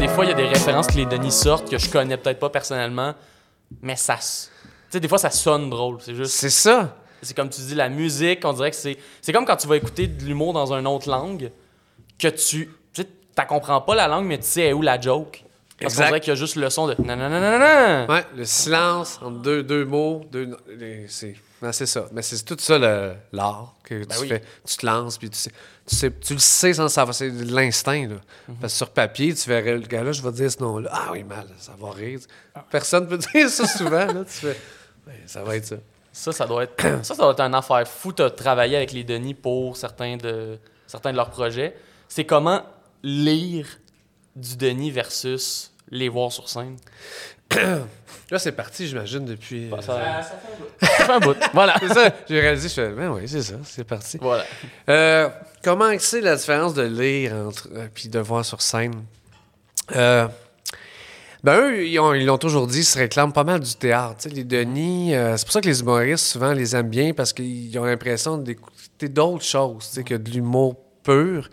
des fois, il y a des références que les Denis sortent que je connais peut-être pas personnellement, mais ça. Tu sais, des fois, ça sonne drôle. C'est juste. C'est ça. C'est comme tu dis, la musique, on dirait que c'est. C'est comme quand tu vas écouter de l'humour dans une autre langue, que tu. Tu sais, t'as comprends pas la langue, mais tu sais où la joke. Parce qu'on dirait qu'il y a juste le son de. nananana. Ouais, le silence entre deux, deux mots, deux, c'est non, c'est ça. Mais c'est tout ça le- l'art que tu oui. fais. Tu te lances, puis tu sais, tu sais, tu le sais sans savoir. C'est de l'instinct, là. Parce que sur papier, tu verrais le gars là, je vais dire ce nom-là. Ah oui, mal, ça va rire. Personne peut dire ça souvent, là. Tu fais, Ouais, ça va être ça. Ça, ça doit être. Ça, ça doit être une affaire fou. T'as travaillé avec les Denis pour certains de, certains de leurs projets. C'est comment lire du Denis versus les voir sur scène? Là, c'est parti, j'imagine, depuis. euh, Ça, ça fait un bout. Voilà. C'est ça, j'ai réalisé, je fais, ben oui, c'est ça, c'est parti. Voilà. Euh, comment c'est la différence de lire entre, euh, puis de voir sur scène? Euh, ben eux, ils ont- ils l'ont toujours dit, ils se réclament pas mal du théâtre. tu sais, les Denis, euh, c'est pour ça que les humoristes, souvent, les aiment bien parce qu'ils ont l'impression d'écouter d'autres choses tu sais, que de l'humour pur.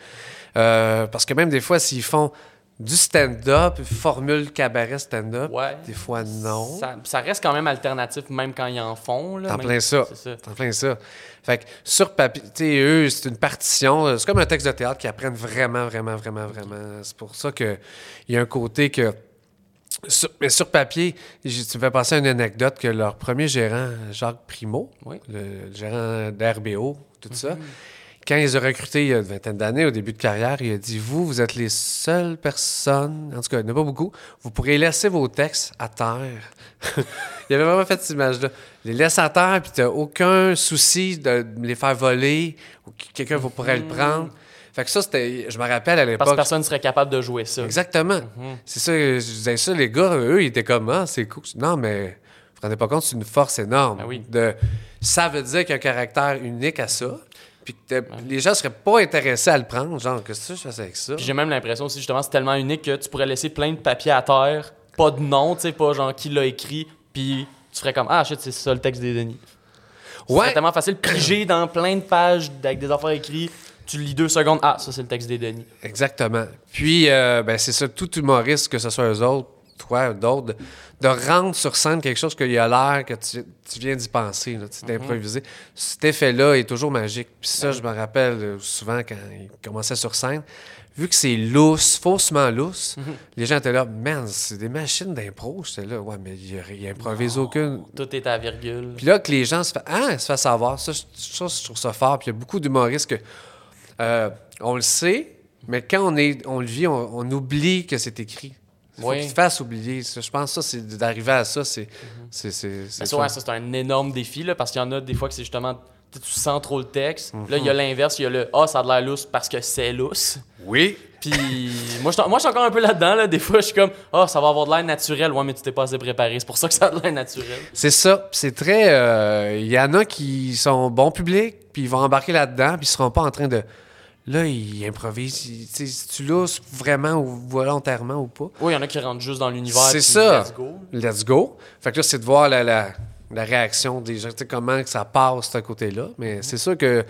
Euh, parce que même des fois, s'ils font du stand-up, formule cabaret stand-up, Ouais. des fois non. Ça, ça reste quand même alternatif, même quand ils en font. là. T'en plein ça. T'en plein ça. Fait que sur papier, tu sais, eux, c'est une partition. euh, C'est comme un texte de théâtre qu'ils apprennent vraiment, vraiment, vraiment, vraiment. C'est pour ça qu'il y a un côté que. sur- mais sur papier, tu me fais penser à une anecdote que leur premier gérant, Jacques Primo, Oui. le, le gérant d'RBO, tout ça, quand ils ont recruté il y a une vingtaine d'années, au début de carrière, il a dit Vous, vous êtes les seules personnes, en tout cas, il n'y en a pas beaucoup, vous pourrez laisser vos textes à terre. il avait vraiment fait cette image-là. Les laisse à terre, puis tu n'as aucun souci de les faire voler ou que quelqu'un va pourrait le prendre. Fait que ça, c'était. Je me rappelle à Parce que l'époque. personne serait capable de jouer ça. Exactement. C'est ça, je disais ça, les gars, eux, ils étaient comme, ah, c'est cool. Non, mais vous vous rendez pas compte, c'est une force énorme. Ben oui. de, ça veut dire qu'il y a un caractère unique à ça. Puis que les gens seraient pas intéressés à le prendre. Genre, qu'est-ce que je fais avec ça? Puis j'ai même l'impression aussi, justement, c'est tellement unique que tu pourrais laisser plein de papiers à terre, pas de nom, tu sais, pas genre qui l'a écrit, puis tu ferais comme Ah shit, c'est ça le texte des Denis. C'est Ouais. tellement facile piger dans plein de pages avec des affaires écrites. Tu lis deux secondes, ah, ça c'est le texte des Denis. Exactement. Puis, euh, ben, c'est ça, tout humoriste, que ce soit eux autres, toi, d'autres, de, de rendre sur scène quelque chose qu'il a l'air que tu, tu viens d'y penser, là, tu Mhm. Cet effet-là est toujours magique. Puis ça, je me rappelle euh, souvent quand il commençait sur scène, vu que c'est lousse, faussement lousse, Mhm. les gens étaient là, man, c'est des machines d'impro. J'étais là, ouais, mais il, il improvise aucune. Tout est à virgule. Puis là, que les gens se font Ah, se fait savoir. Ça, je, je trouve ça fort. Puis il y a beaucoup d'humoristes que. euh, on le sait, mais quand on, est, on le vit, on, on oublie que c'est écrit. Faut Oui. qu'il te fasse oublier. Je pense que ça, c'est d'arriver à ça, c'est. c'est, c'est, ça, c'est un énorme défi, là, parce qu'il y en a des fois que c'est justement. tu sens trop le texte. Mhm. Là, il y a l'inverse, il y a le Ah, ça a de l'air lousse parce que c'est lousse. Oui. Puis moi, je suis- moi, je suis encore un peu là-dedans. Là. Des fois, je suis comme Ah, ça va avoir de l'air naturel. Ouais, mais tu t'es pas assez préparé. C'est pour ça que ça a de l'air naturel. C'est ça. C'est très. euh, Il y en a qui sont bons publics, puis ils vont embarquer là-dedans, puis ils seront pas en train de. Là, ils improvisent. ils- Si tu lousses vraiment ou volontairement ou pas. Oui, il y en a qui rentrent juste dans l'univers. C'est ça. Let's go. Let's go. Fait que là, c'est de voir la, la, la réaction des gens, tu sais, comment que ça passe de ce côté-là. Mais c'est sûr que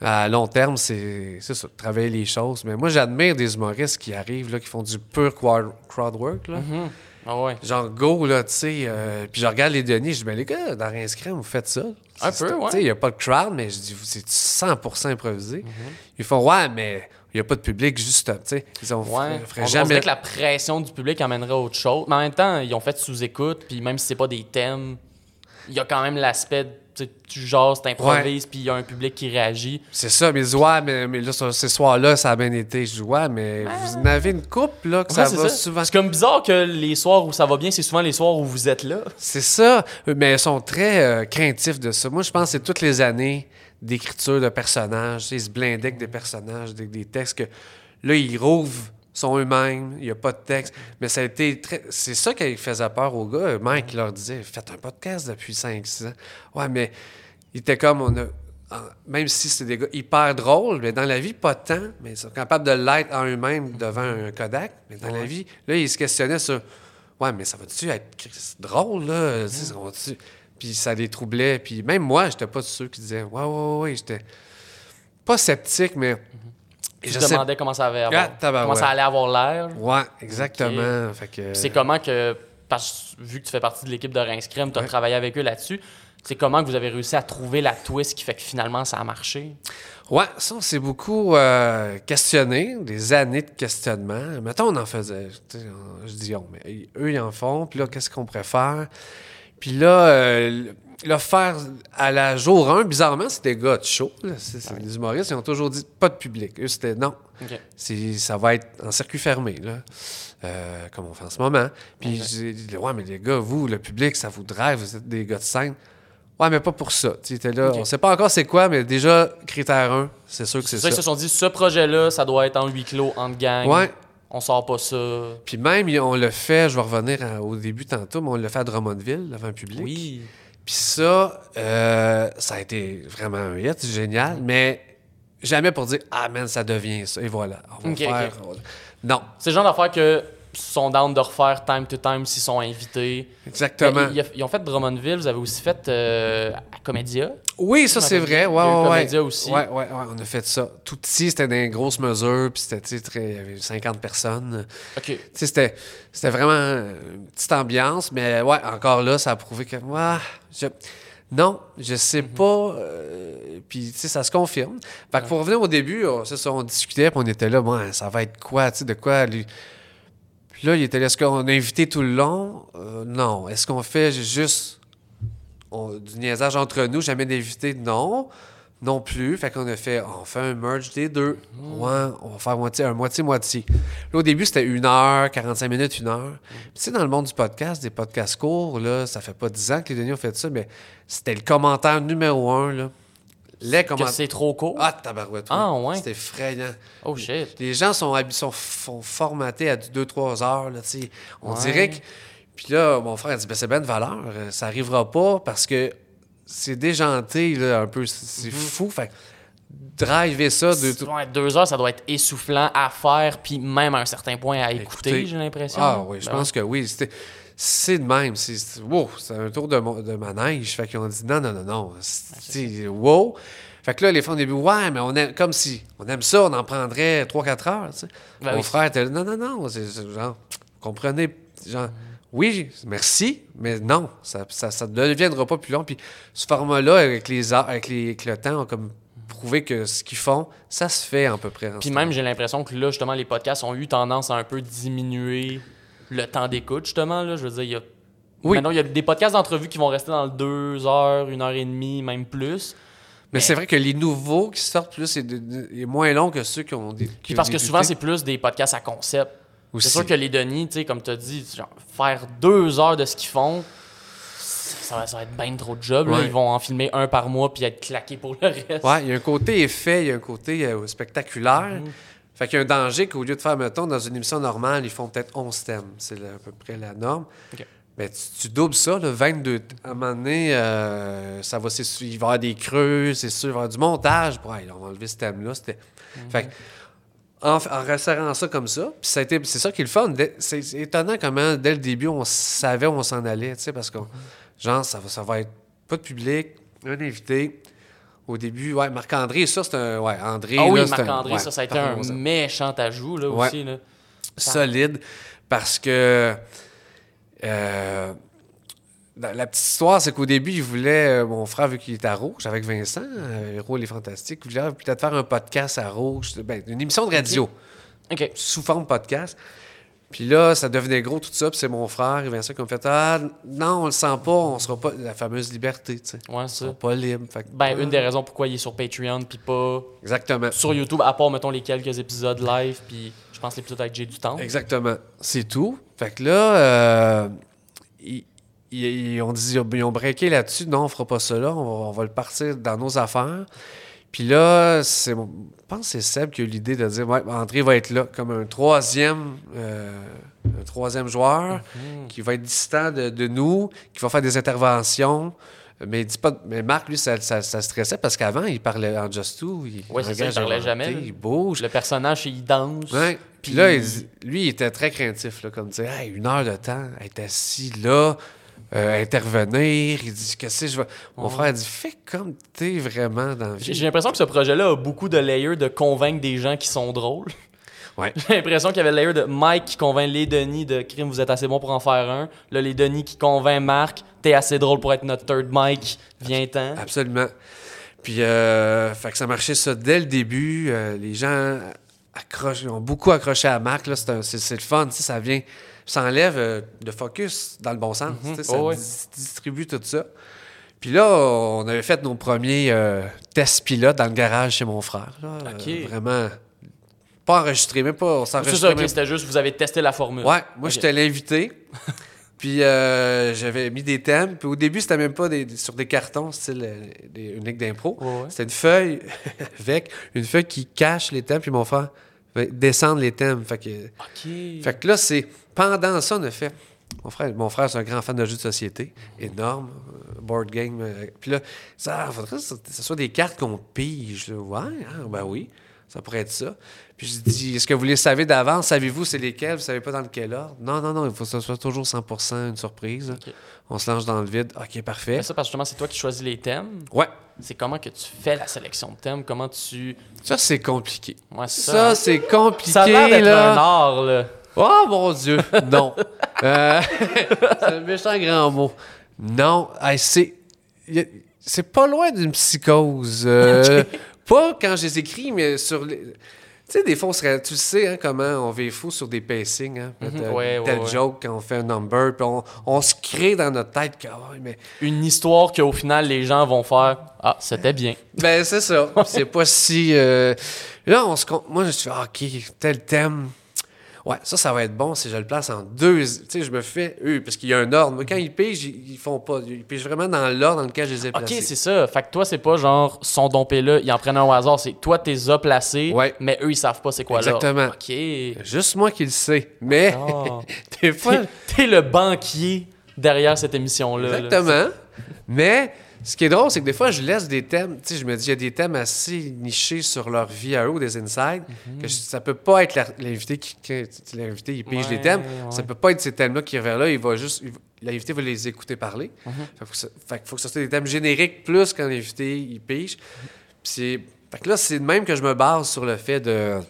à long terme, c'est ça, travailler les choses. Mais moi, j'admire des humoristes qui arrivent, là, qui font du pur crowd, crowd work. Là. Ah ouais. Genre go, là, tu sais. euh, puis je regarde les Denis, je dis, ben les gars, dans Crème, vous faites ça. Un peu, ouais. Tu sais, il n'y a pas de crowd, mais je dis, c'est 100% improvisé. Mhm. Ils font, ouais, mais il n'y a pas de public, juste, tu sais. Ils ont Ouais. On, jamais. que la pression du public amènerait autre chose. Mais en même temps, ils ont fait sous-écoute. Puis même si c'est pas des thèmes, il y a quand même l'aspect. Tu jases, t'improvises, puis il y a un public qui réagit. C'est ça, mais je dis, ouais, mais, mais là, ce- ces soirs-là, ça a bien été. Je dis, ouais, mais vous en avez une coupe, là, que ça Ouais, va ça. souvent. C'est comme bizarre que les soirs où ça va bien, c'est souvent les soirs où vous êtes là. C'est ça, mais ils sont très euh, craintifs de ça. Moi, je pense que c'est toutes les années d'écriture de personnages. Ils se blindaient avec des personnages, des, des textes que là, ils rouvrent, sont eux-mêmes, il n'y a pas de texte. Mais ça a été très. C'est ça qui faisait peur aux gars. Mike leur disait Faites un podcast depuis 5-6 ans. Ouais, mais il était comme on a. Même si c'est des gars hyper drôles, mais dans la vie, pas tant, mais ils sont capables de l'être en eux-mêmes devant un Kodak. Mais dans la vie, là, ils se questionnaient sur Ouais, mais ça va-tu être drôle, là? Va-tu- Puis ça les troublait. Puis même moi, j'étais pas de ceux qui disaient Ouais, ouais, ouais, ouais. J'étais pas sceptique, mais Tu je te sais- demandais comment ça, avait avoir- Ah, comment ça allait avoir l'air. Ouais, exactement. Fait que, Puis C'est comment que, parce vu que tu fais partie de l'équipe de Rince Crème, tu as Ouais. travaillé avec eux là-dessus, c'est comment que vous avez réussi à trouver la twist qui fait que finalement ça a marché? Ouais, ça, on s'est beaucoup euh, questionné, des années de questionnement. Mettons, on en faisait, je dis on, mais eux, ils en font, puis là, qu'est-ce qu'on préfère? Puis là, euh, le faire à la jour 1, bizarrement, c'est des gars de show, c'est c'est des humoristes, ils ont toujours dit pas de public. Eux, c'était non, c'est, ça va être en circuit fermé, là, euh, comme on fait en ce moment. Puis Ok. j'ai dit, ouais, mais les gars, vous, le public, ça vous drive, vous êtes des gars de scène. Ouais, mais pas pour ça. Tu étais là, Ok. on sait pas encore c'est quoi, mais déjà, critère 1, c'est sûr que C'est c'est ça, ça. ils se sont dit, ce projet-là, ça doit être en huis clos, entre gang. Ouais. On sort pas ça. Puis même, on le fait, je vais revenir à- au début tantôt, mais on le fait à Drummondville, devant un public. Oui. Puis ça, euh, ça a été vraiment un hit, c'est génial, mais jamais pour dire Ah, man, ça devient ça, et voilà. On va faire. Non, C'est le genre d'affaires que sont down de refaire time to time s'ils sont invités. exactement. Mais ils, ils ont fait Drummondville, vous avez aussi fait euh, à Comédia. Oui, ça, c'est vrai. Ouais, ouais, ouais. Comédia aussi. Ouais, ouais, ouais, on a fait ça. Tout petit, c'était des grosses mesures, puis c'était, très. Il y avait 50 personnes. OK. C'était, c'était vraiment une petite ambiance, mais ouais, encore là, ça a prouvé que. ouah, je- non, je sais pas. euh, puis, tu sais, ça se confirme. Fait que pour revenir au début, on, ça, on discutait, puis on était là, bon, ça va être quoi, tu sais, de quoi lui. Puis là, il était est-ce qu'on a invité tout le long? Euh, non. Est-ce qu'on fait juste on- du niaisage entre nous, jamais d'invité? Non. Non plus. Fait qu'on a fait, on fait un merge des deux. Ouais, on va faire moitié, un moitié-moitié. Là, au début, c'était une heure, 45 minutes, une heure. Puis, tu sais, dans le monde du podcast, des podcasts courts, là, ça fait pas 10 ans que les Denis ont fait ça, mais c'était le commentaire numéro un, là. Les Que c'est trop court. Ah, tabarouette. oui. Ah, ouais. C'était effrayant. Oh shit. Les gens sont, sont, sont formatés à du 2-3 heures. Là, tu sais. on Ouais. dirait que. Puis là, mon frère a dit ben, c'est bien de valeur. euh, Ça arrivera pas parce que c'est déjanté, là, un peu. C'est c'est fou. Fait driver ça. De, Ouais, deux heures, ça doit être essoufflant à faire, puis même à un certain point à écouter, Écouter. j'ai l'impression. Ah oui, je Ben pense que oui. C'est de même. C'est wow, c'est un tour de, de manège. Fait qu'ils ont dit non, non, non, non. C'est wow. Fait que là, les femmes au début, ouais, mais on aime, comme si on aime ça, on en prendrait 3-4 heures. tu sais. Ben Mon oui. frère était non, non, non. C'est genre, comprenez, genre, oui, merci, mais non, ça, ça, ça ne deviendra pas plus long. Puis ce format-là, avec, les, heures- avec, les, avec le temps, a comme prouvé que ce qu'ils font, ça se fait à peu près. Puis même, j'ai l'impression que là, justement, les podcasts ont eu tendance à un peu diminuer le temps d'écoute, justement. Là. Je veux dire, il y a. Oui. Maintenant, il y a des podcasts d'entrevue qui vont rester dans le deux heures, une heure et demie, même plus. Mais c'est vrai que les nouveaux qui sortent plus, c'est moins long que ceux qui ont des. Puis parce que souvent, c'est plus des podcasts à concept. C'est sûr que les Denis, tu sais, comme tu as dit, genre, faire deux heures de ce qu'ils font, ça va, ça va être bien trop de job. là. Ils vont en filmer un par mois puis être claqués pour le reste. Ouais, il y a un côté effet, il y a un côté euh, spectaculaire. Fait qu'il y a un danger qu'au lieu de faire, mettons, dans une émission normale, ils font peut-être 11 thèmes. C'est à peu près la norme. Mais tu, tu doubles ça, le 22. À un moment donné, euh, ça va, il va y avoir des creux, c'est sûr, il va y avoir du montage. On va enlever ce thème-là. C'était... Fait que, en, en resserrant ça comme ça, puis ça a été- c'est ça qui est le fun. C'est, c'est étonnant comment, dès le début, on savait où on s'en allait, tu sais, parce que, genre, ça va, ça va être pas de public, un invité. Au début, ouais, Marc-André, ça, c'est un. Ouais, André. Ah oui, un- Marc-André, ça, ça a été un méchant ajout, là, Ouais. aussi. Là. solide parce que euh, la, petite histoire, c'est qu'au début, il voulait, euh, mon frère, vu qu'il était à Rouge avec Vincent, euh, Héros les Fantastiques, il voulait peut-être faire un podcast à Rouge, ben, une émission de radio OK. sous forme podcast. Puis là, ça devenait gros tout ça, puis c'est mon frère et Vincent qui ont fait Ah, non, on le sent pas, on sera pas. La fameuse liberté, tu sais. Ouais, On sera pas libre. Fait que- Ben, une des raisons pourquoi il est sur Patreon puis pas Exactement. sur YouTube, à part, mettons, les quelques épisodes live, puis je pense l'épisode avec Jay du temps. Exactement. C'est tout. Fait que là, euh, ils, ils- ils ont dit, ils ont breaké là-dessus. Non, on fera pas ça là. On va, on va le partir dans nos affaires. Puis là, c'est, je pense que c'est Seb qui a eu l'idée de dire, ouais, André va être là comme un troisième, euh, un troisième joueur qui va être distant de, de nous, qui va faire des interventions. Mais, dit pas, mais Marc, lui, ça, ça- ça stressait parce qu'avant, il parlait en Just Two. Il Ouais, c'est ça, il parlait jamais. Il bouge. Le personnage, il danse. Ouais. Puis là, il lui, il était très craintif, là, comme dire, hey, une heure de temps, être assis là, euh, intervenir. Il dit, qu'est-ce que je vais. Mon Ouais. frère dit, fais comme t'es vraiment dans J'ai l'impression que ce projet-là a beaucoup de layers de convaincre des gens qui sont drôles. Ouais. J'ai l'impression qu'il y avait le layer de Mike qui convainc les Denis de Crime, vous êtes assez bon pour en faire un. Là, les Denis qui convainc Marc, t'es assez drôle pour être notre third Mike, viens-t'en. Absolument. Puis, euh, fait que ça marchait ça dès le début. Euh, les gens accrochent, ont beaucoup accroché à Marc. C'est le fun. Ça vient, ça enlève euh, de focus dans le bon sens. sais, Ça Oh, ouais. distribue tout ça. Puis là, on avait fait nos premiers euh, tests pilotes dans le garage chez mon frère. là. Euh, vraiment, pas enregistré, même pas. On C'est ça, s'enregistrait ok, même c'était juste, vous avez testé la formule. Ouais, moi Ok. j'étais l'invité. puis euh, j'avais mis des thèmes. Puis au début, c'était même pas des- sur des cartons, style euh, des, une ligue d'impro. Ouais, ouais. C'était une feuille avec une feuille qui cache les thèmes. Puis mon frère descendre les thèmes. Fait que, Ok. fait que là, c'est. Pendant ça, on a fait. Mon frère, mon frère c'est un grand fan de jeux de société. Énorme. euh, board game. euh, puis là, ça faudrait que ce soit des cartes qu'on pige. là. Ouais, hein, ben oui. Ça pourrait être ça. Puis je dis, est-ce que vous les savez d'avance? Savez-vous c'est lesquels? Vous savez pas dans quel ordre? Non, non, non, il faut que ce soit toujours 100% une surprise. On se lance dans le vide. OK, parfait. Mais ça, parce que justement, c'est toi qui choisis les thèmes. Ouais, C'est comment que tu fais la sélection de thèmes, comment tu... ça, c'est compliqué. Ouais, ça. Ça, c'est compliqué, Ça a l'air d'être un art, là. Oh mon Dieu, non. Euh, c'est un méchant grand mot. Non, hey, c'est c'est pas loin d'une psychose. Euh, Pas quand je les écris, mais sur les. Tu sais, des fois, on serait, tu sais hein, comment on vit fou sur des pacings. Hein, Mhm, euh, ouais, tel ouais. joke quand on fait un number, puis on, on se crée dans notre tête que, ah mais Une histoire qu'au final, les gens vont faire « Ah, c'était bien. Ben, c'est ça. c'est pas si. euh, Là, on se compte. Moi, je suis ah, OK, tel thème. Ouais, ça, ça va être bon si je le place en deux. Tu sais, je me fais. Eux, parce qu'il y a un ordre. Mais quand ils pigent, ils, font pas. Ils pigent vraiment dans l'ordre dans lequel je les ai » Ok, placés. c'est ça. Fait que toi, c'est pas genre « Son dompé là, ils en prennent un au hasard. » C'est toi, t'es as placés, Ouais. mais eux, ils savent pas c'est quoi là. Exactement. Ok. Juste moi qui le sais. Mais, Ah. T'es- le banquier derrière cette émission-là. là. Exactement. Mais ce qui est drôle, c'est que des fois, je laisse des thèmes. Tu sais, je me dis, il y a des thèmes assez nichés sur leur vie à eux, des insides, Mhm. que je- ça peut pas être l'invité qui. sais, L'invité, il pige Ouais, les thèmes. ouais. Ça peut pas être ces thèmes-là qui reviennent là. Il va juste. L'invité va les écouter parler. Mhm. Fait, que faut que ça, fait que faut que ça soit des thèmes génériques plus quand l'invité, il pige. Puis c'est. Fait que là, c'est de même que je me base sur le fait de,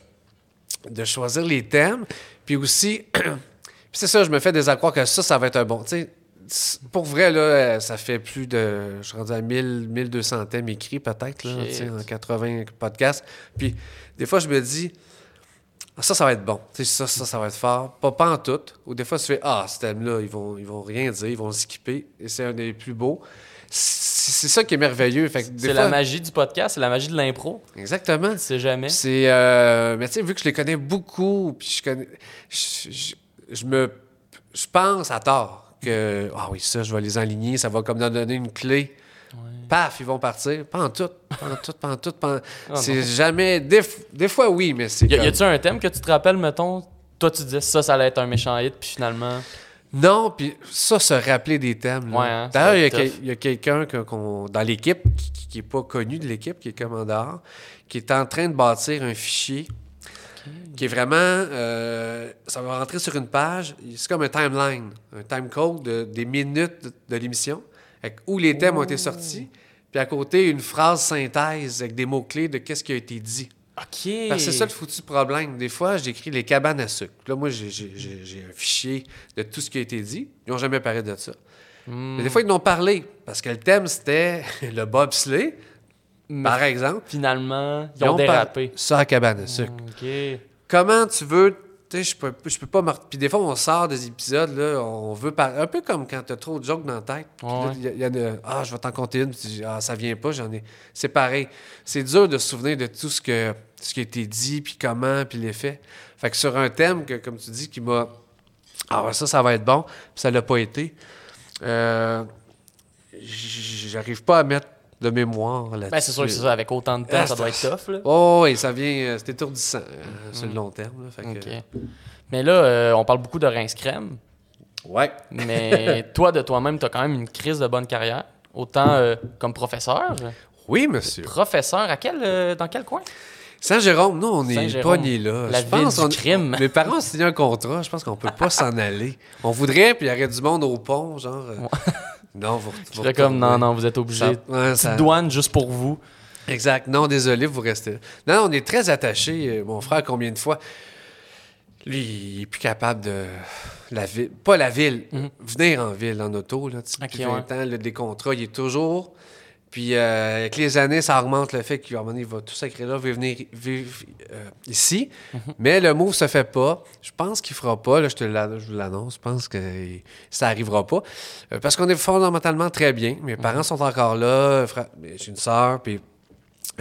de choisir les thèmes. Puis aussi, c'est ça, je me fais des que ça, ça va être un bon. Tu sais, pour vrai, là, euh, ça fait plus de. Je suis rendu à 1000, 1200 thèmes écrits, peut-être, là, en 80 podcasts. Puis des fois, je me dis. Ça, ça va être bon. Ça, ça, ça va être fort. Pas, pas en tout. Ou des fois, tu fais Ah, ce thème-là, ils vont, ils vont rien dire, ils vont skipper. Et c'est un des plus beaux. C'est c'est ça qui est merveilleux. C'est fois- la magie du podcast, c'est la magie de l'impro. Exactement. Tu sais jamais. C'est. euh, mais tu sais, vu que je les connais beaucoup, puis je connais. Je, je- je me. Je pense à tort que. Ah oui, ça, je vais les aligner, ça va comme leur donner une clé. Paf, ils vont partir. Pas en tout. Pas en tout, pas en tout. Pas en- Ah, c'est jamais. Des, f- des fois, oui, mais c'est. Y, a- comme- y a-tu un thème que tu te rappelles, mettons Toi, tu disais ça, ça allait être un méchant hit, puis finalement. Non, puis ça, se rappeler des thèmes. Ouais, hein, D'ailleurs, il y a, quelqu'un que- dans l'équipe qui n'est pas connu de l'équipe, qui est dehors, qui est en train de bâtir un fichier qui est vraiment. euh, ça va rentrer sur une page. C'est comme un timeline, un time code de- des minutes de, de l'émission, avec où les thèmes ont été sortis. Puis à côté, une phrase synthèse avec des mots-clés de qu'est-ce qui a été dit. Ok. Parce que c'est ça le foutu problème. Des fois, j'écris les cabanes à sucre. Là, moi, j'ai un fichier de tout ce qui a été dit. Ils n'ont jamais parlé de ça. Hmm. Mais des fois, ils n'ont parlé. Parce que le thème, c'était le bobsleigh, Mais par exemple. finalement, ils ont dérapé. Ça à cabane à sucre. Ok. Comment tu veux. Tu sais, je peux, je peux pas. Puis des fois, on sort des épisodes, là, on veut parler. Un peu comme quand tu as trop de jokes dans la tête. Puis là, Ouais. il y a- y a, ah, je vais t'en compter une. Puis tu dis, ah, ça vient pas, j'en ai. C'est pareil. C'est dur de se souvenir de tout ce, que, ce qui a été dit, puis comment, puis l'effet. Fait que sur un thème, que, comme tu dis, qui m'a. Ah, ouais, ça, ça va être bon, puis ça l'a pas été. Euh, J'arrive pas à mettre de mémoire là-dessus. Ben, c'est sûr que c'est ça, avec autant de temps, Ah, ça doit être tough, là. Oh, oui, ça vient. euh, c'est étourdissant euh, sur le long terme. là. Fait que-. Mais là, euh, on parle beaucoup de rince crème. Ouais. Mais toi, de toi-même, tu as quand même une crise de bonne carrière. Autant euh, comme professeur. Oui, monsieur. Professeur, à quel, euh, dans quel coin? Saint-Jérôme, nous, on est Saint-Jérôme, pas nés là. la Je ville pense du on- crime. Mes parents ont signé un contrat. Je pense qu'on peut pas s'en aller. On voudrait, puis il y aurait du monde au pont, genre. Non, vous, Je vous serais comme, non, non, vous êtes obligés. Ça- ouais, ça- douane juste pour vous. Exact. Non, désolé, vous restez là. Non, non, on est très attachés. Euh, Mon frère, combien de fois, lui, il est plus capable de. La ville, pas la ville, venir en ville en auto, là, Mhm. Depuis 20 ouais. ans, là, des contrats, il est toujours. Puis euh, avec les années, ça augmente le fait qu'à un moment donné, il va tout sacré là, il va venir vivre euh, ici. Mhm. Mais le move se fait pas. Je pense qu'il fera pas. Là, je te l'annonce. Je pense que ça arrivera pas. Euh, parce qu'on est fondamentalement très bien. Mes Mhm. parents sont encore là. J'ai une sœur, puis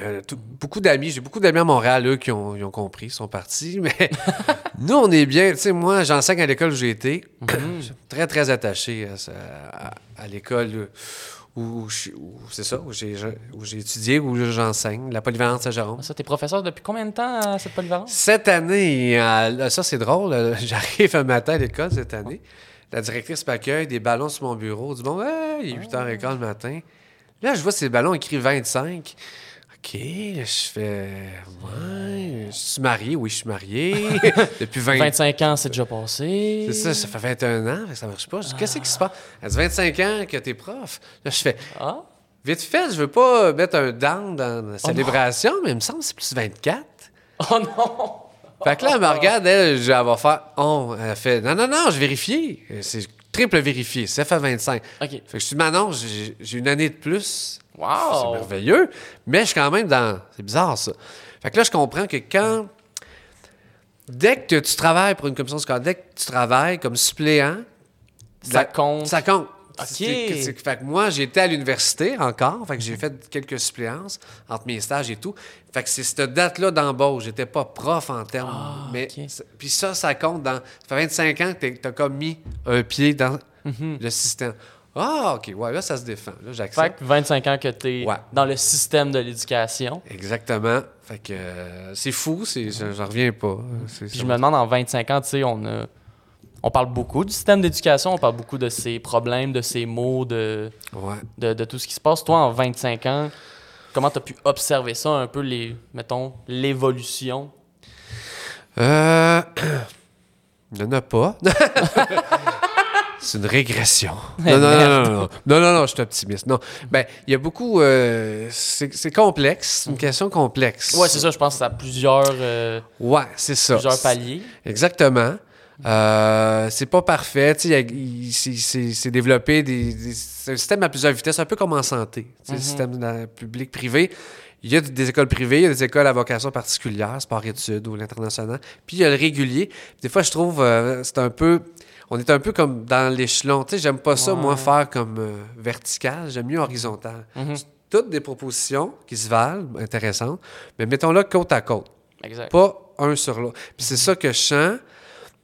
euh, tout- beaucoup d'amis. J'ai beaucoup d'amis à Montréal, eux, qui ont, ils ont compris, sont partis. Mais nous, on est bien. Tu sais, moi, j'enseigne à l'école où j'ai été. Je suis très, très attaché à, ça- à- à l'école où, c'est ça, où j'ai, où j'ai étudié, où j'enseigne, la polyvalente Saint-Jérôme. Ça, t'es professeur depuis combien de temps à cette polyvalence? Cette année, euh, ça c'est drôle, euh, j'arrive un matin à l'école cette année. La directrice m'accueille, des ballons sur mon bureau. Du bon, Hey, il est 8h15 le matin. Là, je vois ces ballons écrits 25. OK, je fais. Ouais, je suis marié, oui, je suis marié. Depuis 20 25 ans, c'est déjà passé. C'est ça, ça fait 21 ans, ça marche pas. Je dis, Qu'est-ce qui se passe? Elle dit 25 ans que t'es prof. Là, je fais, Ah? vite fait, je veux pas mettre un down dans Oh la célébration, mais il me semble que c'est plus 24. Oh non! Fait que là, elle me regarde, elle, je- elle va faire Oh, elle fait Non, non, non, je vérifie. C'est triple vérifié, ça fait 25. OK. Fait que je suis Manon, j'ai une année de plus. C'est Wow! merveilleux, mais je suis quand même dans. C'est bizarre, ça. Fait que là, je comprends que quand. Dès que tu travailles pour une commission scolaire, dès que tu travailles comme suppléant, Ça la- compte. Ça compte. OK. C'est- c'est- Fait que moi, j'étais à l'université encore. Fait que j'ai fait quelques suppléances entre mes stages et tout. Fait que c'est cette date-là d'embauche. J'étais pas prof en termes. Ah, mais c'est- Puis ça, ça compte dans. Ça fait 25 ans que tu as comme mis un pied dans Mhm. le système. Ah, OK. Ouais, là, ça se défend. Là, Fait j'accepte. que 25 ans que t'es Ouais. dans le système de l'éducation. Exactement. Fait que euh, c'est fou. c'est- je- J'en reviens pas. C'est- Puis je me demande, en 25 ans, tu sais, on a... On parle beaucoup du système d'éducation, on parle beaucoup de ses problèmes, de ses maux, de, Ouais. de, de tout ce qui se passe. Toi, en 25 ans, comment tu as pu observer ça, un peu, les, mettons, l'évolution? Euh... Il n'y en a pas. C'est une régression. Non, non, non, non, non, non, non, non, je suis optimiste. Non, ben, il y a beaucoup. euh, c'est complexe, c'est une question complexe. Ouais, c'est ça, je pense que ça a plusieurs, euh, Ouais, c'est ça. plusieurs paliers. Exactement. Euh, c'est pas parfait. C'est- développé des, un système à plusieurs vitesses, un peu comme en santé. Tu sais, Le système dans- public-privé. Il y a des écoles privées, il y a des écoles à vocation particulière, sport-études ou l'international. Puis il y a le régulier. Des fois, je trouve, euh, c'est un peu. On est un peu comme dans l'échelon. Tu sais, j'aime pas ça, moi, faire comme euh, vertical. J'aime mieux horizontal. Mhm. Toutes des propositions qui se valent, intéressantes, mais mettons-là côte à côte Exact. pas un sur l'autre. Puis c'est ça que je sens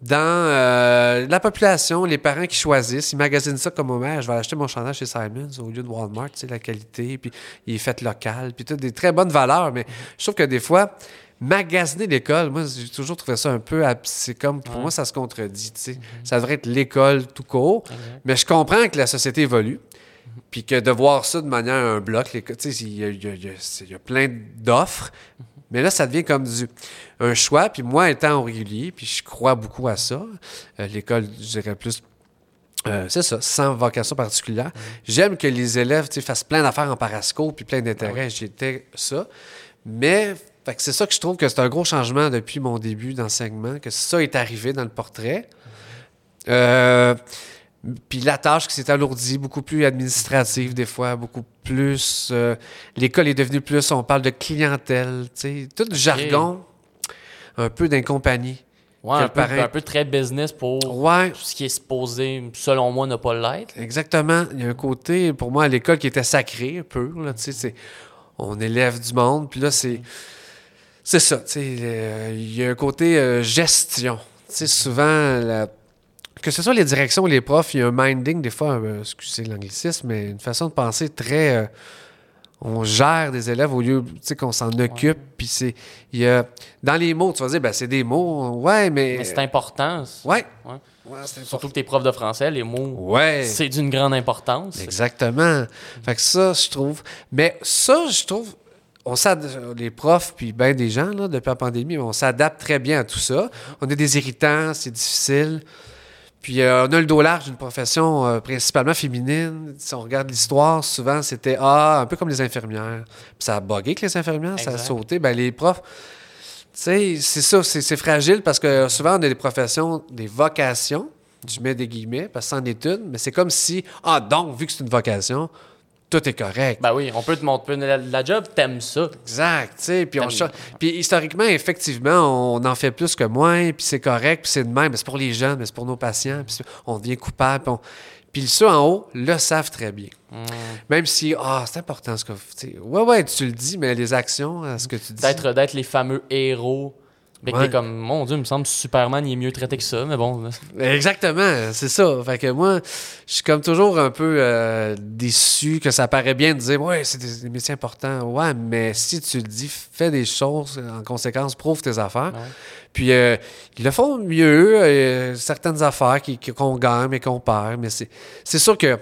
dans euh, la population, les parents qui choisissent, ils magasinent ça comme au maire. Je vais acheter mon chandail chez Simons au lieu de Walmart, tu sais, la qualité, puis il est fait local, puis tout, des très bonnes valeurs. Mais je trouve que des fois, magasiner l'école, moi, j'ai toujours trouvé ça un peu. C'est comme, pour Ouais. moi, ça se contredit, tu sais. Ça devrait être l'école tout court. Exact. Mais je comprends que la société évolue. Puis que de voir ça de manière un bloc, les- tu sais, il y y a- y y plein d'offres. Mais là, ça devient comme du, un choix. Puis moi, étant régulier, puis je crois beaucoup à ça, euh, l'école, je dirais plus, euh, c'est ça, sans vocation particulière. J'aime que les élèves fassent plein d'affaires en parasco, puis plein d'intérêts. J'étais ça. Mais fait que c'est ça que je trouve que c'est un gros changement depuis mon début d'enseignement, que ça est arrivé dans le portrait. Euh, puis la tâche qui s'est alourdie, beaucoup plus administrative des fois, beaucoup plus... euh, L'école est devenue plus, on parle de clientèle, tu sais, tout le jargon, un peu d'incompagnie. Ouais, un peu, un peu très business pour Ouais, tout ce qui est supposé, selon moi, ne pas l'être. exactement. Il y a un côté, pour moi, à l'école qui était sacré, un peu, là, tu sais, on élève du monde, puis là, c'est... C'est ça, tu sais, euh, il y a un côté euh, gestion. Tu sais, souvent, la- que ce soit les directions ou les profs, il y a un minding, des fois, euh, excusez l'anglicisme, mais une façon de penser très... euh, on gère des élèves au lieu, tu sais, qu'on s'en occupe, puis c'est... Il y a... Dans les mots, tu vas dire, ben c'est des mots, ouais, mais... Mais c'est important. Ouais. Surtout que t'es prof de français, les mots, Ouais. c'est d'une grande importance. Exactement. Fait que ça, je trouve. Mais ça, je trouve, on les profs, puis bien des gens, là, depuis la pandémie, on s'adapte très bien à tout ça. On a des irritants, c'est difficile. Puis euh, on a le dos large d'une profession euh, principalement féminine. Si on regarde l'histoire, souvent c'était ah, un peu comme les infirmières. Puis ça a bugué que les infirmières, ça a sauté. Ben, les profs, tu sais, c'est ça, c'est c'est fragile parce que souvent on a des professions, des vocations, je mets des guillemets, parce que c'est en études, mais c'est comme si, ah, donc, vu que c'est une vocation, tout est correct. Ben oui, on peut te montrer. La, la job, t'aimes ça. Exact, tu sais, puis puis historiquement effectivement, on en fait plus que moins, puis c'est correct, puis c'est de même, mais c'est pour les jeunes, mais c'est pour nos patients, puis on devient coupable, puis, on- puis ceux en haut le savent très bien. Hmm. Même si ah, c'est important ce que tu sais, ouais ouais, tu le dis, mais les actions, euh, ce que tu dis. D'être, d'être les fameux héros. Mais Ouais. t'es comme, mon Dieu, il me semble que Superman, il est mieux traité que ça, mais bon. Exactement, c'est ça. Fait que moi, je suis comme toujours un peu euh, déçu que ça paraît bien de dire ouais, c'est des, des métiers importants. Ouais, mais si tu le dis, fais des choses en conséquence, prouve tes affaires. Ouais. Puis euh, ils le font mieux, euh, certaines affaires qu'on gagne mais qu'on perd. Mais c'est sûr que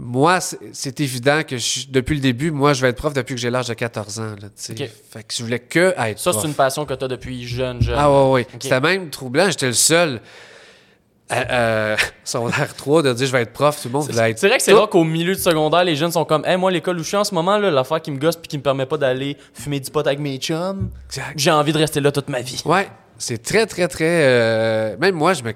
moi, c'est- évident que je depuis le début, moi, je vais être prof depuis que j'ai l'âge de 14 ans. Là, tu. Fait que je voulais que être Ça, c'est une passion que t'as depuis jeune, jeune. Ah ouais, ouais. Ok. C'était même troublant. J'étais le seul. Euh, euh, secondaire 3 de dire je vais être prof, tout le monde voulait être. C'est vrai que c'est rare qu'au milieu du secondaire, les jeunes sont comme, hey, moi, l'école où je suis en ce moment, là, l'affaire qui me gosse puis qui me permet pas d'aller fumer du pot avec mes chums, j'ai envie de rester là toute ma vie. Ouais, c'est très, très, très. euh, Même moi, je me.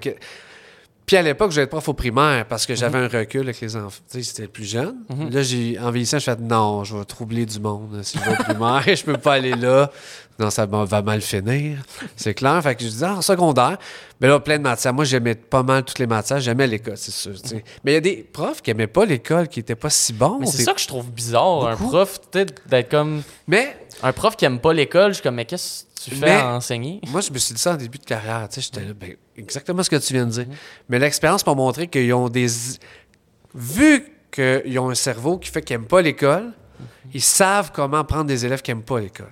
Puis à l'époque, être prof au primaire parce que j'avais un recul avec les enfants. Tu sais, c'était plus jeune. Là, j'ai, en vieillissant, je fais non, je vais troubler du monde. Si je vais au primaire, je peux pas aller là. Non, ça va mal finir. C'est clair. Fait que je disais, ah, en secondaire, mais là, plein de matières. Moi, j'aimais pas mal toutes les matières. J'aimais l'école, c'est sûr. sais. Mais il y a des profs qui aimaient pas l'école, qui étaient pas si bons. Mais c'est ça que je trouve bizarre, un prof, peut-être d'être comme. Mais Un prof qui aime pas l'école, je suis comme, mais qu'est-ce que tu fais Mais- à enseigner? Moi, je me suis dit ça en début de carrière. Tu sais, j'étais là, ben, exactement ce que tu viens de dire. Mais l'expérience m'a montré qu'ils ont des. Vu qu'ils ont un cerveau qui fait qu'ils n'aiment pas l'école, ils savent comment prendre des élèves qui n'aiment pas l'école.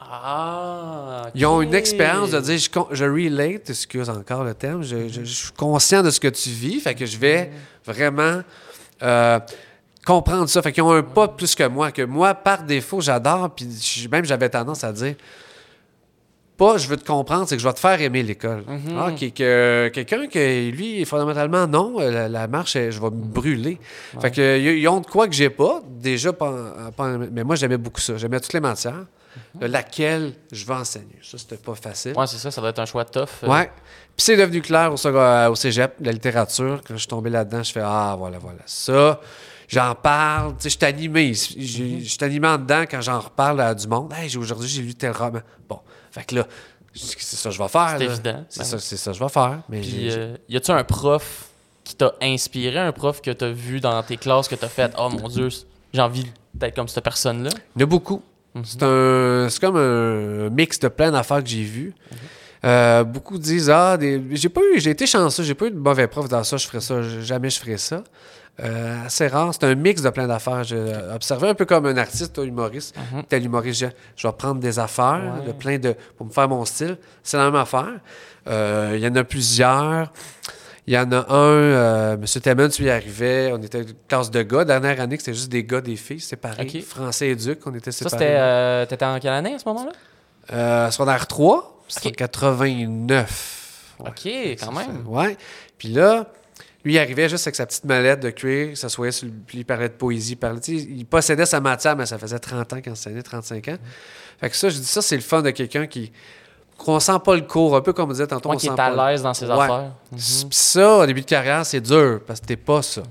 Ah. Ils ont une expérience de dire je, je relate, excuse encore le terme, je, je- je suis conscient de ce que tu vis, fait que je vais vraiment euh, comprendre ça. Fait qu'ils ont un pas plus que moi, que moi, par défaut, j'adore, puis même j'avais tendance à dire pas je veux te comprendre, c'est que je vais te faire aimer l'école. Mhm. Ah, qui- que quelqu'un que lui, fondamentalement, non, euh, la, la marche, elle, je vais me brûler. Fait que ils ont de quoi que j'ai pas, déjà, pas, pas- mais moi j'aimais beaucoup ça. J'aimais toutes les matières, de laquelle je vais enseigner. Ça, c'était pas facile. Ouais, c'est ça, ça doit être un choix tough. euh. Ouais. Puis c'est devenu clair au, sec- au cégep, la littérature. Quand je suis tombé là-dedans, je fais Ah, voilà, voilà. Ça, j'en parle. Tu sais, je suis animé. Je suis animé en dedans quand j'en reparle à du monde. Hey, aujourd'hui, j'ai lu tel roman. Bon. Fait que là, c'est ça que je vais faire. C'est évident. C'est Ben ça, c'est ça que je vais faire. Mais Puis, euh, y a-tu un prof qui t'a inspiré, un prof que t'as vu dans tes classes, que t'as fait, oh mon Dieu, j'ai envie d'être comme cette personne-là? Il y en a beaucoup. Mhm. C'est un, c'est comme un mix de plein d'affaires que j'ai vues. Euh, beaucoup disent ah des- j'ai pas eu j'ai été chanceux j'ai pas eu de mauvais prof dans ça je ferais ça jamais je ferais ça Euh, assez rare c'est un mix de plein d'affaires j'ai observé un peu comme un artiste humoriste Mhm. tel humoriste je, je vais prendre des affaires Ouais. de plein de pour me faire mon style c'est la même affaire Euh, il y en a plusieurs il y en a un, euh, M. Tu y arrivais, on était une classe de gars. Dernière année, c'était juste des gars, des filles séparés. Ok. Français et Duc, on était Ça, séparés. c'était. euh, T'étais en quelle année à ce moment-là? Euh, secondaire 3, c'était en 89. Ouais. Ok, quand même. Ouais. Puis là, lui, il arrivait juste avec sa petite mallette de cuir, il s'assoyait sur le... Il parlait de poésie, il parlait... Il possédait sa matière, mais ça faisait 30 ans qu'il enseignait, 35 ans. Fait que ça, je dis ça, c'est le fun de quelqu'un qui... qu'on sent pas le cours, un peu comme on disait tantôt, Moi on qui sent est à l'aise dans ses Ouais. affaires. Mhm. Ça, au début de carrière, c'est dur, parce que t'es pas ça.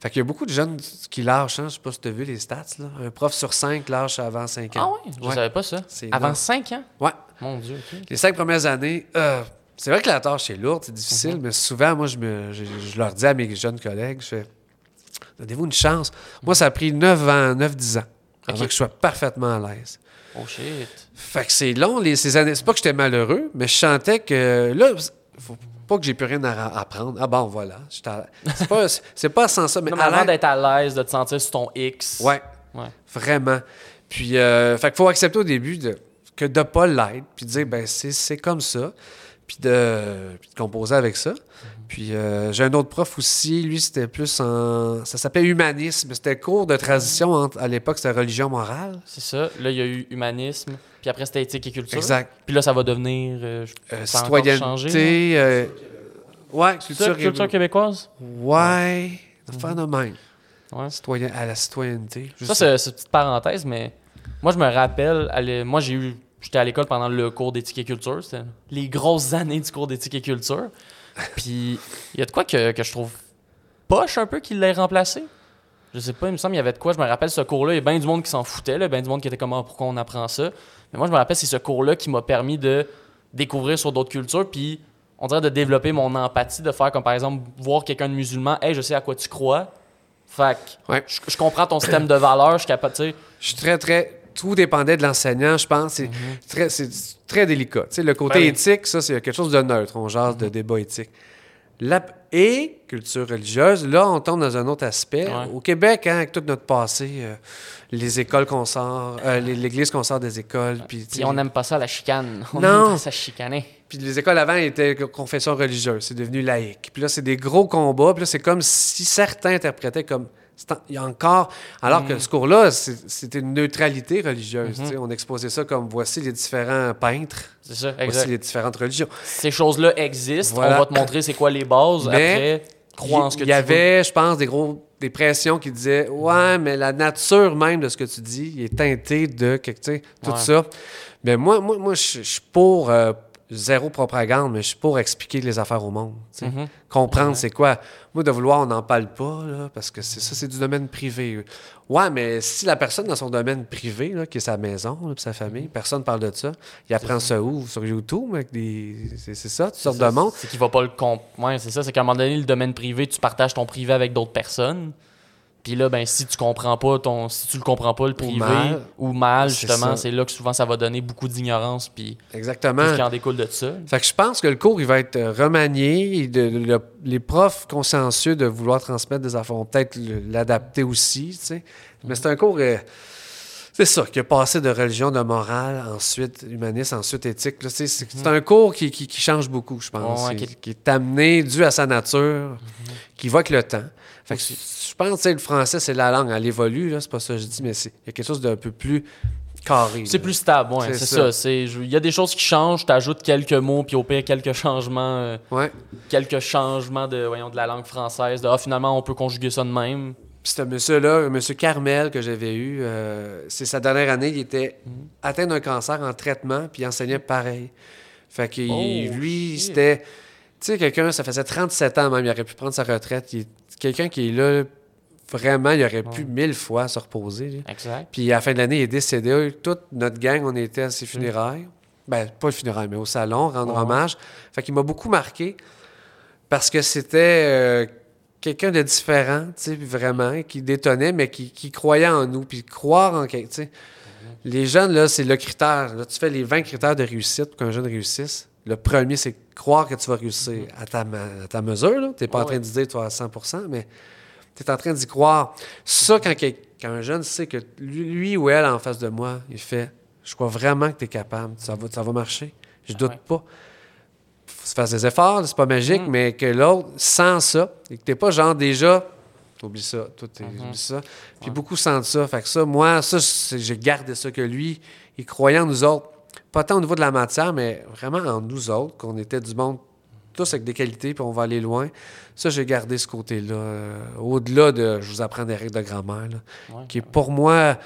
Fait qu'il y a beaucoup de jeunes qui lâchent, hein? je sais pas si tu as vu les stats, là. Un prof sur cinq lâche avant 5 Ah ans. ouais? Je Ouais. savais pas ça. Avant. 5 ans? Ouais. Mon Dieu. Les cinq premières années, euh, c'est vrai que la tâche est lourde, c'est difficile, Mhm. mais souvent, moi, je, me, je, je leur dis à mes jeunes collègues, je fais, donnez-vous une chance. Moi, ça a pris 9 ans, 9-10 ans avant que je sois parfaitement à l'aise. Oh shit. Fait que c'est long, les, ces années. C'est pas que j'étais malheureux, mais je sentais que là, faut pas que j'ai plus rien à apprendre. Ah bon, voilà. C'est pas, c'est pas sans ça, mais Non, mais avant d'être à l'aise, de te sentir sur ton X. Ouais, Ouais. vraiment. Puis, euh, fait qu'il faut accepter au début de, que de pas l'être, puis dire, ben, c'est, c'est comme ça. Puis de, puis de composer avec ça. Puis euh, j'ai un autre prof aussi, lui, c'était plus en. Ça s'appelait humanisme. C'était cours de transition entre, à l'époque, c'était religion morale. C'est ça. Là, il y a eu humanisme, puis après, c'était éthique et culture. Exact. Puis là, ça va devenir. euh, Euh, ça citoyenneté. euh, ouais, ça, culture, québécoise? Ouais, même. Ouais. Citoyen, à la citoyenneté. Ça, c'est une petite parenthèse, mais moi, je me rappelle, moi, j'ai eu. J'étais à l'école pendant le cours d'éthique et culture. C'était les grosses années du cours d'éthique et culture. Puis, il y a de quoi que, que je trouve poche un peu qu'il l'ait remplacé? Je sais pas, il me semble qu'il y avait de quoi. Je me rappelle ce cours-là. Il y a bien du monde qui s'en foutait, là, bien du monde qui était comme Ah, pourquoi on apprend ça. Mais moi, je me rappelle, c'est ce cours-là qui m'a permis de découvrir sur d'autres cultures. Puis, on dirait de développer mon empathie, de faire comme par exemple, voir quelqu'un de musulman, hey, je sais à quoi tu crois. Fait que Ouais. je, je comprends ton système de valeurs, je suis capable, tu sais. Je suis très, très. Tout dépendait de l'enseignant, je pense. C'est très, c'est très délicat. Le côté Ben éthique, ça, c'est quelque chose de neutre. On jase de débat éthique. La- et culture religieuse, là, on tombe dans un autre aspect. Ouais. Au Québec, hein, avec tout notre passé, euh, les écoles qu'on sort, euh, l'église qu'on sort des écoles, Puis on n'aime pas ça, la chicane. On Non. aime pas ça chicaner. Puis les écoles avant étaient confession religieuse, c'est devenu laïque. Puis là, c'est des gros combats. Puis là, c'est comme si certains interprétaient comme. Il y a encore. Alors Mm. que ce cours-là, c'était une neutralité religieuse. Mm-hmm. On exposait ça comme voici les différents peintres, C'est ça, voici les différentes religions. Ces choses-là existent. Voilà. On va te montrer c'est quoi les bases. Mais Après, crois en ce que Il tu y veux. avait, je pense, des gros des pressions qui disaient Ouais, mais la nature même de ce que tu dis il est teintée de tout Ouais. ça. Mais moi, moi, moi je je suis pour euh, zéro propagande, mais je suis pour expliquer les affaires au monde. Mhm. Comprendre Ouais. c'est quoi. Moi, de vouloir, on n'en parle pas, là, parce que c'est ça, c'est du domaine privé. Ouais, mais si la personne dans son domaine privé, là, qui est sa maison, là, sa famille, personne ne parle de ça, il apprend ça où? Sur YouTube, avec des. C'est ça, toutes sortes de monde. C'est qu'il va pas le comp. Ouais, c'est ça. C'est qu'à un moment donné, le domaine privé, tu partages ton privé avec d'autres personnes. Puis là, ben, si tu comprends pas ton. Si tu le comprends pas, le privé, ou mal. mal, C'est justement, c'est là que souvent ça va donner beaucoup d'ignorance. Puis Exactement. ce qui en découle de ça. Fait que je pense que le cours, il va être euh, remanié. et de- de- le- les profs consciencieux de vouloir transmettre des affaires vont peut-être l'adapter aussi, tu sais. Mais c'est un cours... euh, c'est ça, qui a passé de religion, de morale, ensuite humaniste, ensuite éthique. C'est c'est un cours qui, qui- qui change beaucoup, je pense. Ouais, qui- qui est amené dû à sa nature, qui va avec le temps. Fait que je pense que le français, c'est la langue, elle évolue, c'est pas ça que je dis, mais c'est- il y a quelque chose d'un peu plus carré. C'est plus stable, ouais, C'est ça. Il y a des choses qui changent, tu ajoutes quelques mots, puis au pire, quelques changements. euh, Ouais. quelques changements de, voyons, de la langue française. De, ah, finalement, on peut conjuguer ça de même. Puis ce monsieur-là, monsieur Carmel que j'avais eu, euh, c'est sa dernière année, il était Mhm. atteint d'un cancer en traitement, puis il enseignait pareil. Fait que Oh, lui, c'était... Tu sais, quelqu'un, ça faisait 37 ans même, il aurait pu prendre sa retraite. Il quelqu'un qui est là, vraiment, il aurait pu Ouais. mille fois se reposer. là. Exact. Puis à la fin de l'année, il est décédé. Toute notre gang, on était à ses funérailles. Ben, pas le funérailles, mais au salon, rendre. Ouais. hommage. Fait qu'il m'a beaucoup marqué parce que c'était euh, quelqu'un de différent, tu sais, vraiment, qui détonnait, mais qui, qui croyait en nous. Puis croire en quelqu'un, tu sais. Les jeunes, là, c'est le critère. Là, tu fais les 20 critères de réussite pour qu'un jeune réussisse. Le premier, c'est croire que tu vas réussir à ta, à ta mesure. Tu n'es pas en train de dire toi à 100% mais tu es en train d'y croire. Ça, quand, un jeune sait que lui, lui ou elle en face de moi, il fait Je crois vraiment que tu es capable, ça va, ça va marcher. Je doute ouais. pas. faut se faire des efforts, c'est pas magique, Mm. mais que l'autre sent ça et que t'es pas genre déjà. Oublie ça, toi, t'es- Mhm. oublie ça. Puis Ouais. beaucoup sentent ça. Fait que ça, moi, ça, j'ai gardé ça que lui, il croyait en nous autres. Pas tant au niveau de la matière, mais vraiment en nous autres, qu'on était du monde tous avec des qualités, puis on va aller loin. Ça, j'ai gardé ce côté-là. euh, Au-delà de, je vous apprends des règles de grammaire, là, Ouais. qui est pour moi,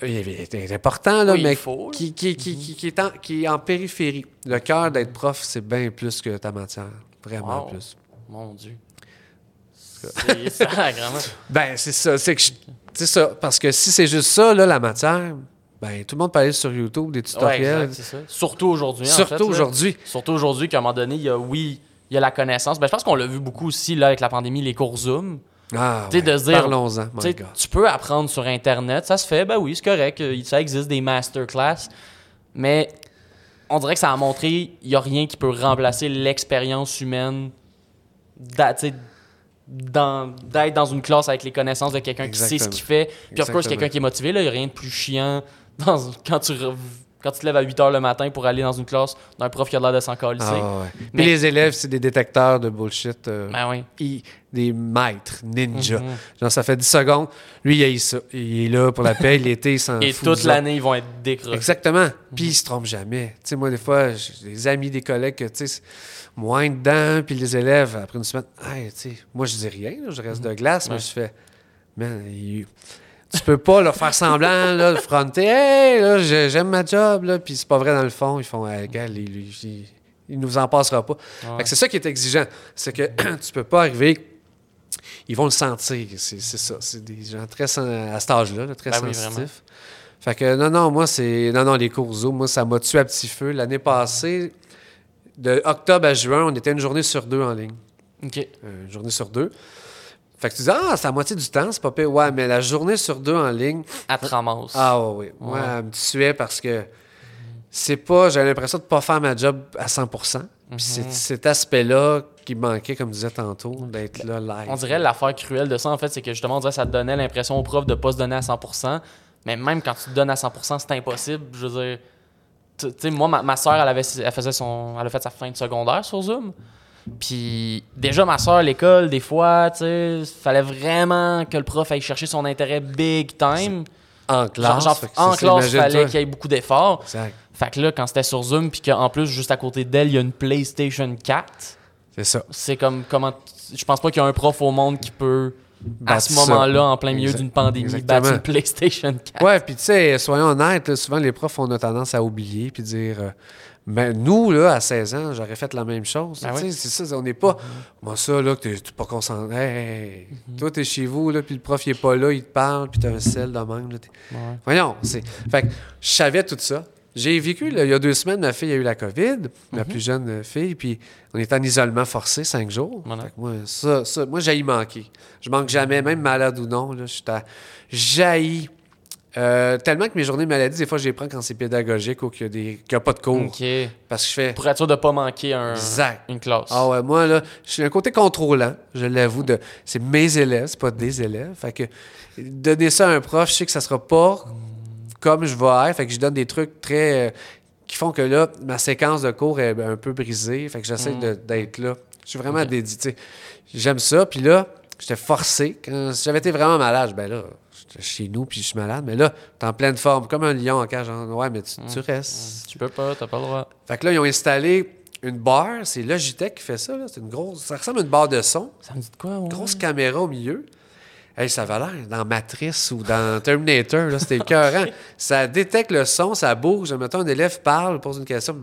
est- important, là, Oui, mais faut, là. qui, qui, qui, qui- qui est en, qui est en périphérie. Le cœur d'être prof, c'est bien plus que ta matière. Vraiment Wow. plus. Mon Dieu. C'est ça, vraiment. Ben, c'est ça. C'est que je- c'est ça. Parce que si c'est juste ça, là, la matière, ben, tout le monde peut aller sur YouTube, des Ouais, tutoriels. exact, ça. Surtout aujourd'hui. en Surtout fait, aujourd'hui. Surtout aujourd'hui, qu'à un moment donné, il y a, oui, il y a la connaissance. Ben, je pense qu'on l'a vu beaucoup aussi là, avec la pandémie, les cours Zoom. Ah, ouais. de dire- Parlons-en, Tu peux apprendre sur Internet, ça se fait, ben oui, c'est correct, euh, ça existe des masterclass, mais on dirait que ça a montré il n'y a rien qui peut remplacer l'expérience humaine sais, dans- d'être dans une classe avec les connaissances de quelqu'un qui sait ce qu'il fait. Puis, of course, quelqu'un qui est motivé, il n'y a rien de plus chiant dans, quand, tu, re- Quand tu te lèves à 8 h le matin pour aller dans une classe d'un prof qui a l'air de s'en calisser. Ah, ouais. Puis Mais- les élèves, c'est des détecteurs de bullshit. euh, Ben oui. des maîtres, ninja. Mhm. Genre, ça fait 10 secondes. Lui, il a eu ça. Il est là pour la paix. L'été, il s'en Et fout. toute l'année, ils vont être décrochés. Exactement. Puis il se trompe jamais. Tu sais, moi, des fois, j'ai des amis, des collègues que, tu sais, moins dedans, puis les élèves, après une semaine, hey, tu sais, moi, je dis rien, là, je reste de glace, mais je fais, man, il- tu peux pas leur faire semblant, là, le fronter, hey, j'aime ma job, là, puis c'est pas vrai dans le fond. Ils font, hey, gars, il nous en passera pas. Ouais. C'est ça qui est exigeant. C'est que tu peux pas arriver. Ils vont le sentir. C'est ça. C'est des gens très à cet âge-là, là, très Ben oui, fait que non, non, moi, c'est. Non, non, les cours Zoom, moi, ça m'a tué à petit feu. L'année passée, de octobre à juin, on était une journée sur deux en ligne. OK. Euh, Une journée sur deux. Fait que tu dis, ah, c'est la moitié du temps, c'est pas pire. Ouais, mais la journée sur deux en ligne, À te ramasse. ah ouais, oui. Moi, Ouais. elle me tuait parce que c'est pas. J'avais l'impression de pas faire ma job à 100 Puis c'est cet aspect-là qui manquait, comme je disais tantôt, d'être là live. On dirait l'affaire cruelle de ça, en fait, c'est que justement, on dirait ça te donnait l'impression au prof de pas se donner à 100%. Mais même quand tu te donnes à 100%, c'est impossible. Je veux dire, tu tu sais, moi, ma, ma soeur, elle, avait, elle, faisait son, elle a fait sa fin de secondaire sur Zoom. Puis déjà, ma soeur à l'école, des fois, tu sais, fallait vraiment que le prof aille chercher son intérêt big time. En classe. genre, en classe, fallait qu'il y ait beaucoup d'efforts. Exact. Fait que là, quand c'était sur Zoom, puis qu'en plus, juste à côté d'elle, il y a une PlayStation 4, C'est ça. c'est comme comment. Je pense pas qu'il y a un prof au monde qui peut, à ce moment-là, en plein milieu d'une pandémie, exactement. battre une PlayStation 4. Ouais, puis tu sais, soyons honnêtes, là, souvent les profs, on a tendance à oublier puis dire. euh, ben, nous, là, à 16 ans, j'aurais fait la même chose. Ah oui. C'est ça, on n'est pas. Moi, ça, là, que t'es pas concentré. Hey, hey, hey. Toi, t'es chez vous, là, puis le prof, il est pas là, il te parle, puis t'as un sel de même. Là, t'es- Ouais. Voyons, c'est. Fait que je savais tout ça. J'ai vécu, là, il y a deux semaines, ma fille a eu la COVID, ma plus jeune euh, fille, puis on est en isolement forcé cinq jours. Voilà. Fait que moi, ça, ça, moi, j'ai manqué. Je manque jamais, même malade ou non. Là, je suis à-. Euh, tellement que mes journées de maladie, des fois, je les prends quand c'est pédagogique ou qu'il y a, a pas de cours. Parce que je fais. Pour être sûr de pas manquer un, Exact. une classe. Ah ouais, moi, là, je suis un côté contrôlant, je l'avoue. De, c'est mes élèves, c'est pas des élèves. Fait que donner ça à un prof, je sais que ça sera pas comme je vais être. Fait que je donne des trucs très. euh, qui font que là, ma séquence de cours est un peu brisée. Fait que j'essaie de- d'être là. Je suis vraiment Ok. dédié. J'aime ça. Puis là, j'étais forcé. Quand si j'avais été vraiment malade, ben là, chez nous, puis je suis malade. Mais là, t'es en pleine forme, comme un lion en cage. genre, ouais, mais tu, tu restes. Tu peux pas, t'as pas le droit. Fait que là, ils ont installé une barre. C'est Logitech qui fait ça. C'est une grosse. Ça ressemble à une barre de son. Ça me dit de quoi, ouais? Grosse caméra au milieu. Hey, ça va l'air dans Matrice ou dans Terminator. là, C'était écœurant. ça détecte le son, ça bouge. Mettons, un élève parle, pose une question,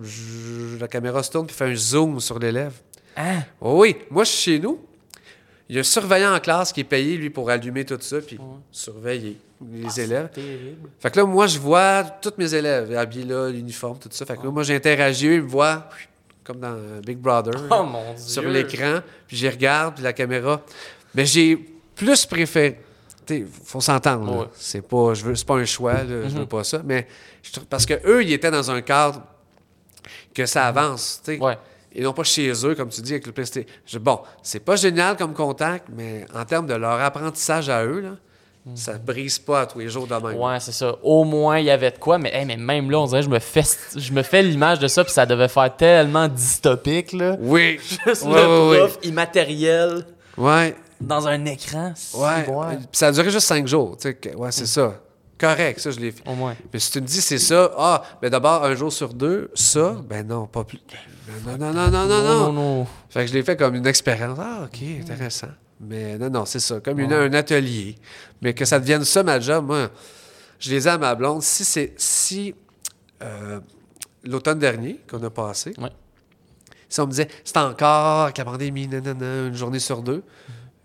la caméra se tourne puis fait un zoom sur l'élève. Hein? Oui, moi, je suis chez nous. Il y a un surveillant en classe qui est payé, lui, pour allumer tout ça puis surveiller les élèves. Terrible. Fait que là, moi, je vois tous mes élèves habillés là, l'uniforme, tout ça. Fait que là, moi, j'interagis, eux, ils me voient comme dans Big Brother. Oh là, mon dieu. sur l'écran, puis j'y regarde, puis la caméra. Mais j'ai plus préféré. Il faut s'entendre. Ouais. C'est pas, je veux, c'est pas un choix, là, je veux pas ça. Mais je trouve- parce que eux, ils étaient dans un cadre que ça avance. Ouais. Ils n'ont pas chez eux, comme tu dis, avec le PlayStation. Bon, c'est pas génial comme contact, mais en termes de leur apprentissage à eux, là, ça brise pas à tous les jours de même. Ouais, c'est ça. Au moins, il y avait de quoi, mais, hey, mais même là, on dirait que je me fais, je me fais l'image de ça, puis ça devait faire tellement dystopique, là. Oui. Juste Ouais, le ouais, prof immatériel Ouais. dans un écran. Ouais. Puis Ça a duré juste cinq jours. Ouais, c'est ça. Correct, ça, je l'ai fait. Au moins. Mais si tu me dis c'est ça, ah, ben d'abord un jour sur deux, ça, ben non, pas plus. Non, non, non, non, non, non. non, non. Fait que je l'ai fait comme une expérience. Ah, OK, intéressant. Mais non, non, c'est ça, comme une- un atelier. Mais que ça devienne ça, ma job, moi, je les ai à ma blonde. Si c'est. Si. euh, L'automne dernier, qu'on a passé, Ouais. si on me disait, c'est encore avec la pandémie, nanana, une journée sur deux,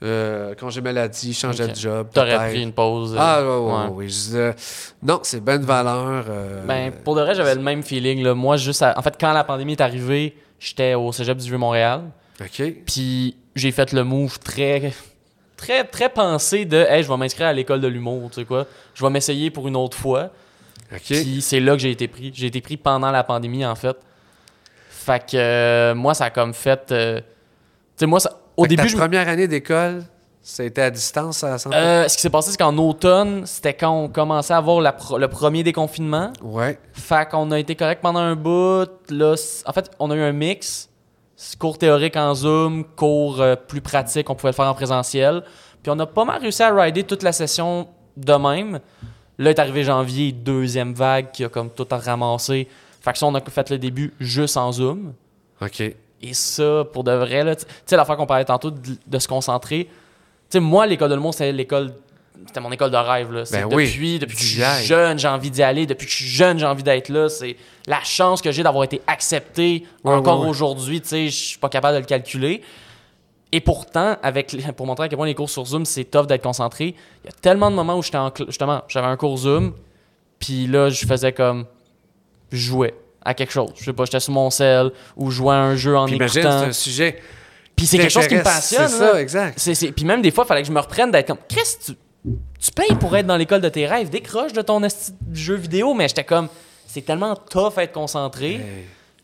euh, congé maladie, changer Ok. de job. T'aurais pris une pause. euh, Ah, ouais, ouais, ouais. oui. Je disais, non, c'est bonne valeur. euh, Ben, pour de vrai, j'avais le même feeling. Là. Moi, juste à- en fait, quand la pandémie est arrivée, j'étais au cégep du Vieux-Montréal. OK. Puis j'ai fait le move très, très, très pensé de Hey, je vais m'inscrire à l'école de l'humour. Tu sais quoi? Je vais m'essayer pour une autre fois. OK. Puis c'est là que j'ai été pris. J'ai été pris pendant la pandémie, en fait. Fait que moi, ça a comme fait. tu sais, moi, ça, au Fait début, ta je première année d'école, Ça a été à distance à 100%? Euh, ce qui s'est passé, c'est qu'en automne, c'était quand on commençait à avoir la pro- le premier déconfinement. Ouais. Fait qu'on a été correct pendant un bout. Là, en fait, on a eu un mix. Cours théorique en Zoom, cours euh, plus pratique, on pouvait le faire en présentiel. Puis on a pas mal réussi à rider toute la session de même. Là est arrivé janvier, deuxième vague qui a comme tout ramassé. Fait que ça, on a fait le début juste en Zoom. OK. Et ça, pour de vrai, là, tu sais, l'affaire qu'on parlait tantôt de, de se concentrer. Tu sais, moi, l'école de monde, c'était l'école. C'était mon école de rêve. Là. Ben oui, depuis, depuis que je suis jeune, j'ai envie d'y aller. Depuis que je suis jeune, j'ai envie d'être là. C'est la chance que j'ai d'avoir été accepté Ouais, encore ouais, ouais. aujourd'hui. Tu sais, je suis pas capable de le calculer. Et pourtant, avec les- pour montrer à quel point les cours sur Zoom, c'est tough d'être concentré, il y a tellement de moments où j'étais en justement, j'avais un cours Zoom, puis là, je faisais comme. Je jouais à quelque chose. Je sais pas, j'étais sur mon cell ou jouais à un jeu en Puis imagine, écoutant. c'est un sujet. Puis c'est quelque chose qui me passionne. C'est là. ça, exact. C'est- Puis même des fois, il fallait que je me reprenne d'être comme Chris, tu, tu payes pour être dans l'école de tes rêves, décroche de ton jeu vidéo, mais j'étais comme c'est tellement tough à être concentré. Hey.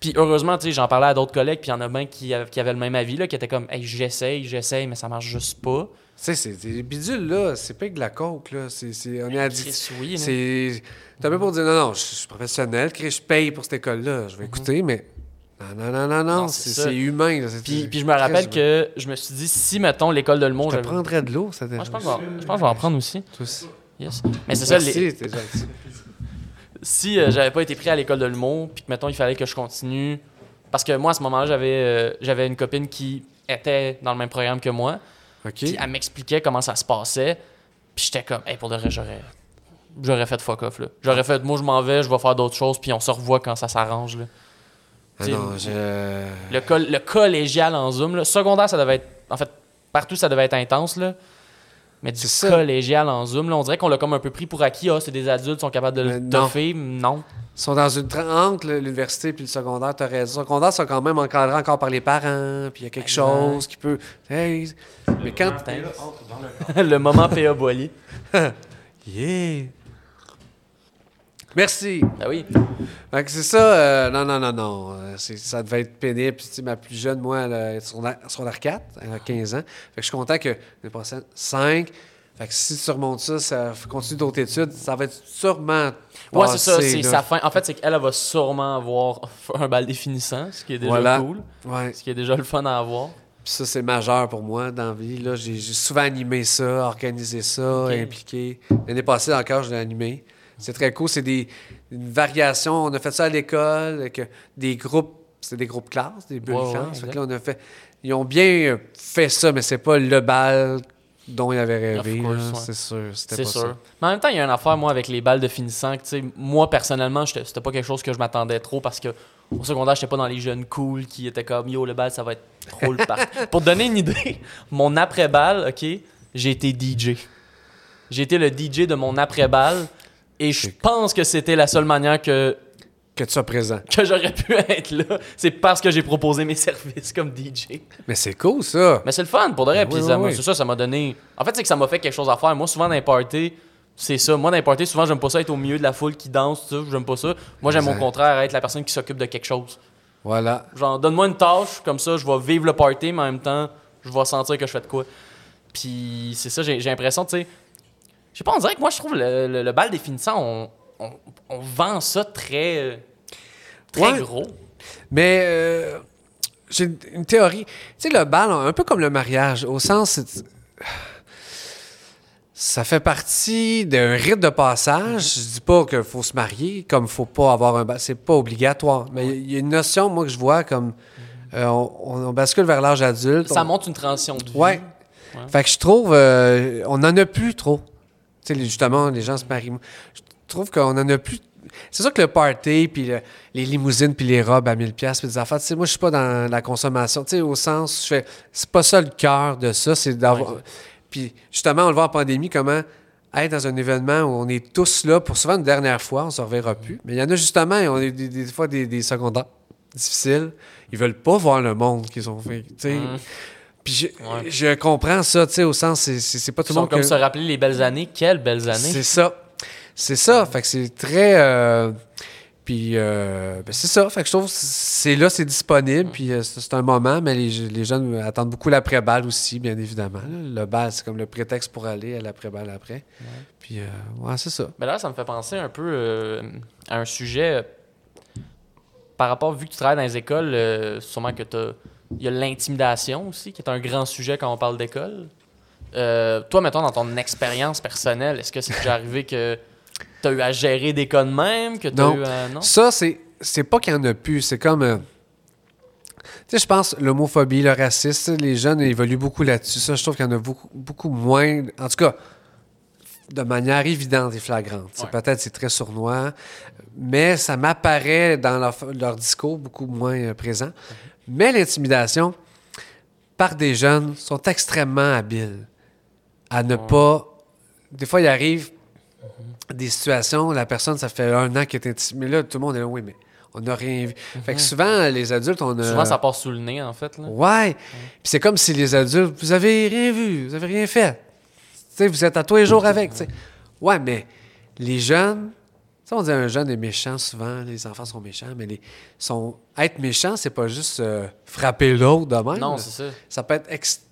Puis heureusement, tu sais, j'en parlais à d'autres collègues, puis il y en a bien qui, avaient- qui avaient le même avis, là, qui étaient comme hey, j'essaye, j'essaye, mais ça marche juste pas. Tu sais, c'est des bidules, là. C'est pas que de la coke, là. C'est, c'est- on est addict. Oui. C'est. T'as même pour dire, non, non, je suis professionnel, je paye pour cette école-là. Je vais écouter, mais. Non, non, non, non, non. C'est humain. là. Puis, puis je me rappelle que je me suis dit, si, mettons, l'école de le monde, Je te prendrais de l'eau, ça Moi, dérange. je pense, que je pense que je vais en prendre aussi. Toi aussi. Yes. Mais c'est ça, les- si euh, j'avais pas été pris à l'école de l'humour, puis que mettons il fallait que je continue, parce que moi à ce moment-là j'avais euh, j'avais une copine qui était dans le même programme que moi, Puis elle m'expliquait comment ça se passait, puis j'étais comme, hey, pour de vrai j'aurais j'aurais fait fuck off là, j'aurais fait moi je m'en vais, je vais faire d'autres choses, puis on se revoit quand ça s'arrange là. Ah non, je. Le, le collégial en zoom, là, secondaire ça devait être, en fait partout ça devait être intense là. Mais du collégial en zoom, là, on dirait qu'on l'a comme un peu pris pour acquis. Ah, c'est des adultes, ils sont capables de le non. toffer. Non. Ils sont dans une tra- entre le- l'université puis le secondaire, t'as raison. Le secondaire, sont quand même encadrés encore par les parents, puis il y a quelque chose qui peut. Hey, mais quand. le moment PA Boily. Yeah! Merci! Ben oui. Fait que c'est ça, euh, non, non, non, non. euh, c'est- ça devait être pénible. Puis, tu sais, ma plus jeune, moi, elle est sur la, sur la 4, elle a 15 ans. Fait que je suis content que l'année prochaine, 5. Fait que si tu remontes ça, ça continue d'autres études, ça va être sûrement. Ouais, c'est ça. C'est là. sa fin. En fait, c'est qu'elle elle va sûrement avoir un bal définissant, ce qui est déjà Voilà. cool. Ouais. Ce qui est déjà le fun à avoir. Puis ça, c'est majeur pour moi dans la vie. Là, j'ai, j'ai souvent animé ça, organisé ça, impliqué. L'année passée encore, je l'ai animé. C'est très cool. C'est des une variation. On a fait ça à l'école euh, des groupes. C'était des groupes classes, des bulles Ouais, ouais, classes. Fait exact. que là, on a fait. Ils ont bien fait ça, mais c'est pas le bal dont ils avaient rêvé. ouais. C'est sûr. C'était C'est pas sûr. ça. Mais en même temps, il y a une affaire, moi, avec les balles de finissant, que, moi, personnellement, c'était pas quelque chose que je m'attendais trop parce que au secondaire, j'étais pas dans les jeunes cool qui étaient comme yo, le bal, ça va être trop le parc. Pour te donner une idée, mon après-balle, OK, j'ai été DJ. J'ai été le DJ de mon après-balle et je pense que c'était la seule manière que Que tu sois présent. que j'aurais pu être là, c'est parce que j'ai proposé mes services comme DJ. Mais c'est cool, ça. Mais c'est le fun, pour de vrai. Puis oui, oui, oui. c'est ça, ça m'a donné. En fait, c'est que ça m'a fait quelque chose à faire. Moi, souvent dans les parties, c'est ça. Moi, dans les parties, souvent, j'aime pas ça être au milieu de la foule qui danse, ça. J'aime pas ça. Moi, j'aime au contraire être la personne qui s'occupe de quelque chose. Voilà. Genre, donne-moi une tâche, comme ça, je vais vivre le party, mais en même temps, je vais sentir que je fais de quoi. Puis c'est ça, j'ai j'ai l'impression, tu sais. Je sais pas, on dirait que moi, je trouve le, le- le bal définissant, on, on, on vend ça très. euh, très Ouais. gros. Mais euh, j'ai une- théorie. Tu sais, le bal, un peu comme le mariage, au sens. Ça fait partie d'un rite de passage. Je dis pas qu'il faut se marier, comme il faut pas avoir un bal. C'est pas obligatoire. Mais il y a une notion, moi, que je vois comme. euh, on, on bascule vers l'âge adulte. Ça On- montre une transition de vie. Ouais. Fait que je trouve, euh, on en a plus trop. Sais, justement, les gens se marient. Je trouve qu'on en a plus. C'est sûr que le party, puis le- les limousines, puis les robes à 1000 pièces, puis des affaires. Tu sais, moi, je suis pas dans la consommation. Tu sais, au sens, je fais, c'est pas ça le cœur de ça, c'est d'avoir. Puis justement, on le voit en pandémie, comment être dans un événement où on est tous là pour souvent une dernière fois, on se reverra plus. Mais il y en a justement, on a des, fois des, des secondaires difficiles. Ils veulent pas voir le monde qu'ils ont fait. Mm. Puis je, Ouais. je comprends ça, tu sais, au sens, c'est, pas tout le monde comme que- se rappeler les belles années. Quelles belles années? C'est ça. C'est ça. Fait que c'est très. euh, Puis euh, ben, c'est ça. Fait que je trouve que c'est là, c'est disponible. Puis euh, c'est un moment, mais les, les jeunes attendent beaucoup l'après-balle aussi, bien évidemment. Le bal, c'est comme le prétexte pour aller à l'après-balle après. Puis euh, ouais, c'est ça. Mais là, ça me fait penser un peu euh, à un sujet par rapport, vu que tu travailles dans les écoles, sûrement que tu Il y a l'intimidation aussi, qui est un grand sujet quand on parle d'école. Euh, toi, mettons, dans ton expérience personnelle, est-ce que c'est déjà arrivé que tu as eu à gérer des cas de même? Que Non. eu à- non? Ça, c'est, c'est pas qu'il y en a plus. C'est comme. euh, tu sais, je pense l'homophobie, le racisme, les jeunes évoluent beaucoup là-dessus. Ça, je trouve qu'il y en a beaucoup, beaucoup moins. En tout cas, de manière évidente et flagrante. C'est Ouais. Peut-être c'est très sournois, mais ça m'apparaît dans leur, leur discours beaucoup moins euh, présent. Mais l'intimidation par des jeunes sont extrêmement habiles à ne pas. Des fois, il arrive des situations où la personne, ça fait un an qu'elle est intimidée. Là, tout le monde est là, oui, mais on n'a rien vu. Fait que souvent, les adultes, on a. Souvent, ça passe sous le nez, en fait. Là. Ouais. Puis c'est comme si les adultes, vous avez rien vu, vous avez rien fait. Vous êtes à tous les jours avec. Ouais, mais les jeunes, sais, on dit un jeune est méchant souvent, les enfants sont méchants, mais les, sont, être méchant, c'est pas juste euh, frapper l'autre de même. Non, c'est ça. ça peut être ex-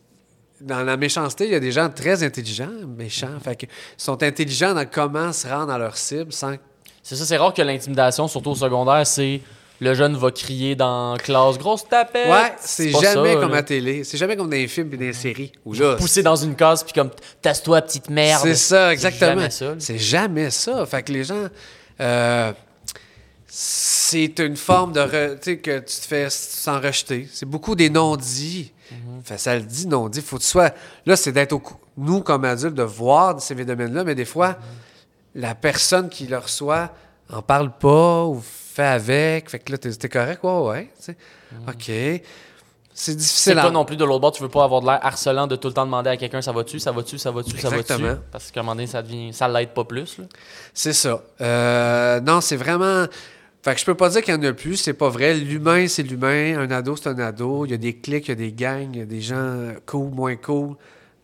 dans la méchanceté, il y a des gens très intelligents, méchants, fait que, sont intelligents dans comment se rendre à leur cible sans C'est ça, c'est rare que l'intimidation, surtout au secondaire, c'est le jeune va crier dans la classe grosse tapette. Ouais, c'est jamais ça, comme là. à télé. C'est jamais comme dans les films et dans les séries. Où là, Pousser dans une case puis comme tasse-toi petite merde. C'est ça, exactement. jamais ça, là. C'est jamais ça. Fait que les gens. Euh, c'est une forme de. re- tu sais, que tu te fais sans rejeter. C'est beaucoup des non-dits. Mhm. Fait, ça le dit, non-dit. Faut que tu sois. Là, c'est d'être au Nous, comme adultes, de voir ces phénomènes-là, mais des fois, Mhm. la personne qui le reçoit en parle pas ou fait avec. Fait que là, t'es t'es correct, ouais, ouais. sais. OK. C'est Mhm. C'est difficile toi à. non plus de l'autre bord, tu veux pas avoir de l'air harcelant de tout le temps demander à quelqu'un ça va-tu, ça va-tu, ça va-tu, ça va-tu? Parce qu'à un moment donné, ça devient. ça l'aide pas plus. C'est ça. Euh, non, c'est vraiment. Fait que je peux pas dire qu'il y en a plus, c'est pas vrai. L'humain, c'est l'humain. Un ado, c'est un ado. Il y a des clics, il y a des gangs, il y a des gens cool, moins cool,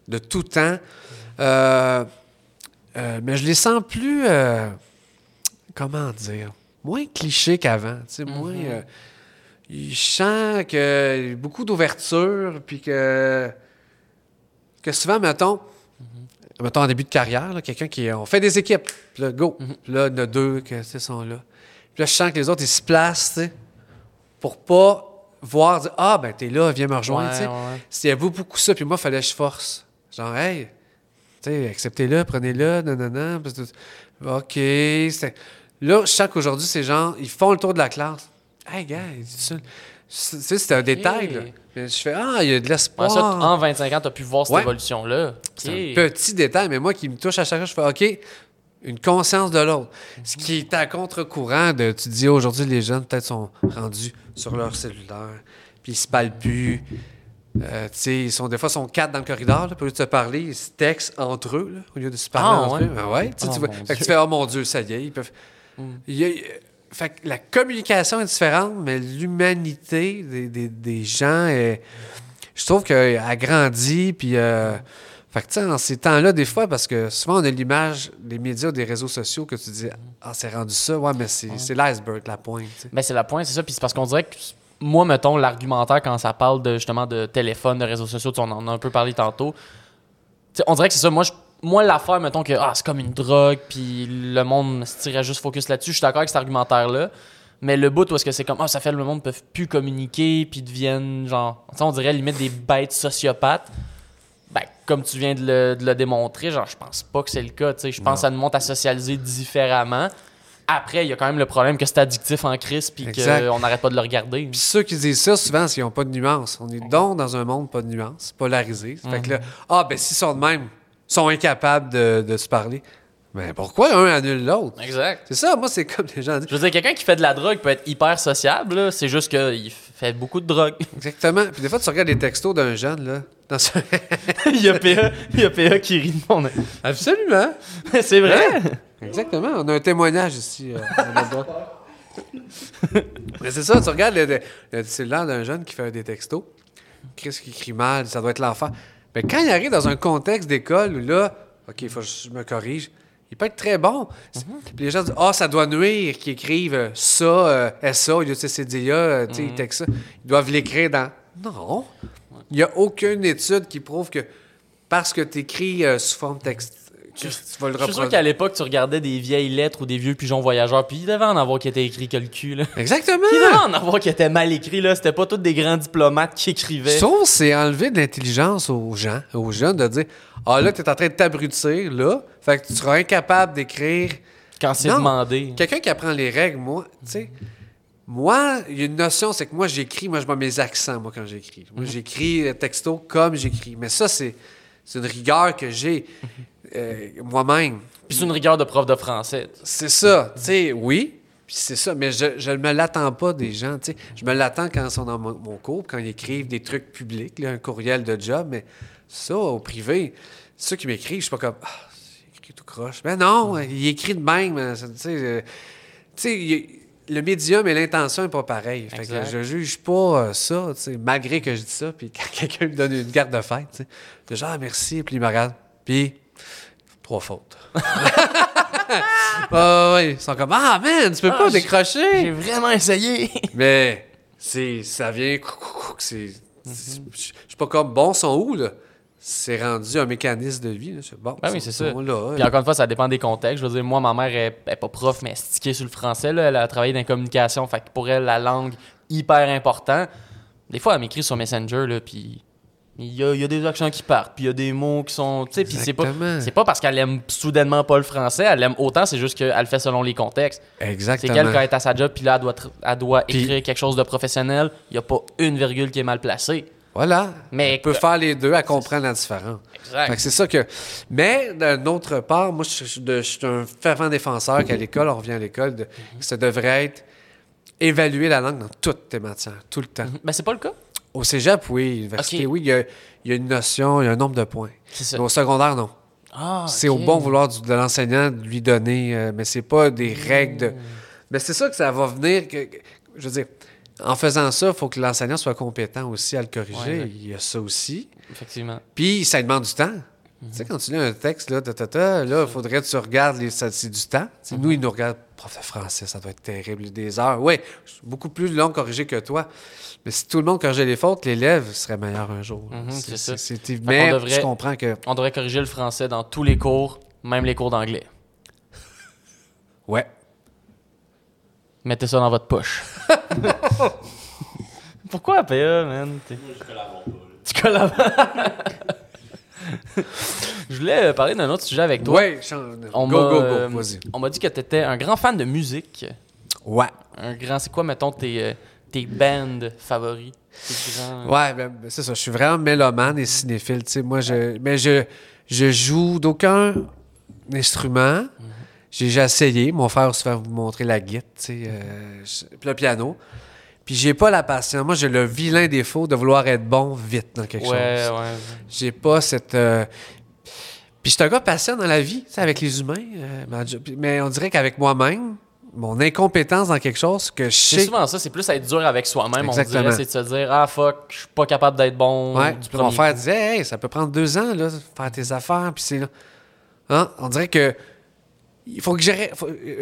de tout temps. Euh, euh, mais je les sens plus. comment dire Moins clichés qu'avant. tu sais, Moins. Mhm. euh, je sens a beaucoup d'ouverture, puis que. Que souvent, mettons mettons en début de carrière, là, quelqu'un qui. On fait des équipes. Puis là, go. Mhm. Puis là, il y en a deux qui sont là. Puis là, je sens que les autres, ils se placent, tu sais, pour pas voir, dire Ah, ben, t'es là, viens me rejoindre. Ouais, ouais. Il y avait beaucoup ça, puis moi, il fallait que je force. Genre, hey, tu sais, acceptez-le, prenez-le, nanana. que- OK. c'est- Là, je sens qu'aujourd'hui, ces gens, ils font le tour de la classe. Hey, gars. Tu sais, c'est un détail, là. Je fais Ah, il y a de l'espoir. ça, en 25 ans, tu as pu voir cette Ouais. évolution-là. C'est un petit détail, mais moi qui me touche à chaque fois, je fais OK, une conscience de l'autre. Ce qui est à contre-courant de. Tu dis aujourd'hui, les jeunes peut-être sont rendus sur leur cellulaire, puis ils se parlent plus. Euh, tu sais, ils sont, des fois, ils sont quatre dans le corridor, là, de se parler, ils se textent entre eux, là, au lieu de se parler Ah, entre ouais? eux. Ah ouais, tu Oh, tu vois. mon Fait que tu fais, oh mon Dieu, ça y est, ils peuvent. Mm. Il y a- fait que la communication est différente, mais l'humanité des, des- des gens est. Je trouve qu'elle a grandi, puis. euh, fait que, tu sais, en ces temps-là, des fois, parce que souvent, on a l'image des médias, des réseaux sociaux, que tu dis, ah, c'est rendu ça. Ouais, mais c'est c'est l'iceberg, la pointe. tu sais. Ben, c'est la pointe, c'est ça. Puis c'est parce qu'on dirait que moi, mettons, l'argumentaire, quand ça parle de justement de téléphone, de réseaux sociaux, on en a un peu parlé tantôt. Tu sais, on dirait que c'est ça. Moi, je- moi l'affaire, mettons que ah, c'est comme une drogue, puis le monde se tirait juste focus là-dessus. Je suis d'accord avec cet argumentaire-là. Mais le bout où est-ce que c'est comme ah, ça fait le monde ne peut plus communiquer, puis deviennent genre, on dirait limite des bêtes sociopathes. Ben, comme tu viens de le, de le démontrer, genre, je pense pas que c'est le cas. tu sais. Je pense que ça nous montre à socialiser différemment. Après, il y a quand même le problème que c'est addictif en crise puis qu'on n'arrête pas de le regarder. Puis ceux qui disent ça, souvent, c'est qu'ils n'ont pas de nuances. On est donc dans un monde pas de nuances, polarisé. Fait que là, ah, ben, s'ils sont de même, sont incapables de, de se parler, ben, pourquoi un annule l'autre? Exact. C'est ça, moi, c'est comme les gens disent. Je veux dire, quelqu'un qui fait de la drogue peut être hyper sociable, là. c'est juste qu'il fait beaucoup de drogue. Exactement. Puis des fois, tu regardes les textos d'un jeune, là. Dans ce- il, y a PA, il y a PA qui rit de mon. Absolument. c'est vrai? Exactement. On a un témoignage ici. euh. Mais c'est ça, tu regardes le, le- le cellulaire d'un jeune qui fait des textos. Qu'est-ce qui écrit mal? Ça doit être l'enfant. Mais quand il arrive dans un contexte d'école où là, OK, il faut que je me corrige, il peut être très bon. Puis les gens disent, ah, ça doit nuire qu'ils écrivent euh, ça, euh, SA, UCCDA, euh, tu sais, ils textent ça. Ils doivent l'écrire dans. Non. Il n'y a aucune étude qui prouve que parce que tu écris sous forme texte, tu vas le Je suis sûr qu'à l'époque, tu regardais des vieilles lettres ou des vieux pigeons voyageurs, puis il devait en avoir qui étaient écrits que le cul, là. Exactement. Il devait en avoir qui étaient mal écrits, là. C'était pas tous des grands diplomates qui écrivaient. Que c'est enlever de l'intelligence aux gens, aux jeunes, de dire Ah là, tu es en train de t'abrutir, là. Fait que tu seras incapable d'écrire. Quand c'est demandé. Quelqu'un qui apprend les règles, moi, tu sais. Moi, il y a une notion, c'est que moi, j'écris, moi, je mets mes accents, moi, quand j'écris. Moi, j'écris euh, texto comme j'écris. Mais ça, c'est c'est une rigueur que j'ai euh, moi-même. Puis c'est une rigueur de prof de français. C'est ça, tu sais, oui. Puis c'est ça, mais je, ne me l'attends pas des gens, tu sais. Je me l'attends quand ils sont dans mon, mon cours, quand ils écrivent des trucs publics, là, un courriel de job, mais ça, au privé, ceux qui m'écrivent, je suis pas comme, ah, c'est écrit tout croche. Mais non, il écrit de même, hein, tu sais. euh, tu sais, il- le médium et l'intention n'est pas pareil. Fait que je juge pas euh, ça, tu sais, malgré que je dis ça, puis quand quelqu'un me donne une carte de fête, tu sais, je dis, ah, merci, puis il me regarde, puis trois fautes. Ah oui, ils sont comme Ah man, tu peux Ah, pas décrocher. J'ai vraiment essayé. Mais c'est ça vient c'est c'est- je suis pas comme bon sont où là? C'est rendu un mécanisme de vie là, c'est bon. Ben oui, c'est ça. là. Puis encore une fois, ça dépend des contextes. Je veux dire, moi, ma mère est, est pas prof, mais elle stickée sur le français. Là. Elle a travaillé dans la communication. Fait que pour elle, la langue, hyper important. Des fois, elle m'écrit sur Messenger, là, puis il y a, il y a des accents qui partent, puis il y a des mots qui sont... Tu sais, puis c'est pas, c'est pas parce qu'elle aime soudainement pas le français. Elle l'aime autant, c'est juste qu'elle le fait selon les contextes. C'est Exactement. qu'elle, quand elle est à sa job, puis là, elle doit, elle doit écrire quelque chose de professionnel, il y a pas une virgule qui est mal placée. Voilà. Mais on peut que- faire les deux à comprendre la différence. Exact. C'est ça que. Mais d'un autre part, moi, je suis, de- je suis un fervent défenseur qu'à l'école, on revient à l'école, de- ça devrait être évaluer la langue dans toutes tes matières, tout le temps. Ben, c'est pas le cas. Au cégep, oui. L'université, Ok. oui, il y, a, il y a une notion, il y a un nombre de points. Ça. Mais au secondaire, non. Ah, c'est au bon vouloir du- de l'enseignant de lui donner, euh, mais c'est pas des règles de. Mais c'est ça que ça va venir. que- que- je veux dire, en faisant ça, il faut que l'enseignant soit compétent aussi à le corriger. Ouais. Il y a ça aussi. Effectivement. Puis ça demande du temps. Tu sais, quand tu lis un texte, là, il faudrait que tu regardes, les, ça, c'est du temps. Sais, Nous, ils nous regardent, prof de français, ça doit être terrible, des heures. Oui, beaucoup plus long corrigé que toi. Mais si tout le monde corrigeait les fautes, l'élève serait meilleur un jour. Mhm, c'est ça. Mais devrait- je comprends que. On devrait corriger le français dans tous les cours, même les cours d'anglais. Ouais. Mettez ça dans votre poche. Pourquoi APA, man? T'es- Tu collabores? Je voulais euh, parler d'un autre sujet avec toi. Chan- On go, m'a, go, go, euh, vas-y. On m'a dit que tu étais un grand fan de musique. Ouais. Un grand, c'est quoi, mettons, tes, euh, tes bands favoris? Tes grands- Ouais, ben, ben, c'est ça. Je suis vraiment mélomane et cinéphile. tu sais. Moi, je, mais je, je joue d'aucun instrument. J'ai déjà essayé. Mon frère va vous montrer la guitare, euh, le piano. Puis j'ai pas la patience. Moi, j'ai le vilain défaut de vouloir être bon vite dans quelque Ouais, chose. ouais. J'ai pas cette. euh, Puis je suis un gars patient dans la vie, avec les humains. euh, mais on dirait qu'avec moi-même, mon incompétence dans quelque chose que je C'est sais. souvent ça, c'est plus être dur avec soi-même, on dirait, c'est de se dire « Ah, fuck, je suis pas capable d'être bon Ouais, du mon frère disait, hey, ça peut prendre deux ans, là, faire tes affaires, puis c'est là. Hein? On dirait que. Il faut que j'ai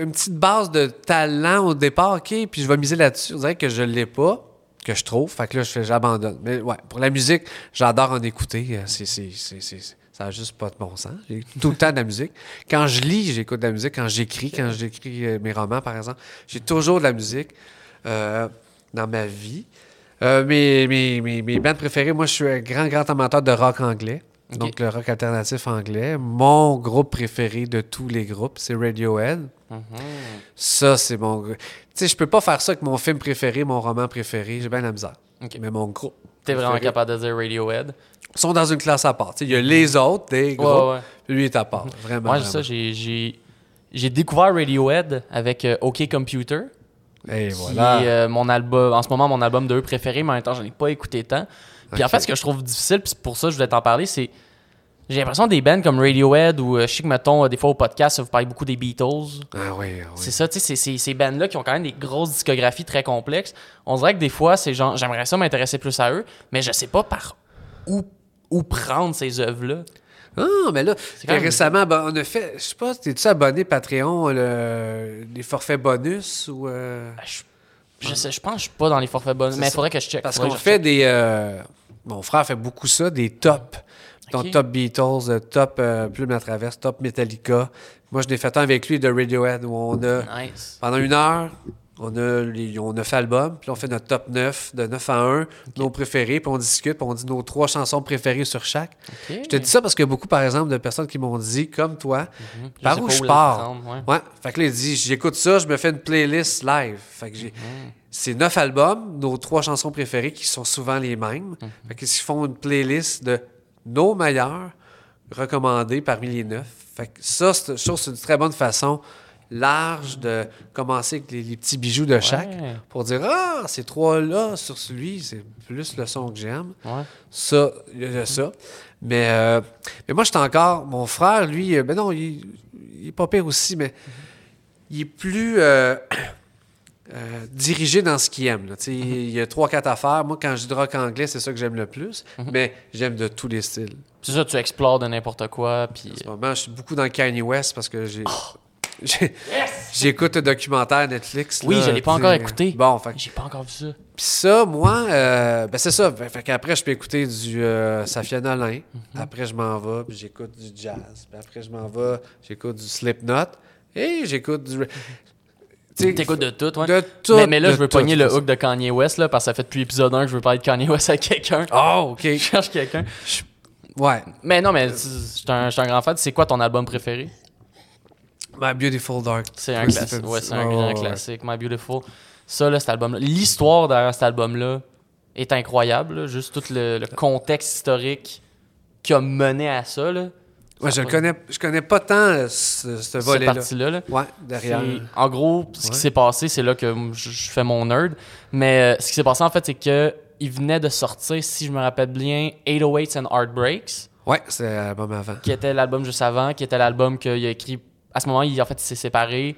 une petite base de talent au départ, OK, puis je vais miser là-dessus. Dirait que je l'ai pas, que je trouve, fait que là, je j'abandonne. Mais ouais, pour la musique, j'adore en écouter. euh, C'est, ça n'a juste pas de bon sens. J'ai tout le temps de la musique. Quand je lis, j'écoute de la musique. Quand j'écris, quand j'écris euh, mes romans, par exemple, j'ai toujours de la musique euh, dans ma vie. Mes, mes, mes, mes bands préférées, moi, je suis un grand, grand amateur de rock anglais. Donc, le rock alternatif anglais. Mon groupe préféré de tous les groupes, c'est Radiohead. Mhm. Ça, c'est mon. Tu sais, je peux pas faire ça avec mon film préféré, mon roman préféré. J'ai bien la misère. Mais mon groupe. T'es vraiment préféré. capable de dire Radiohead? Ils sont dans une classe à part. Tu sais, Il y a les autres, des groupes. Ouais, ouais. puis Lui est à part. Vraiment. Moi, vraiment. ça, j'ai, découvert Radiohead avec euh, OK Computer. Et qui voilà. est, euh, mon album, en ce moment, mon album de eux préféré, mais en même temps, j'en ai pas écouté tant. Puis en fait, ce que je trouve difficile, puis c'est pour ça que je voulais t'en parler, c'est. J'ai l'impression des bands comme Radiohead ou euh, je sais que, mettons, euh, des fois au podcast, vous parlez beaucoup des Beatles. Ah oui, ah oui. C'est ça, tu sais, c'est- c'est- ces bands-là qui ont quand même des grosses discographies très complexes. On dirait que des fois, c'est genre, j'aimerais ça m'intéresser plus à eux, mais je sais pas par où, où prendre ces œuvres-là. Ah, mais là, même- récemment, ben, on a fait, je sais pas, t'es-tu abonné Patreon, le, les forfaits bonus ou. euh, Ben, Je, je sais, je pense que je suis pas dans les forfaits bonus, mais il ça. faudrait que je check. Parce qu'on fait check. des. Mon frère fait beaucoup ça, des tops. Donc, top Beatles, euh, top euh, Plume à Traverse, top Metallica. Moi, je l'ai fait un avec lui de Radiohead où on a, Nice. pendant une heure, on a, les, on a fait album, puis on fait notre top 9, de 9 à 1, nos préférés, puis on discute, puis on dit nos trois chansons préférées sur chaque. Je te dis ça parce qu'il y a beaucoup, par exemple, de personnes qui m'ont dit, comme toi, Je par où je pars? ouais. Ouais. Fait que là, il dit, j'écoute ça, je me fais une playlist live. Fait que j'ai. Mhm. C'est neuf albums, nos trois chansons préférées qui sont souvent les mêmes. Mhm. Fait qu'ils font une playlist de nos meilleurs recommandés parmi les neuf. Fait que ça, c'est- je trouve c'est une très bonne façon large de commencer avec les, les petits bijoux de chaque Ouais. pour dire Ah, ces trois-là sur celui, c'est plus le son que j'aime. Ouais. Ça, il y a ça. Mais, euh, mais moi, j'étais encore. Mon frère, lui, euh, ben non, il, il est pas pire aussi, mais il est plus euh, euh, dirigé dans ce qu'il aime. sais, Il y a trois, quatre affaires. Moi, quand je dis rock anglais, c'est ça que j'aime le plus. Mais j'aime de tous les styles. C'est ça, tu explores de n'importe quoi, puis... En ce moment, je suis beaucoup dans Kanye West parce que j'ai. j'ai- J'écoute le documentaire Netflix. Oui, là, je l'ai pas encore écouté. Bon, fait J'ai pas encore vu ça. Puis ça, moi, euh, ben c'est ça. Fait, fait qu'après, je peux écouter du euh, Safia Nolin. Mhm. Après, je m'en vais, puis j'écoute du jazz. Puis après, je m'en vais, j'écoute du Slipknot. Et j'écoute du... T'écoutes de tout, ouais. De tout. mais, mais là, je veux pogner le hook de Kanye West, là, parce que ça fait depuis épisode 1 que je veux parler de Kanye West avec quelqu'un. Oh, OK. Je cherche quelqu'un. Ouais. Mais non, mais je suis un, un grand fan. C'est quoi ton album préféré? My Beautiful Dark. C'est un classique. Ouais, c'est un Oh, grand ouais. classique. My Beautiful. Ça, là, cet album-là. L'histoire derrière cet album-là est incroyable. là. Juste tout le, le contexte historique qui a mené à ça. Là. Ouais, je connais, je connais pas tant euh, ce, ce Cette volet-là. partie-là. là. Ouais, derrière. En gros, ce qui s'est passé, c'est là que je, je fais mon nerd. Mais euh, ce qui s'est passé, en fait, c'est que il venait de sortir, si je me rappelle bien, 808s and Heartbreaks, Ouais, c'est l'album avant. qui était l'album juste avant, qui était l'album qu'il a écrit. À ce moment, il, en fait, il s'est séparé,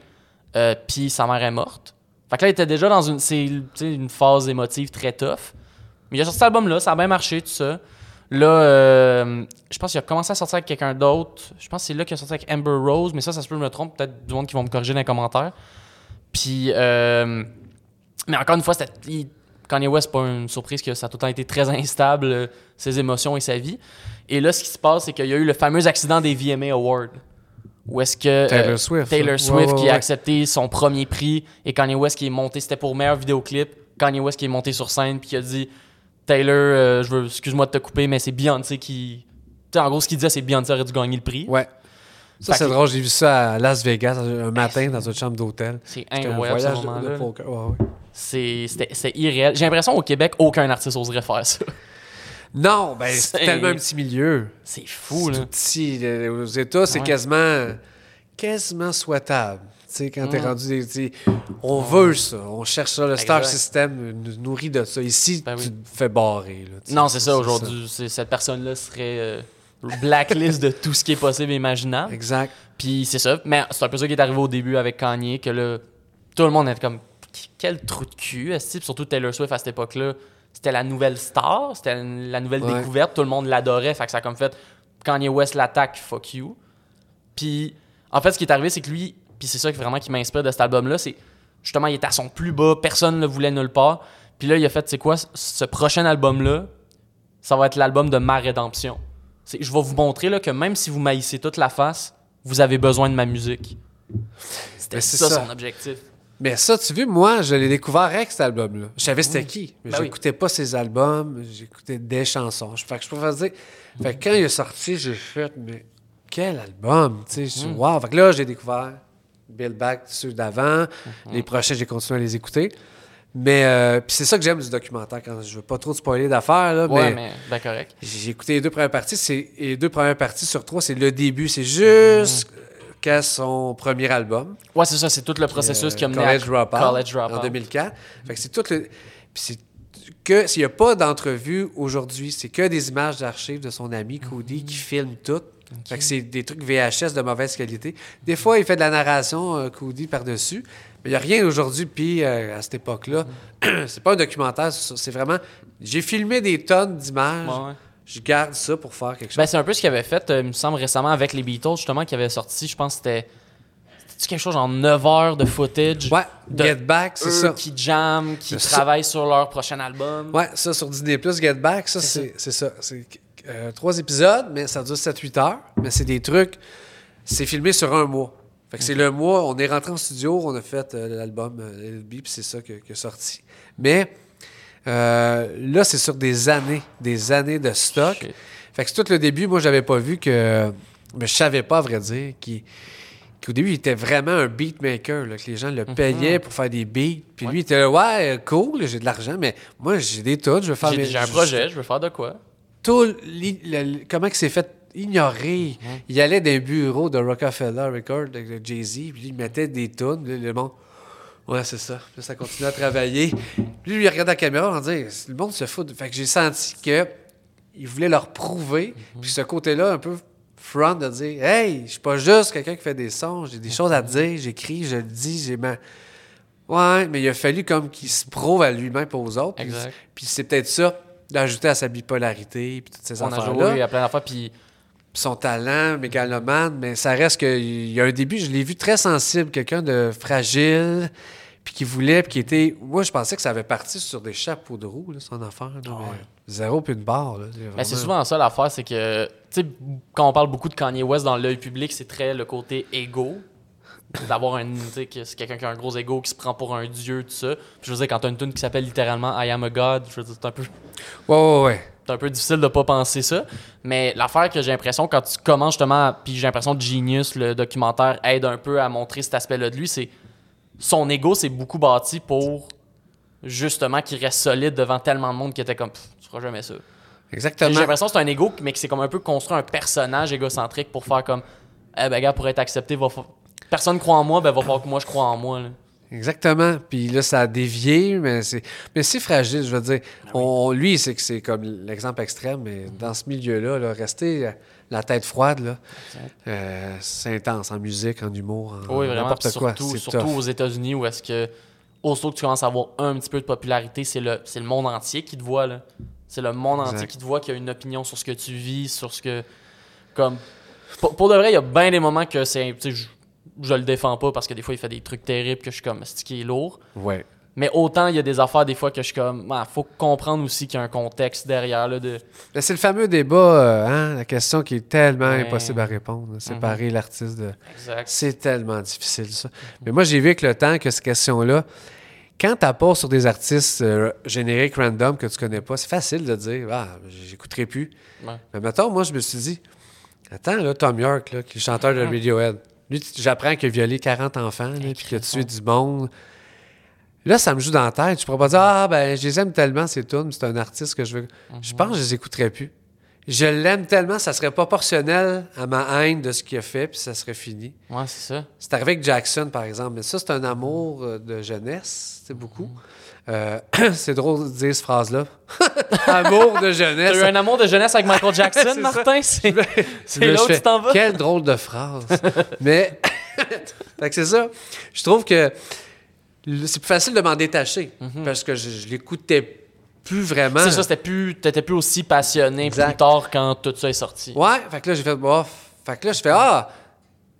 euh, puis sa mère est morte. Fait que là, il était déjà dans une, une phase émotive très tough. Mais il a sorti cet album-là, ça a bien marché, tout ça. Là, euh, je pense qu'il a commencé à sortir avec quelqu'un d'autre. Je pense que c'est là qu'il a sorti avec Amber Rose, mais ça, ça se peut je me trompe. Peut-être du monde qui vont me corriger dans les commentaires. Puis, euh, mais encore une fois, il- Kanye West, pas une surprise que ça a tout le temps été très instable, euh, ses émotions et sa vie. Et là, ce qui se passe, c'est qu'il y a eu le fameux accident des VMA Awards. Où est-ce que Taylor Swift. Taylor Ouais, Swift ouais, qui ouais. a accepté son premier prix et Kanye West qui est monté, c'était pour meilleur vidéoclip. Kanye West qui est monté sur scène puis qui a dit Taylor, euh, je veux, excuse-moi de te couper, mais c'est Beyoncé qui. Tu sais, en gros, ce qu'il disait, c'est Beyoncé aurait dû gagner le prix. Ouais. Ça, c'est que- drôle. J'ai vu ça à Las Vegas un matin dans une chambre d'hôtel. C'est un incroyable ce voyage de poker. Ouais, ouais. C'est- irréel. J'ai l'impression au Québec, aucun artiste oserait faire ça. Non, ben c'est tellement un petit milieu. C'est fou, C'est là. tout petit. Le- Aux États, c'est Ouais. quasiment, quasiment souhaitable. Sais, quand t'es Mm. rendu des. On veut ça. On cherche ça. Le star system nous nourrit de ça. Ici, Ben oui. tu te fais barrer. là. Non, c'est ça aujourd'hui. Cette personne-là serait euh, blacklist de tout ce qui est possible et imaginable. Exact. Puis c'est ça. Mais c'est un peu ça qui est arrivé au début avec Kanye, que là, tout le monde était comme, quel trou de cul. Puis surtout Taylor Swift à cette époque-là. C'était la nouvelle star, c'était la nouvelle Ouais. découverte, tout le monde l'adorait, fait que ça a comme fait Kanye West l'attaque, fuck you. Puis en fait, ce qui est arrivé, c'est que lui, puis c'est ça qui vraiment qui m'inspire de cet album-là, c'est justement, il était à son plus bas, personne ne le voulait nulle part. Puis là, il a fait, c'est quoi, ce prochain album-là, ça va être l'album de ma rédemption. Je vais vous montrer là, que même si vous maïssez toute la face, vous avez besoin de ma musique. C'était ça, ça. son objectif. Mais ça, tu vois, moi, je l'ai découvert avec cet album-là. Je savais c'était Oui. qui, mais Ben oui. j'écoutais pas ses albums, j'écoutais des chansons. Fait que je peux dire. Fait que quand il est sorti, j'ai fait, mais quel album, tu sais, je suis, Mm. wow. Fait que là, j'ai découvert Bill Back, ceux d'avant. Mm-hmm. Les prochains, j'ai continué à les écouter. Mais euh, c'est ça que j'aime du documentaire, quand je veux pas trop spoiler d'affaires, là, Ouais, mais, mais, ben correct. j'ai écouté les deux premières parties. C'est, et les deux premières parties sur trois, c'est le début. C'est juste qu'à son premier album. Ouais, c'est ça, c'est tout le processus Euh, qui a mené College à Dropout, College Dropout. en 2004. Fait que c'est tout le. Puis c'est que s'il n'y a pas d'entrevue aujourd'hui, c'est que des images d'archives de son ami Cody Mhm. qui filme tout. Fait que c'est des trucs VHS de mauvaise qualité. Des fois, il fait de la narration, euh, Cody, par-dessus. Mais il n'y a rien aujourd'hui, puis euh, à cette époque-là. Mhm. c'est pas un documentaire, c'est vraiment. J'ai filmé des tonnes d'images. Ouais, ouais. je garde ça pour faire quelque chose. Ben, c'est un peu ce qu'il avait fait, euh, il me semble, récemment avec les Beatles, justement, qui avait sorti, je pense que c'était. C'était quelque chose genre 9 heures de footage. ouais, de Get Back, c'est eux ça. qui jam, qui travaillent sur leur prochain album. Ouais, ça sur Disney Plus, Get Back, ça, C'est ça. C'est euh, trois épisodes, mais ça dure 7-8 heures. Mais c'est des trucs. C'est filmé sur un mois. Fait que c'est le mois, on est rentré en studio, on a fait euh, l'album euh, LB, puis c'est ça qui est sorti. Mais là, c'est sur des années, des années de stock. Shit. Fait que c'est tout le début, moi, j'avais pas vu que. Mais je savais pas, à vrai dire, qu'au début, il était vraiment un beatmaker, là, que les gens le payaient pour faire des beats. Puis Ouais. lui, il était là, ouais, cool, j'ai de l'argent, mais moi, j'ai des tunes, je veux faire J'ai mes- un je- projet, je veux faire de quoi. Tout, le- comment que c'est fait ignorer. Il allait dans les bureaux de Rockefeller Records, de, Jay-Z, puis il mettait des tunes, puis le monde. Ouais, c'est ça. Puis ça continuait à travailler. Lui, lui, il regardait la caméra en disant le monde se fout. Fait que j'ai senti que il voulait leur prouver. Puis ce côté-là, un peu front, de dire Hey, je suis pas juste quelqu'un qui fait des sons, j'ai des choses à dire, j'écris, je le dis, j'ai ma. Ouais, mais il a fallu comme qu'il se prouve à lui-même et aux autres. Puis-. Puis c'est peut-être ça, d'ajouter à sa bipolarité, puis toutes ces On a affaires-là. joué à plein d'affaires, puis son talent, mégalomane, mais ça reste qu'il y a un début, je l'ai vu très sensible, quelqu'un de fragile, puis qui voulait, puis qui était. Moi, je pensais que ça avait parti sur des chapeaux de roue, là, son affaire. là, mais Zéro puis une barre. Là, Mais Ben, c'est souvent ça l'affaire, c'est que, tu sais, quand on parle beaucoup de Kanye West dans l'œil public, c'est très le côté égo. D'avoir un, tu sais, que c'est quelqu'un qui a un gros ego, qui se prend pour un dieu, tout ça. Puis je veux dire, quand t'as une tune qui s'appelle littéralement I am a God, je veux dire, c'est un peu, Ouais, ouais, ouais. c'est un peu difficile de pas penser ça. Mais l'affaire que j'ai l'impression, quand tu commences justement, puis j'ai l'impression que Genius, le documentaire, aide un peu à montrer cet aspect-là de lui, c'est son ego s'est beaucoup bâti pour justement qu'il reste solide devant tellement de monde qui était comme, tu feras jamais ça. J'ai Exactement. l'impression que c'est un ego, mais que c'est comme un peu construit un personnage égocentrique pour faire comme Eh ben, gars, pour être accepté, va personne croit en moi, ben, va falloir que moi je crois en moi. là. Exactement. Puis là, ça a dévié, mais c'est, mais c'est fragile, je veux dire. Ah On, lui, c'est que c'est comme l'exemple extrême, mais dans ce milieu-là, là, rester la tête froide, là, euh, c'est intense en musique, en humour, en Oui, vraiment. n'importe puis quoi. Surtout, c'est surtout tough. aux États-Unis où est-ce que, aussitôt que tu commences à avoir un petit peu de popularité, c'est le, c'est le monde entier qui te voit. là. C'est le monde Exact. entier qui te voit, qui a une opinion sur ce que tu vis, sur ce que. Comme. Pour, pour de vrai, il y a bien des moments que c'est. Je, je le défends pas parce que des fois, il fait des trucs terribles que je suis comme, c'est qui est lourd? Ouais. Mais autant, il y a des affaires des fois que je suis comme, il faut comprendre aussi qu'il y a un contexte derrière. Là, de... Mais c'est le fameux débat, euh, hein, la question qui est tellement Ouais. impossible à répondre. là, Séparer l'artiste de. Exact. C'est tellement difficile, ça. Mais moi, j'ai vu avec le temps que cette question-là, quand tu apportes sur des artistes euh, génériques random que tu connais pas, c'est facile de dire Ah, j'écouterai plus. Ouais. Mais mettons, moi, je me suis dit Attends, là, Tom York, là, qui est chanteur de Radiohead, lui, j'apprends qu'il a violé 40 enfants, puis qu'il a tué du monde. Là, ça me joue dans la tête. Je pourrais pas dire Ah, ben, je les aime tellement, ces tunes, c'est un artiste que je veux. Je pense que je les écouterais plus. Je l'aime tellement, ça serait proportionnel à ma haine de ce qu'il a fait, puis ça serait fini. Ouais, c'est ça. C'est arrivé avec Jackson, par exemple. Mais ça, c'est un amour euh, de jeunesse, c'est beaucoup. Euh, c'est drôle de dire cette phrase-là. amour de T'as jeunesse. eu un amour de jeunesse avec Michael Jackson, C'est. Martin? C'est c'est Mais là où tu t'en vas? Quelle drôle de phrase. Mais, fait que c'est ça. Je trouve que c'est plus facile de m'en détacher parce que je, je l'écoutais plus vraiment. Mhm. C'est ça, c'était plus, t'étais plus aussi passionné Exact. plus tard quand tout ça est sorti. Ouais, fait que là, j'ai fait, bof. Fait que là, je fais, ah,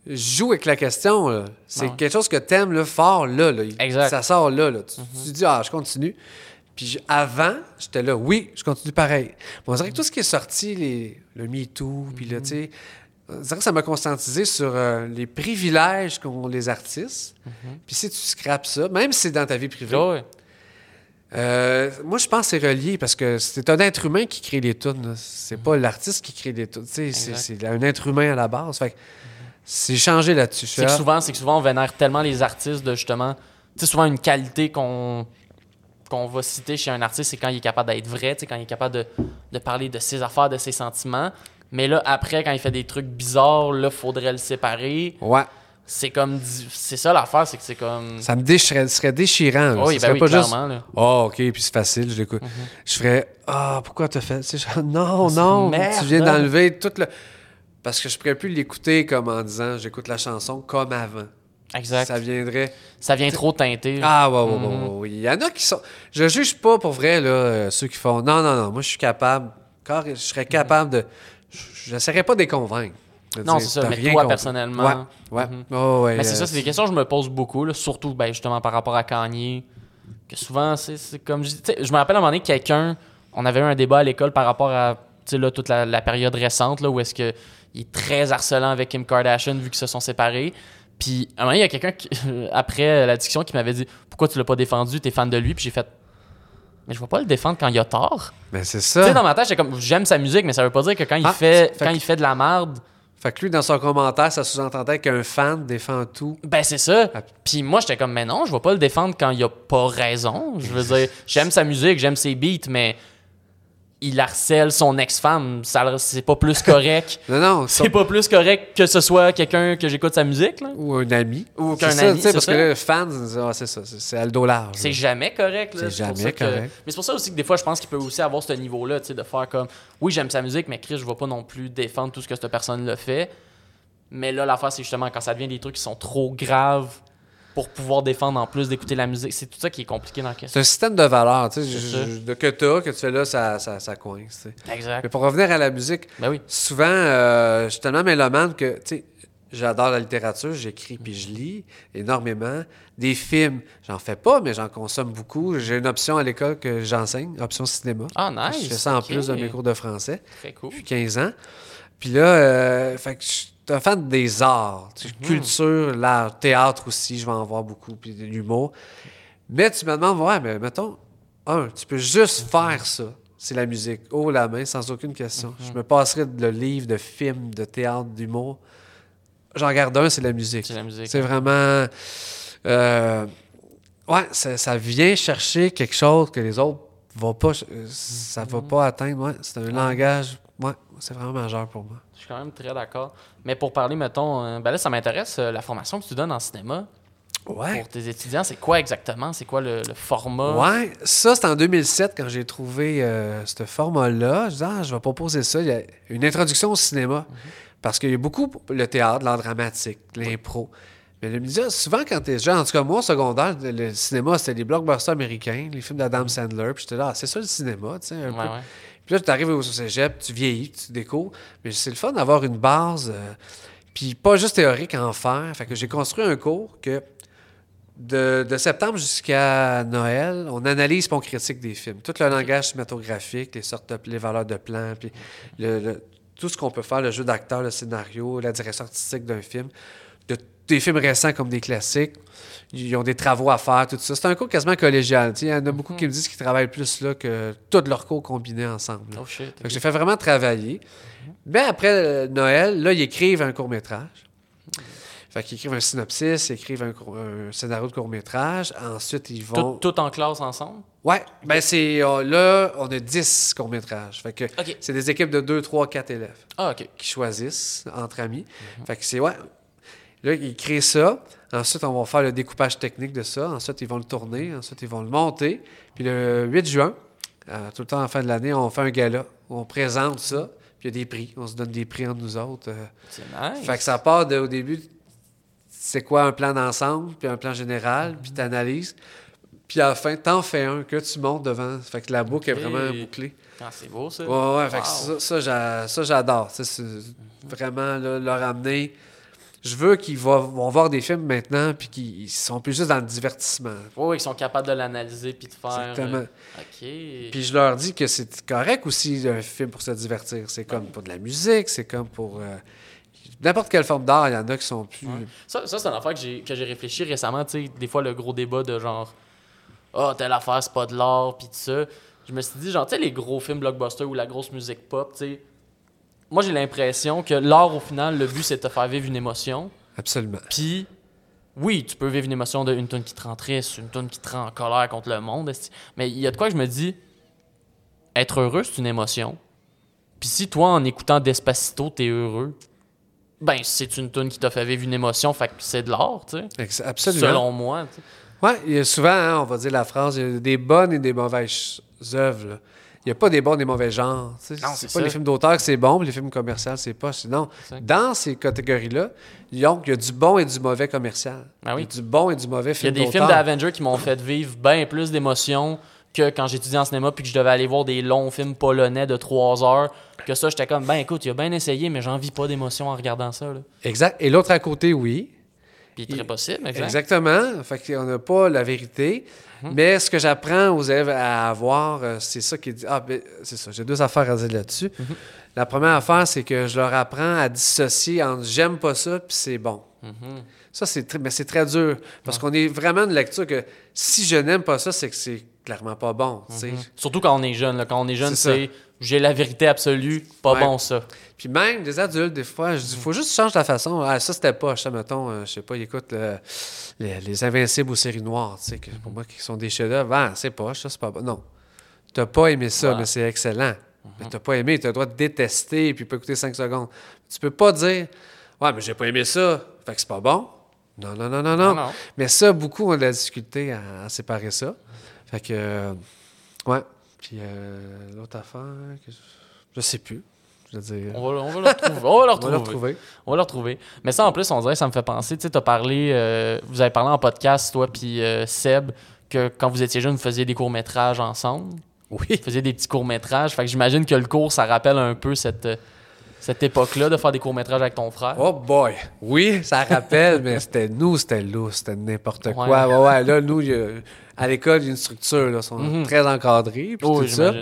joue avec la question, là. C'est quelque chose que t'aimes, là, fort, là, là. Exact. Ça sort là, là. Tu, tu dis, ah, je continue. Puis je- avant, j'étais là, oui, je continue pareil. Bon, on dirait que tout ce qui est sorti, les, le MeToo, puis là, tu sais, on dirait que ça m'a conscientisé sur euh, les privilèges qu'ont les artistes. Puis si tu scrapes ça, même si c'est dans ta vie privée, euh, moi, je pense que c'est relié parce que c'est un être humain qui crée les tunes. C'est pas l'artiste qui crée les tunes. C'est un être humain à la base. Fait que c'est changé là-dessus. C'est que ah, souvent, c'est que souvent on vénère tellement les artistes de justement. Tu sais, souvent une qualité qu'on qu'on va citer chez un artiste, c'est quand il est capable d'être vrai, tu sais, quand il est capable de, de parler de ses affaires, de ses sentiments. Mais là, après, quand il fait des trucs bizarres, là, faudrait le séparer. Ouais, C'est comme. C'est ça l'affaire, c'est que c'est comme. ça me déchirait, serait déchirant. là. oui, Ça ben serait oui, pas juste. là. Oh, OK, puis c'est facile, je l'écoute. Je ferais Ah, pourquoi t'as fait Non, non, merde. tu viens d'enlever tout le. Parce que je pourrais plus l'écouter comme en disant j'écoute la chanson comme avant. Exact. Ça viendrait. Ça vient trop teinter. Ah, ouais, ouais, Mhm. ouais, ouais, ouais. Il y en a qui sont. Je juge pas pour vrai, là, euh, ceux qui font. Non, non, non, moi, je suis capable car- je serais capable de. Je n'essaierais pas de les convaincre. Non, c'est ça. Mais toi, compris. personnellement. Ouais, ouais. Oh, ouais, Mais c'est euh, ça, c'est des questions que je me pose beaucoup, là, surtout ben, justement par rapport à Kanye. Que souvent, c'est c'est comme je Je me rappelle à un moment donné, quelqu'un, on avait eu un débat à l'école par rapport à là, toute la, la période récente, là, où est-ce que il est très harcelant avec Kim Kardashian vu qu'ils se sont séparés. Puis à un moment il y a quelqu'un, qui- après la discussion, qui m'avait dit Pourquoi tu l'as pas défendu? T'es fan de lui Puis j'ai fait Mais je vais pas le défendre quand il a tort. Mais c'est Tu sais, ça. dans ma tête, j'étais comme J'aime sa musique, mais ça veut pas dire que quand il, Ah, fait, fait quand que- il fait de la merde. Fait que lui, dans son commentaire, ça sous-entendait qu'un fan défend tout. Ben, c'est ça. Ah. Puis moi, j'étais comme, mais non, je vais pas le défendre quand il a pas raison. Je veux dire, j'aime sa musique, j'aime ses beats, mais il harcèle son ex-femme. Ça, C'est pas plus correct. Non, non, c'est pas plus correct que ce soit quelqu'un que j'écoute sa musique, là. ou un ami. Ou qu'un ami, parce ça. que là, le fan, ah, c'est ça, c'est c'est à le dos large. C'est jamais correct. là. C'est jamais que- correct. Mais c'est pour ça aussi que des fois, je pense qu'il peut aussi avoir ce niveau-là, tu sais, de faire comme, oui, j'aime sa musique, mais Chris, je vais pas non plus défendre tout ce que cette personne le fait. Mais là, l'affaire, c'est justement quand ça devient des trucs qui sont trop graves pour pouvoir défendre en plus d'écouter la musique. C'est tout ça qui est compliqué dans la question. C'est un système de valeurs, tu sais, que t'as, que tu fais là, ça, ça, ça coince. tu. Exact. Mais pour revenir à la musique, Ben oui. souvent, euh, je suis tellement mélomane que, tu sais, j'adore la littérature, j'écris puis je lis énormément. Des films, j'en fais pas, mais j'en consomme beaucoup. J'ai une option à l'école que j'enseigne, option cinéma. Ah, nice. Je fais ça en plus de mes cours de français Très cool. depuis 15 ans. Puis là, euh, fait que je un fan des arts, Mhm. culture, l'art, théâtre aussi, je vais en voir beaucoup, puis de l'humour. Mais tu me demandes, ouais, mais mettons, un, tu peux juste faire ça. C'est la musique, haut la main, sans aucune question. Mhm. Je me passerai de livres, de films, de théâtre, d'humour. J'en garde un, c'est la musique. C'est la musique. C'est vraiment. euh, ouais, ça, ça vient chercher quelque chose que les autres vont pas. euh, Ça va pas atteindre. Ouais, c'est un langage. Ouais, c'est vraiment majeur pour moi. Je suis quand même très d'accord. Mais pour parler, mettons, euh, ben là, ça m'intéresse, euh, la formation que tu donnes en cinéma Ouais. pour tes étudiants, c'est quoi exactement? C'est quoi le, le format? Ouais, ça, c'est en 2007 quand j'ai trouvé euh, ce format-là. Je dis, ah, je vais proposer ça. Il y a une introduction au cinéma. Parce qu'il y a beaucoup le théâtre, l'art dramatique, l'impro. Mais le média, souvent quand t'es jeune, en tout cas moi, au secondaire, le, le cinéma, c'était les blockbusters américains, les films d'Adam Sandler. Puis j'étais là, ah, c'est ça le cinéma, tu sais, un Ouais, peu. ouais. Puis là, tu arrives au cégep, tu vieillis, tu découvres. Mais c'est le fun d'avoir une base, euh, puis pas juste théorique à en faire. Fait que j'ai construit un cours que de, de septembre jusqu'à Noël, on analyse et on critique des films. Tout le langage cinématographique, les sortes les valeurs de plan, puis le- tout ce qu'on peut faire, le jeu d'acteur, le scénario, la direction artistique d'un film. De, des films récents comme des classiques. Ils ont des travaux à faire, tout ça. C'est un cours quasiment collégial. Il y en a beaucoup qui me disent qu'ils travaillent plus là que tous leurs cours combinés ensemble. Oh shit. J'ai fait vraiment travailler. Mais après euh, Noël, là, ils écrivent un court-métrage. Fait qu'ils écrivent un synopsis, ils écrivent un, un scénario de court-métrage. Ensuite, ils vont... Tout, tout en classe ensemble? Ouais, ben c'est... euh, là, on a 10 courts-métrages. Fait que c'est des équipes de 2, 3, 4 élèves Ah, OK. qui choisissent entre amis. Fait que c'est... Ouais. Là, ils créent ça. Ensuite, on va faire le découpage technique de ça. Ensuite, ils vont le tourner. Ensuite, ils vont le monter. Puis le 8 juin, euh, tout le temps en fin de l'année, on fait un gala. où On présente ça. Puis il y a des prix. On se donne des prix entre nous autres. euh. C'est nice. Fait que ça part de, au début, c'est quoi un plan d'ensemble, puis un plan général, puis t'analyses. Puis à la fin, t'en fais un que tu montes devant. Fait que la boucle est vraiment bouclée. Ah, c'est beau, ça. Ouais, ouais, fait que ça, ça, j'a- ça, j'adore. C'est vraiment là, leur amener. Je veux qu'ils vont, vont voir des films maintenant, puis qu'ils sont plus juste dans le divertissement. Ouais, ils sont capables de l'analyser puis de faire. Exactement. euh, OK. Puis je leur dis que c'est correct aussi un film pour se divertir. C'est comme pour de la musique, c'est comme pour euh, n'importe quelle forme d'art. Il y en a qui sont plus. Ouais. Ça, ça c'est une affaire que j'ai, que j'ai réfléchi récemment. Tu sais, des fois, le gros débat de genre, ah, telle affaire, c'est pas de l'art, puis tout ça. Je me suis dit, genre, tu sais, les gros films blockbusters ou la grosse musique pop, tu sais. Moi, j'ai l'impression que l'art, au final, le but, c'est de te faire vivre une émotion. Absolument. Puis, oui, tu peux vivre une émotion d'une tune qui te rend triste, une tune qui te rend en colère contre le monde. Mais il y a de quoi que je me dis, être heureux, c'est une émotion. Puis si toi, en écoutant Despacito, t'es heureux, ben, c'est une tune qui t'a fait vivre une émotion, fait que c'est de l'art, tu sais. Absolument. Selon moi, tu sais. Ouais, il y a souvent, hein, on va dire la phrase, il y a des bonnes et des mauvaises œuvres. N'y a pas des bons et des mauvais genres. Non, c'est pas ça. les films d'auteur que c'est bon, puis les films commerciaux, c'est pas. Sinon, Exact. dans ces catégories-là, il y a du bon et du mauvais commercial. Ah oui. Il y a du bon et du mauvais Il y a film des films d'Avengers qui m'ont fait vivre bien plus d'émotions que quand j'étudiais en cinéma puis que je devais aller voir des longs films polonais de 3 heures. Que ça, j'étais comme, ben écoute, il a bien essayé, mais j'en vis pas d'émotion en regardant ça. Là. Exact. Et l'autre à côté, oui. Puis très possible, exact. Exactement. Fait qu'on n'a pas la vérité. Mhm. Mais ce que j'apprends aux élèves à avoir, euh, c'est ça qui dit. Ah, ben, c'est ça. J'ai deux affaires à dire là-dessus. Mhm. La première affaire, c'est que je leur apprends à dissocier entre j'aime pas ça puis c'est bon. Mhm. Ça, c'est très, mais c'est très dur. Parce qu'on est vraiment une lecture que si je n'aime pas ça, c'est que c'est clairement pas bon. sais. Surtout quand on est jeune. là. Quand on est jeune, C'est ça. j'ai la vérité absolue, pas Ouais. bon ça. Puis même des adultes, des fois, je dis, faut juste changer la façon. Ah, ça, c'était pas, sais, mettons, euh, je sais pas, ils écoutent le- les, les Invincibles aux séries noires, tu sais, que pour moi, qui sont des chefs-d'œuvre. Ah, c'est pas, ça, c'est pas bon. Non. T'as pas aimé ça, Ouais. mais c'est excellent. Mais t'as pas aimé, t'as le droit de détester, puis pas écouter 5 secondes. Tu peux pas dire, ouais, mais j'ai pas aimé ça, fait que c'est pas bon. Non, non, non, non, non. Non, non. Mais ça, beaucoup ont de la difficulté à, à séparer ça. Fait que, euh, ouais. Puis euh, l'autre affaire, que je, je sais plus. Je veux dire. On va, on va le retrouver. On va le retrouver. On va le retrouver. Mais ça, en plus, on dirait que ça me fait penser. Tu sais, t'as parlé, euh, vous avez parlé en podcast, toi puis Seb, que quand vous étiez jeune, vous faisiez des courts-métrages ensemble. Oui. Vous faisiez des petits courts-métrages. Fait que j'imagine que le cours, ça rappelle un peu cette, cette époque-là de faire des courts-métrages avec ton frère. Oh boy! Oui, ça rappelle, mais c'était nous, c'était lousse, c'était n'importe quoi. Ouais. Ouais, ouais, là, nous, à l'école, il y a une structure, là, ils sont Mhm. très encadrés, puis Oh, tout ça.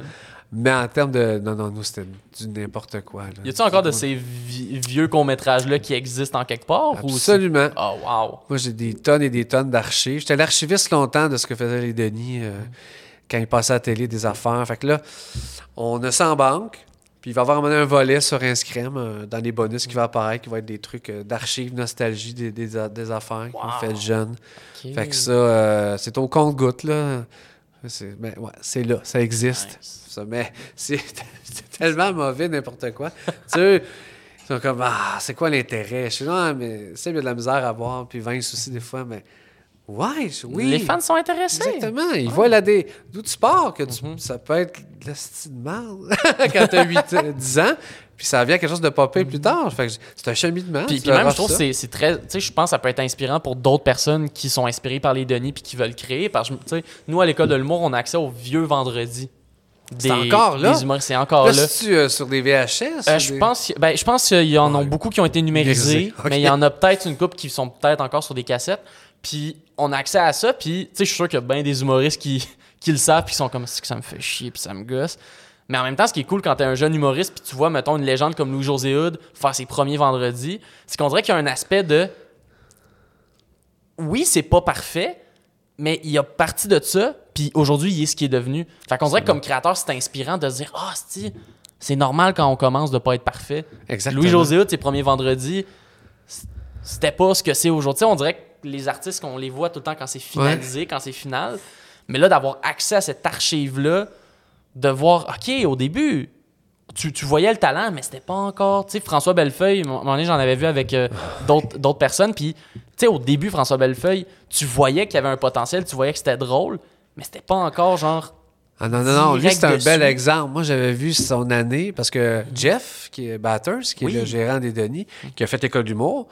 Mais en termes de. Non, non, nous, c'était du n'importe quoi. Là. Y a-tu encore de ces vi- vieux courts-métrages-là qui existent en quelque part? ou Absolument. Oh, wow. Moi, j'ai des tonnes et des tonnes d'archives. J'étais l'archiviste longtemps de ce que faisaient les Denis euh, quand ils passaient à la télé des affaires. Fait que là, on a ça en banque. Puis il va y avoir un volet sur Inscrème euh, dans les bonus qui va apparaître, qui va être des trucs euh, d'archives, nostalgie des, des, des affaires qu'on fait jeune. Fait que ça, euh, c'est au compte-goutte, là. C'est ben, ouais, c'est là, ça existe. Nice. Ça, mais c'est tellement mauvais, n'importe quoi. tu sais, ils sont comme, ah, c'est quoi l'intérêt? Je suis non, mais c'est il y a de la misère à voir, puis Vince aussi, des fois, mais ouais, oui. Les fans sont intéressés. Exactement. Ils voient la d'où tu pars, que tu- ça peut être de la style de merde quand t'as 8, 10 ans, puis ça vient quelque chose de popé plus tard. Fait que c'est un cheminement. Puis, tu puis même, je trouve que c'est- très. Tu sais, je pense que ça peut être inspirant pour d'autres personnes qui sont inspirées par les Denis puis qui veulent créer. Parce que, tu sais, nous, à l'école de l'humour, on a accès au vieux vendredi. C'est encore là? Des humoristes, c'est encore Là, là. c'est-tu euh, sur des VHS? Euh, je des- pense, qu'il- ben, je pense qu'il y en a beaucoup qui ont été numérisés, mais il y en a peut-être une couple qui sont peut-être encore sur des cassettes. Puis on a accès à ça, puis tu sais, je suis sûr qu'il y a bien des humoristes qui, qui le savent, puis qui sont comme que ça me fait chier, puis ça me gosse. Mais en même temps, ce qui est cool quand t'es un jeune humoriste, puis tu vois, mettons, une légende comme Louis-José Hood faire ses premiers vendredis, c'est qu'on dirait qu'il y a un aspect de. Oui, c'est pas parfait, mais il y a partie de ça, puis aujourd'hui, il est ce qui est devenu. Fait qu'on dirait que comme créateur, c'est inspirant de se dire Ah, c'est c'est normal quand on commence de pas être parfait. Exactement. Louis-José Hood, ses premiers vendredis, c'était pas ce que c'est aujourd'hui. On dirait que les artistes, qu'on les voit tout le temps quand c'est finalisé, quand c'est final. Mais là, d'avoir accès à cette archive-là, de voir, OK, au début, tu, tu voyais le talent, mais c'était pas encore. Tu sais, François Bellefeuille, à un moment donné, j'en avais vu avec euh, d'autres d'autres personnes. Puis, tu sais, au début, François Bellefeuille, tu voyais qu'il y avait un potentiel, tu voyais que c'était drôle, mais c'était pas encore genre. Ah non, non, non. Lui, c'est un bel exemple. Moi, j'avais vu son année parce que Jeff, qui est Batters, qui Oui. est le gérant des Denis, qui a fait l'école d'humour,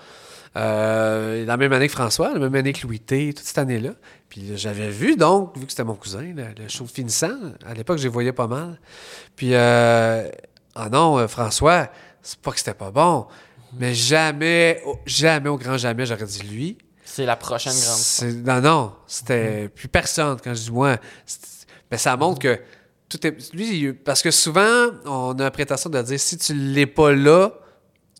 euh, la même année que François, la même année que Louis T, toute cette année-là. Puis j'avais vu, donc, vu que c'était mon cousin, le, le show finissant, à l'époque, je les voyais pas mal. Puis, euh, ah non, euh, François, c'est pas que c'était pas bon, mais jamais, jamais, au grand jamais, j'aurais dit lui. C'est la prochaine grande. C'est- Non, non, c'était plus personne quand je dis moi. Mais ça montre que tout est. Lui, parce que souvent, on a la prétention de dire si tu l'es pas là,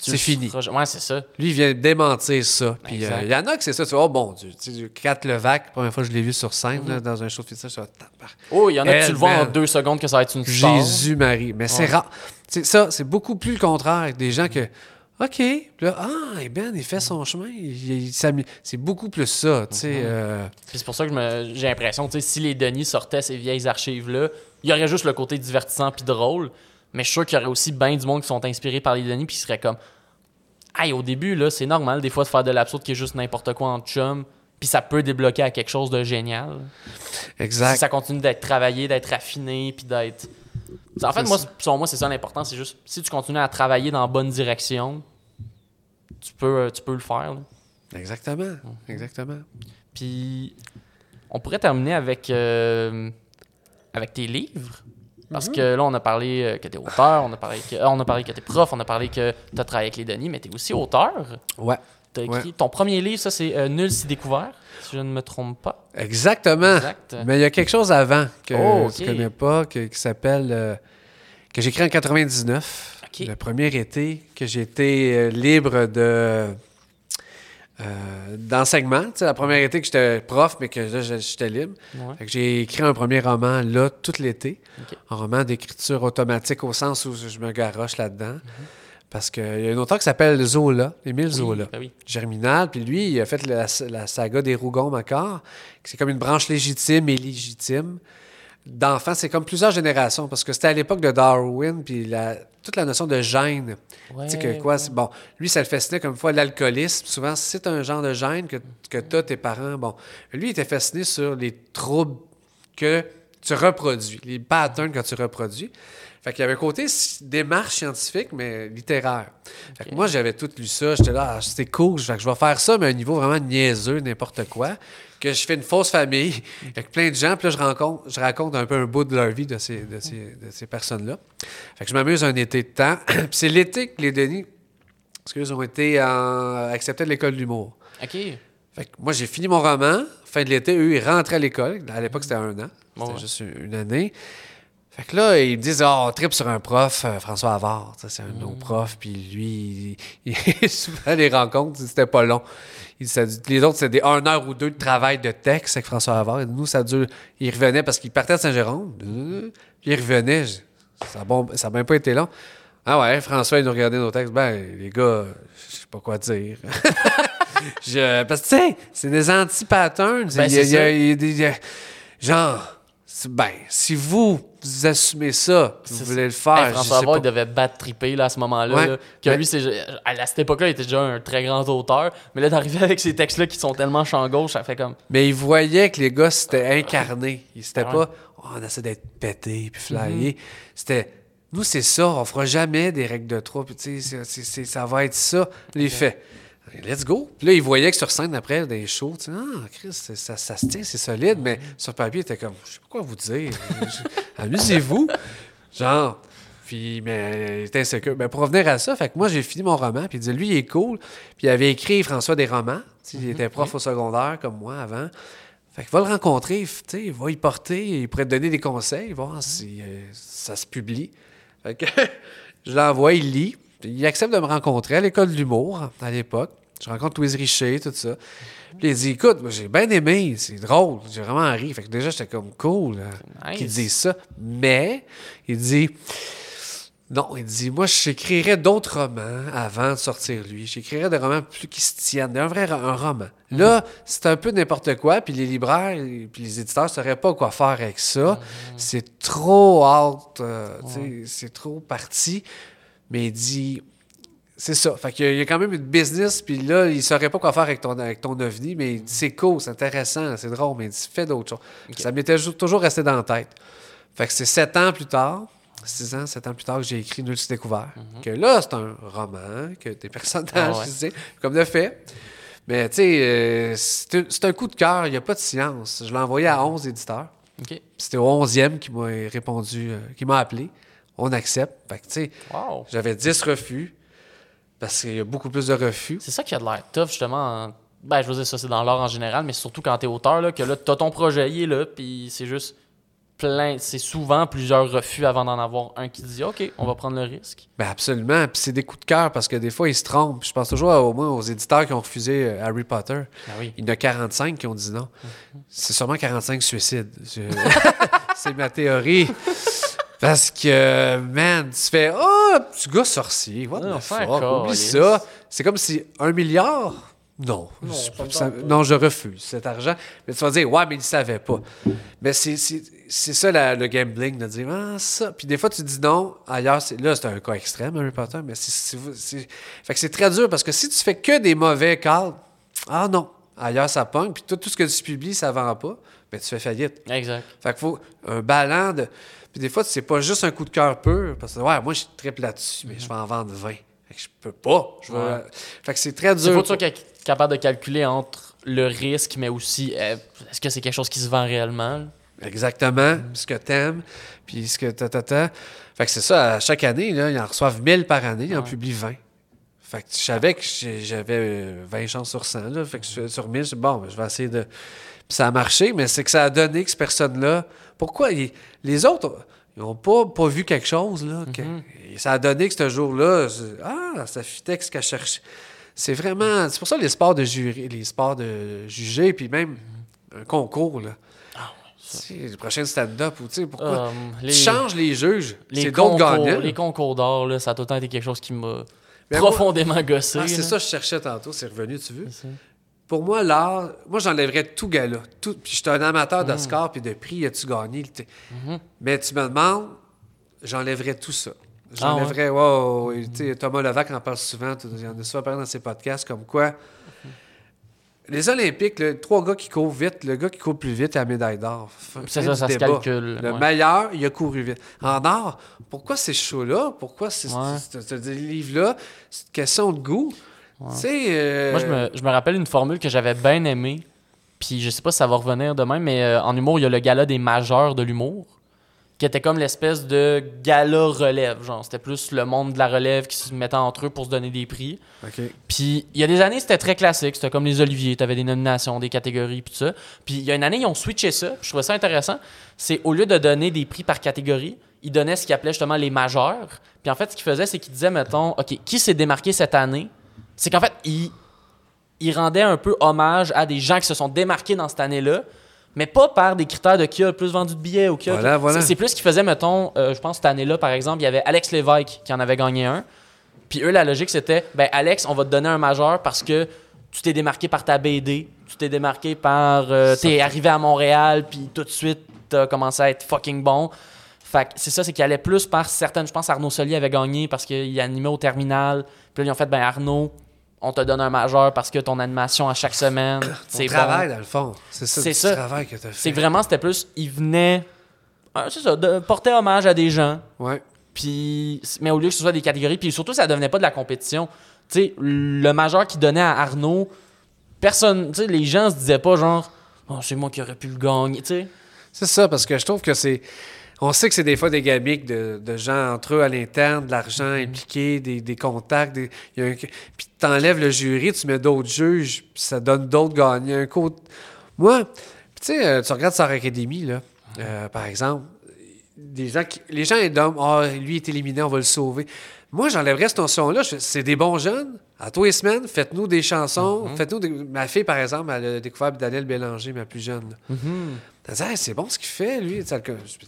c'est fini. Ouais, c'est ça. Lui, il vient démentir ça. Puis euh, il y en a que c'est ça. Tu vois, oh bon Dieu. Tu sais, Kat Levac, première fois que je l'ai vu sur scène, là, dans un show de fitness, je. Oh, il y en a que tu le vois en deux secondes que ça va être une star. Jésus-Marie. Mais c'est rare. Tu sais, ça, c'est beaucoup plus le contraire. Des gens que. OK. Puis là, ah, et Ben, il fait son chemin. c'est beaucoup plus ça. Tu sais. euh, c'est pour ça que j'ai l'impression, tu sais, si les Denis sortaient ces vieilles archives-là, il y aurait juste le côté divertissant puis drôle. Mais je suis sûr qu'il y aurait aussi bien du monde qui sont inspirés par les Denis puis qui serait comme Hey, au début, là, c'est normal des fois de faire de l'absurde qui est juste n'importe quoi en chum. Puis ça peut débloquer à quelque chose de génial. exact. Si ça continue d'être travaillé, d'être affiné, puis d'être. En fait, moi, selon moi, c'est ça l'important. C'est juste, si tu continues à travailler dans la bonne direction, tu peux, euh, tu peux le faire. là. Exactement. Exactement. Puis, on pourrait terminer avec. euh, avec tes livres. Parce que là, on a parlé euh, que tu es auteur, on a parlé que, euh, on a parlé que tu es prof, on a parlé que tu as travaillé avec les Denis, mais tu es aussi auteur. Ouais. As écrit Ouais. ton premier livre, ça c'est euh, Nul si découvert, si je ne me trompe pas. Exactement. Exact. Mais il y a quelque chose avant que Oh, ok. tu connais pas, que- qui s'appelle. euh, que j'ai écrit en 99. Ok. Le premier été que j'ai été euh, libre de. Euh, d'enseignement. Tu sais, la première été que j'étais prof, mais que là, j'étais libre. Ouais. J'ai écrit un premier roman là, tout l'été. Un roman d'écriture automatique au sens où je me garoche là-dedans. Mhm. Parce qu'il y a un auteur qui s'appelle Zola, Émile Oui, Zola. ben oui. Germinal, puis lui, il a fait la, la saga des Rougon-Macquart, qui c'est comme une branche légitime et légitime d'enfants. C'est comme plusieurs générations, parce que c'était à l'époque de Darwin, puis la- toute la notion de gène. Ouais, tu sais que quoi, ouais. bon, lui, ça le fascinait comme fois l'alcoolisme. Souvent, c'est un genre de gène que, que tu as tes parents. Bon, lui, il était fasciné sur les troubles que tu reproduis, les patterns que tu reproduis. Fait qu'il y avait un côté démarche scientifique, mais littéraire. Fait que moi, j'avais tout lu ça. J'étais là, ah, c'était cool. Fait que je vais faire ça, mais à un niveau vraiment niaiseux, n'importe quoi. Que je fais une fausse famille avec plein de gens. Puis là, je, rencontre, je raconte un peu un bout de leur vie de ces, de ces, de ces personnes-là. Fait que je m'amuse un été de temps. Puis c'est l'été que les Denis, parce qu'ils ont été en- acceptés de l'école de l'humour. OK. Fait que moi, j'ai fini mon roman. Fin de l'été, eux, ils rentraient à l'école. À l'époque, c'était un an. Bon, C'était ouais. juste une année. Fait que là, ils me disent, oh, on tripe sur un prof, euh, François Havard. C'est un de nos profs. Puis lui, il, il- souvent, les rencontres, c'était pas long. Il- ça- les autres, c'était un heure ou deux de travail de texte avec François Havard. Et nous, ça dure. Il revenait parce qu'il partait de Saint-Jérôme. Puis il revenait. Ça n'a bon, même pas été long. Ah ouais, François, il nous regardait nos textes. Ben, les gars, je sais pas quoi dire. Je- parce que, tu sais, c'est des anti-patterns. Ben, genre, ben, si vous, vous assumez ça, vous voulez le faire, Hey, je François pas. il devait battre triper là, à ce moment-là. Ouais. là. Que Ouais. lui, c'est, à cette époque-là, il était déjà un très grand auteur. Mais là, d'arriver avec ces textes-là qui sont tellement champ gauche, ça fait comme. Mais il voyait que les gars, c'était incarné. C'était Ah ouais. pas, oh, on essaie d'être pété puis flyé. C'était, nous, c'est ça, on fera jamais des règles de trois, puis tu sais, ça va être ça. Là, il fait, let's go. Puis là, il voyait que sur scène, après, des shows, tu sais, ah, Chris, ça, ça se tient, c'est solide, mais sur papier, il était comme, je sais pas quoi vous dire. Amusez-vous. Genre. Puis, mais il était insécure. Ben, pour revenir à ça, fait que moi, j'ai fini mon roman, puis il dit, lui, il est cool. Puis il avait écrit, François, des romans. Tu sais, Il était prof au secondaire, comme moi, avant. Fait que va le rencontrer, tu sais, il va y porter, il pourrait te donner des conseils, voir si euh, ça se publie. Fait que je l'envoie, il lit. Puis il accepte de me rencontrer à l'école de l'humour, à l'époque. Je rencontre Louise Richer, tout ça. Puis il dit, écoute, moi, j'ai bien aimé, c'est drôle, j'ai vraiment ri. Fait que déjà, j'étais comme cool hein, Nice. qu'il dise ça. Mais, il dit, non, il dit, moi, j'écrirais d'autres romans avant de sortir lui. J'écrirais des romans plus qui se tiennent, un vrai un roman. Là, c'est un peu n'importe quoi, puis les libraires et puis les éditeurs ne sauraient pas quoi faire avec ça. C'est trop out, euh, c'est trop parti. Mais il dit, c'est ça. Fait qu'il y y a quand même une business, puis là, il saurait pas quoi faire avec ton, avec ton ovni, mais il dit, c'est cool, c'est intéressant, c'est drôle, mais il dit, fais d'autres choses. Ça m'était jou- toujours resté dans la tête. Fait que c'est sept ans plus tard, six ans, sept ans plus tard, que j'ai écrit Nul s'est découvert. Que là, c'est un roman, que des personnages, Ah ouais. tu sais, comme de fait. Mais tu sais, euh, c'est un- coup de cœur, il n'y a pas de science. Je l'ai envoyé à 11 éditeurs. OK. Puis C'était au 11e qui m'a répondu, euh, qui m'a appelé. On accepte. Fait que tu sais, Wow. j'avais 10 refus, parce qu'il y a beaucoup plus de refus. C'est ça qui a de l'air tough, justement. en- Ben, je veux dire, ça, c'est dans l'art en général, mais surtout quand t'es auteur, là, que là, t'as ton projet, il est là, puis c'est juste plein. C'est souvent plusieurs refus avant d'en avoir un qui dit OK, on va prendre le risque. Ben absolument. Puis c'est des coups de cœur parce que des fois, ils se trompent. Je pense toujours à- au moins aux éditeurs qui ont refusé euh, Harry Potter. Ben oui. Il y en a 45 qui ont dit non. C'est sûrement 45 suicides. C'est ma théorie. Parce que, man, tu fais Oh, petit gars sorcier, what Ah, the faire fuck? Oublie ça. C'est comme si un milliard? Non, Non, je, ça non, refuse cet argent. Mais tu vas dire, ouais, mais il ne savait pas. Mais c'est- ça la- le gambling, de dire, ah, ça. Puis des fois, tu dis non, ailleurs, là, c'est un cas extrême, Harry Potter, mais c'est- c'est c'est- fait que c'est très dur parce que si tu fais que des mauvais cadres, ah non, ailleurs, ça pogne, puis tout, tout ce que tu publies, ça vend pas, ben tu fais faillite. Exact. Fait qu'il faut un ballon de. Puis des fois, c'est pas juste un coup de cœur pur, parce que, ouais, moi, je triple là-dessus, mais je vais en vendre 20. Fait que je peux pas. Je Ouais. Fait que c'est très Il dur. faut que tu sois ca- capable de calculer entre le risque, mais aussi euh, est-ce que c'est quelque chose qui se vend réellement. exactement ce que t'aimes, puis ce que ta ta ta. Fait que c'est ça, à chaque année, là, ils en reçoivent 1000 par année, ils en publient 20. Fait que je savais que j'avais euh, 20 chances sur 100, là. Fait que je- sur 1000, je dis, bon, ben, je vais essayer de... Puis ça a marché, mais c'est que ça a donné que cette personne-là... Pourquoi? ils- les autres, ils n'ont pas, pas vu quelque chose, là. que- et ça a donné que ce jour-là, ah, ça fitait ce qu'elle cherchait. C'est vraiment... C'est pour ça les sports de jury, les sports de juger, puis même un concours, là. Tu sais, le prochain stand-up, ou tu sais, pourquoi... Euh, les, Tu changes les juges, les c'est d'autres concours, gagnants. les concours d'or, ça a tout le temps été quelque chose qui m'a moi- profondément gossé. Ah, c'est ça que je cherchais tantôt, c'est revenu, tu veux? Pour moi, l'art, moi, j'enlèverais tout gala. Tout, puis je suis un amateur d'Oscar puis de prix, as-tu gagné? T'sais. Mais tu me demandes, j'enlèverais tout ça. Ah ouais? J'enlèverais, wow, sais, Thomas Levac en parle souvent, il en a souvent parlé dans ses podcasts, comme quoi. Les Olympiques, trois gars qui courent vite, le gars qui court plus vite a la médaille d'or. C'est ça, ça se calcule. Le ouais. meilleur, il a couru vite. En art, pourquoi ces shows-là? Pourquoi ces, Ouais. livre-là? C'est une question de goût. Euh, Moi, je me, je me rappelle une formule que j'avais bien aimée. Puis je sais pas si ça va revenir demain, mais euh, en humour, il y a le gala des majeurs de l'humour. Qui était comme l'espèce de gala relève. Genre, c'était plus le monde de la relève qui se mettait entre eux pour se donner des prix. Puis il y a des années, c'était très classique. C'était comme les Oliviers. Tu avais des nominations, des catégories, puis tout ça. Puis il y a une année, ils ont switché ça. Puis je trouvais ça intéressant. C'est au lieu de donner des prix par catégorie, ils donnaient ce qu'ils appelaient justement les majeurs. Puis en fait, ce qu'ils faisaient, c'est qu'ils disaient, mettons, OK, qui s'est démarqué cette année? C'est qu'en fait, ils, ils rendaient un peu hommage à des gens qui se sont démarqués dans cette année-là. Mais pas par des critères de qui a le plus vendu de billets ou qui a. Voilà, voilà. C'est- plus qu'ils faisaient, mettons, euh, je pense cette année-là, par exemple, il y avait Alex Lévesque qui en avait gagné un. Puis eux, la logique, c'était ben Alex, on va te donner un majeur parce que tu t'es démarqué par ta BD, tu t'es démarqué par. euh, t'es arrivé à Montréal, puis tout de suite, t'as commencé à être fucking bon. Fait que c'est ça, c'est qu'il allait plus par certaines. Je pense Arnaud Solier avait gagné parce qu'il animait au terminal. Puis là, ils ont fait ben Arnaud, on te donne un majeur parce que ton animation à chaque semaine, C'est travail, bon. dans le fond. C'est ça, C'est ça. travail que tu as fait. C'est vraiment, c'était plus. Il venait. euh, c'est ça, de porter hommage à des gens. Ouais. Puis, mais au lieu que ce soit des catégories, puis surtout, ça devenait pas de la compétition. Tu sais, le majeur qui donnait à Arnaud, personne, tu sais, les gens se disaient pas genre, oh, c'est moi qui aurais pu le gagner, tu sais. C'est ça, parce que je trouve que c'est. On sait que c'est des fois des gamiques de, de gens entre eux à l'interne, de l'argent Mm-hmm. impliqué, des, des contacts. Des, y a un- puis tu enlèves le jury, tu mets d'autres juges, puis ça donne d'autres gagnants. Un coup. Moi, tu sais, euh, tu regardes Star Academy, là, euh, par exemple, des gens qui, les gens ils donnent Ah, lui est éliminé, on va le sauver. Moi, j'enlèverais cette notion-là. C'est des bons jeunes. À tous les semaines, faites-nous des chansons. Mm-hmm. Faites-nous des- Ma fille, par exemple, elle a découvert Daniel Bélanger, ma plus jeune. Elle dit, Hey, c'est bon ce qu'il fait, lui.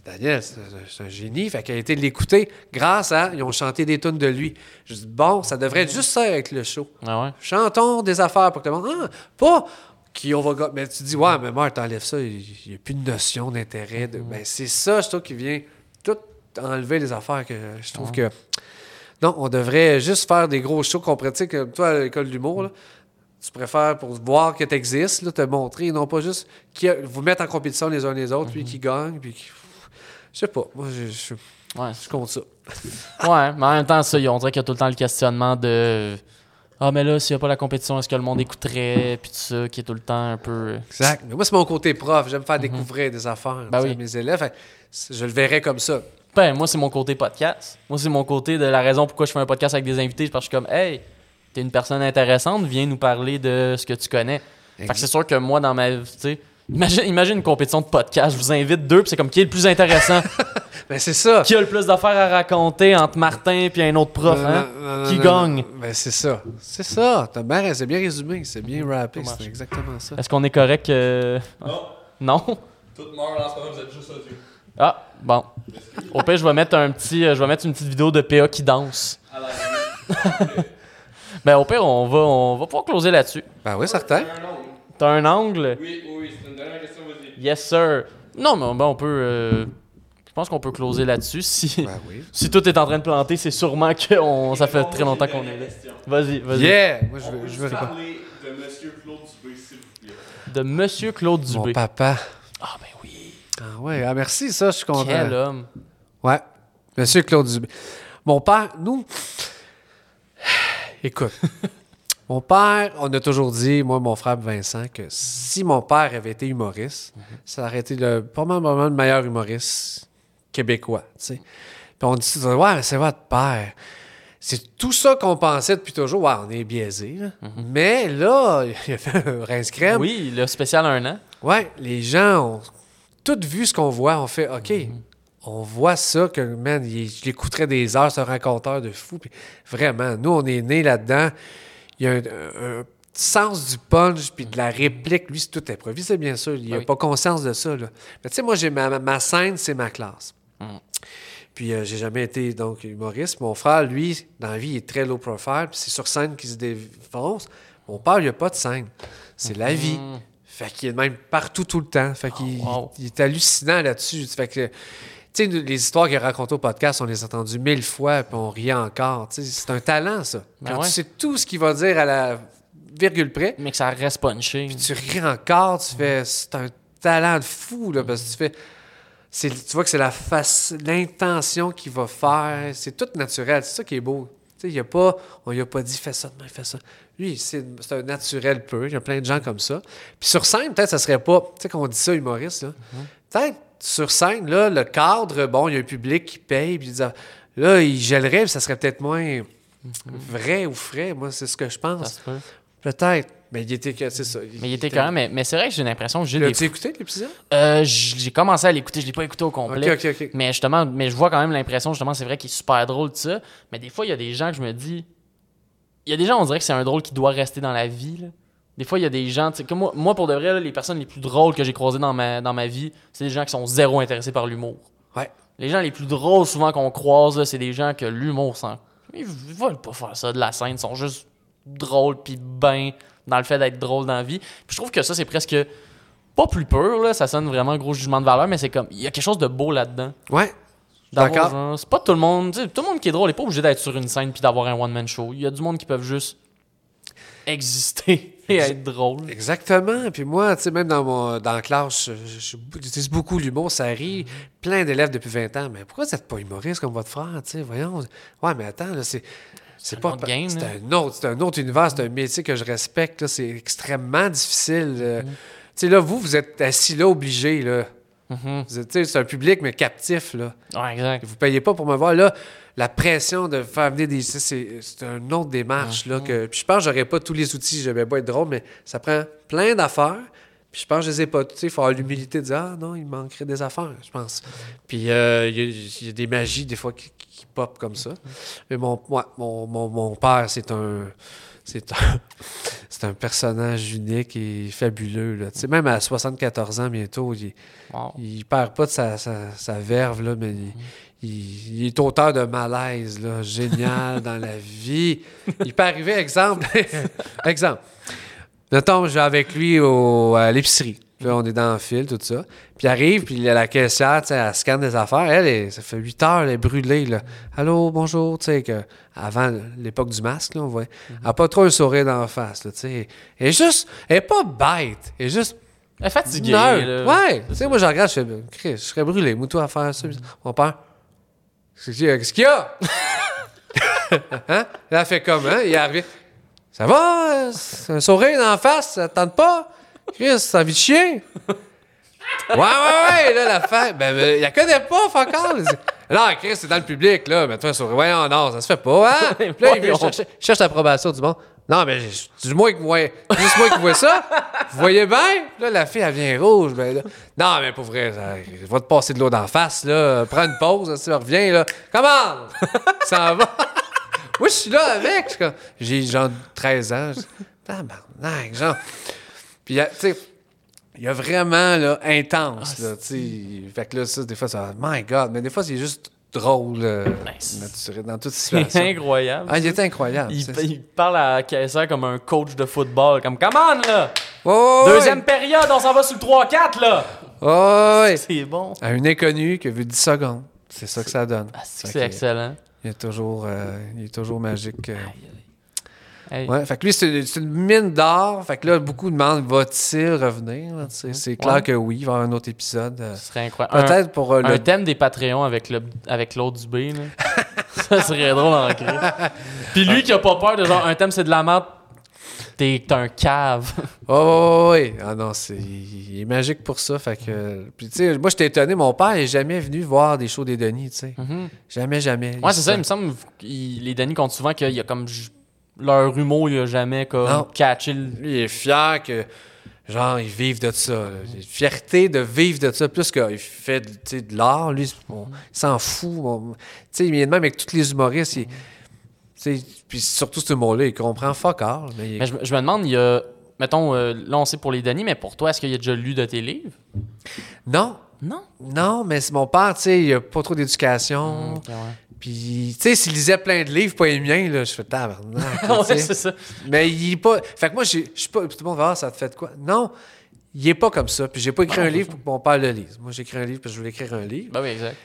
Daniel, c'est un génie. Fait qu'elle a été l'écouter grâce à. Ils ont chanté des tunes de lui. Je dis, bon, ça devrait être juste ça avec le show. Ah ouais? Chantons des affaires pour que le monde. Ah, pas qui on va. Mais tu dis, ouais, mais moi, t'enlèves ça, il n'y a plus de notion d'intérêt. De... Ben, c'est ça, je trouve, qui vient tout enlever les affaires que je trouve que. Non, on devrait juste faire des gros shows qu'on pratique. Comme toi, à l'école d'humour, là, tu préfères pour voir que tu existes, te montrer, non pas juste qui vous mettre en compétition les uns les autres, lui qui gagne, puis qui. Je sais pas. Moi, je, je, Ouais. je compte ça. Ouais, mais en même temps, ça, on dirait qu'il y a tout le temps le questionnement de. Ah, mais là, s'il n'y a pas la compétition, est-ce que le monde écouterait? Puis tout ça, qui est tout le temps un peu. Exact. Mais moi, c'est mon côté prof. J'aime faire découvrir des affaires Ben oui. à mes élèves. Je le verrais comme ça. Ben, moi, c'est mon côté podcast. Moi, c'est mon côté de la raison pourquoi je fais un podcast avec des invités. Parce que je suis comme, hey, t'es une personne intéressante, viens nous parler de ce que tu connais. Fait que c'est sûr que moi, dans ma vie, tu sais, imagine, imagine une compétition de podcast, je vous invite deux, puis c'est comme qui est le plus intéressant, Ben, c'est ça. qui a le plus d'affaires à raconter entre Martin et un autre prof, Non, hein? non, non, qui non, gagne? non. Ben, c'est ça. C'est ça. T'as bien, c'est bien résumé. C'est bien rappé. C'est exactement ça. Est-ce qu'on est correct? euh, Non, Non? tout meurt en ce moment, vous êtes juste audio. Ah, bon. Au pire, je vais mettre un petit, euh, je vais mettre une petite vidéo de PA qui danse. À la Ben, au pire, on va, on va pouvoir closer là-dessus. Ben oui, certain. un angle. T'as un angle? Oui, oui, c'est une dernière question, vas-y. Yes, sir. Non, mais ben, on peut. euh, je pense qu'on peut closer là-dessus. Si, Ben oui. si tout est en train de planter, c'est sûrement que on, ça fait très longtemps qu'on est là. Vas-y, vas-y. Yeah! Moi, je On veux, peut je juste veux répondre. parler de Monsieur Claude Dubé, s'il vous plaît. De Monsieur Claude Mon Dubé. papa. Ah, ben oui. Ah ouais, ah, merci, ça, je suis content. Quel homme. Ouais. Monsieur Claude Dubé. Mon père, nous. Écoute. Mon père, on a toujours dit, moi, mon frère Vincent, que si mon père avait été humoriste, ça aurait été le, probablement le meilleur humoriste québécois. Puis on dit, ouais, c'est votre père. C'est tout ça qu'on pensait depuis toujours. Ouais, on est biaisé, là. Mais là, il a fait un rince crème. Oui, le spécial un an. Ouais, les gens ont tout vu ce qu'on voit. On fait, OK, on voit ça, que, man, il, je l'écouterais des heures, c'est un raconteur de fou. Puis vraiment, nous, on est nés là-dedans. Il y a un, sens du punch, puis de la réplique. Lui, c'est tout improvisé, bien sûr. Il n'a oui. pas conscience de ça. Là. Mais tu sais, moi, j'ai ma, scène, c'est ma classe. Puis euh, j'ai jamais été donc humoriste. Mon frère, lui, dans la vie, il est très low profile, puis c'est sur scène qu'il se défonce. Mon père, il n'y a pas de scène. C'est la vie. Fait qu'il est même partout tout le temps. Fait qu'il Oh, wow. il est hallucinant là-dessus. Fait que, sais, les histoires qu'il raconte au podcast, on les a entendues mille fois, puis on rit encore. C'est un talent, ça. Ben Quand ouais. tu sais tout ce qu'il va dire à la virgule près, Mais que ça reste punché. tu ris encore, tu fais. C'est un talent de fou, là, parce que tu fais. c'est- Tu vois que c'est la face, l'intention qu'il va faire. C'est tout naturel. C'est ça qui est beau. Y a pas, on lui a pas dit fais ça demain, fais ça. Lui, c'est c'est un naturel peu. Il y a plein de gens comme ça. Puis sur scène, peut-être, ça serait pas. Tu sais, qu'on dit ça, humoriste, là. Peut-être sur scène, là, le cadre, bon, il y a un public qui paye, puis là, il gèlerait, puis ça serait peut-être moins vrai ou frais. Moi, c'est ce que je pense. se peut. Peut-être. Mais il était. C'est ça. Mais il était quand même. Mais, mais c'est vrai que j'ai l'impression que j'ai des. L'as-tu écouté l'épisode? Euh, j'ai commencé à l'écouter, je l'ai pas écouté au complet. Mais justement, mais je vois quand même l'impression, justement, c'est vrai qu'il est super drôle, tout ça. Mais des fois, il y a des gens que je me dis. Il y a des gens, on dirait que c'est un drôle qui doit rester dans la vie. là. Des fois, il y a des gens, tu sais, comme moi, moi, pour de vrai, là, les personnes les plus drôles que j'ai croisées dans ma, dans ma vie, c'est des gens qui sont zéro intéressés par l'humour. Ouais. Les gens les plus drôles, souvent, qu'on croise, c'est des gens que l'humour sent. Ils veulent pas faire ça de la scène, ils sont juste drôles, puis ben dans le fait d'être drôle dans la vie. Puis je trouve que ça, c'est presque pas plus pur, là, ça sonne vraiment gros jugement de valeur, mais c'est comme, il y a quelque chose de beau là-dedans. Ouais. D'accord. C'est pas tout le monde. Tout le monde qui est drôle n'est pas obligé d'être sur une scène puis d'avoir un one-man show. Il y a du monde qui peuvent juste exister et être drôle. Exactement. Puis moi, tu sais, même dans, mon, dans la classe, j'utilise beaucoup l'humour, ça rit. Plein d'élèves depuis 20 ans. Mais pourquoi vous n'êtes pas humoriste comme votre frère, tu sais, voyons. Ouais, mais attends, là, c'est... C'est pas c'est un autre, c'est un autre univers, c'est un métier que je respecte. là, C'est extrêmement difficile. Mm-hmm. euh. Tu sais, là, vous, vous êtes assis là, obligé. Là. Mhm. Vous êtes- tu sais, c'est un public, mais captif. Là. Ouais, exact. Vous payez pas pour me voir. Là, la pression de faire venir des. C'est une autre démarche. Là, que, puis je pense que j'aurais pas tous les outils. Je vais pas être drôle, mais ça prend plein d'affaires. Puis je pense que je les ai pas. Tu sais, il faut avoir l'humilité de dire Ah non, il manquerait des affaires, je pense. Puis euh, il y, a- il y a des magies, des fois, qui, qui pop comme ça. Mais mon, moi, mon, mon, mon père, c'est un. C'est un, c'est un personnage unique et fabuleux. Là. Même à 74 ans bientôt, il, Wow. il perd pas de sa, sa, sa verve, là, mais il, il- il est auteur de malaise, là, génial dans la vie. Il peut arriver, exemple, exemple. Mettons, je vais avec lui au, à l'épicerie. Là, on est dans le fil, tout ça. Puis il arrive, puis il y a la caissière, tu sais, elle scanne des affaires. Elle, elle, ça fait 8 heures, elle est brûlée, là. Allô, bonjour, tu sais, que avant l'époque du masque, là, on voit. Elle n'a pas trop un sourire d'en face, là, tu sais. Elle est juste, elle est pas bête. Elle est juste Elle est fatiguée. ouais. Tu sais, moi, je regarde, je fais, Chris, je serais brûlé. Moutou à faire ça. Mon père, qu'est-ce qu'il y a? Qu'est-ce qu'il y a? hein? Là, fait comme, hein? Il est arrivé. Ça va? euh, un sourire d'en face, ça te tente pas? Chris, t'as envie de chier? ouais, ouais, ouais. Là, la femme, ben, ben, il la connaît pas, fuck all. Non, Chris, c'est dans le public, là. Mais toi, un sourire. Ouais, non, ça se fait pas, hein? Puis là, il Voyons. chercher, cherche l'approbation du monde. Non, mais du moins que moi, juste moi qui vois ça. Vous voyez bien? Là, la fille, elle vient rouge. Ben, là. Non, mais pour vrai, ça, je vais te passer de l'eau d'en face, là. Prends une pause, ça reviens, là. Comment? Ça va? Moi, je suis là avec. J'ai genre 13 ans. Tabarnak, genre. Puis, tu sais, il y a vraiment, là, intense, là, tu sais. Fait que là, ça, des fois, ça. My God. Mais des fois, c'est juste drôle, euh, naturel, dans toute situation. incroyable. Ah, il était incroyable. il, parle à caissière comme un coach de football. Comme, come on, là! Deuxième période, on s'en va sur le 3-4, là! C'est bon. À une inconnue qui a vu 10 secondes. C'est ça que ça donne. Ah, c'est excellent. Il est toujours, euh, il est toujours magique. euh. Hey. Ouais, fait que lui, c'est une, mine d'or. Fait que là, beaucoup demandent va-t-il revenir sais? C'est clair Ouais. que oui, il va y avoir un autre épisode. euh. Ce serait incroyable. Peut-être pour euh, Un, le. thème des Patreons avec, le, avec l'autre du B, là. ça serait drôle en crise. Puis lui qui a pas peur de genre, un thème c'est de la merde, T'es un cave. Oh, oui. Ah non, c'est, il est magique pour ça. Fait que, puis, tu sais, moi, j'étais étonné. Mon père n'est jamais venu voir des shows des Denis, tu sais. Mhm. Jamais, jamais. Ouais, c'est ça, il me semble. il- les Denis comptent souvent qu'il y a comme. Leur humour, il a jamais comme Non. catché le. Lui, il est fier que, genre, ils vivent de ça. fierté de vivre de ça. Plus qu'il fait de l'art, lui, il s'en fout. sais, il est de même avec tous les humoristes. il- puis surtout ce humour-là, il comprend fuck all. Mais il- Mais je, me- je me demande, il y a. Mettons, euh, là, on sait pour les Denis, mais pour toi, est-ce qu'il y a déjà lu de tes livres? Non, Non? non, mais c'est mon père, tu sais, il a pas trop d'éducation. Ouais. Puis, tu sais, s'il lisait plein de livres, pas les miens, là, je fais tabarnak. ouais, c'est ça. Mais il est pas. Fait que moi, je suis pas. Tout le monde va voir, ça te fait de quoi? Non, il est pas comme ça. Puis j'ai pas écrit Non, un livre pour que mon père le lise. Moi, j'ai écrit un livre parce que je voulais écrire un livre. Ben oui, exact.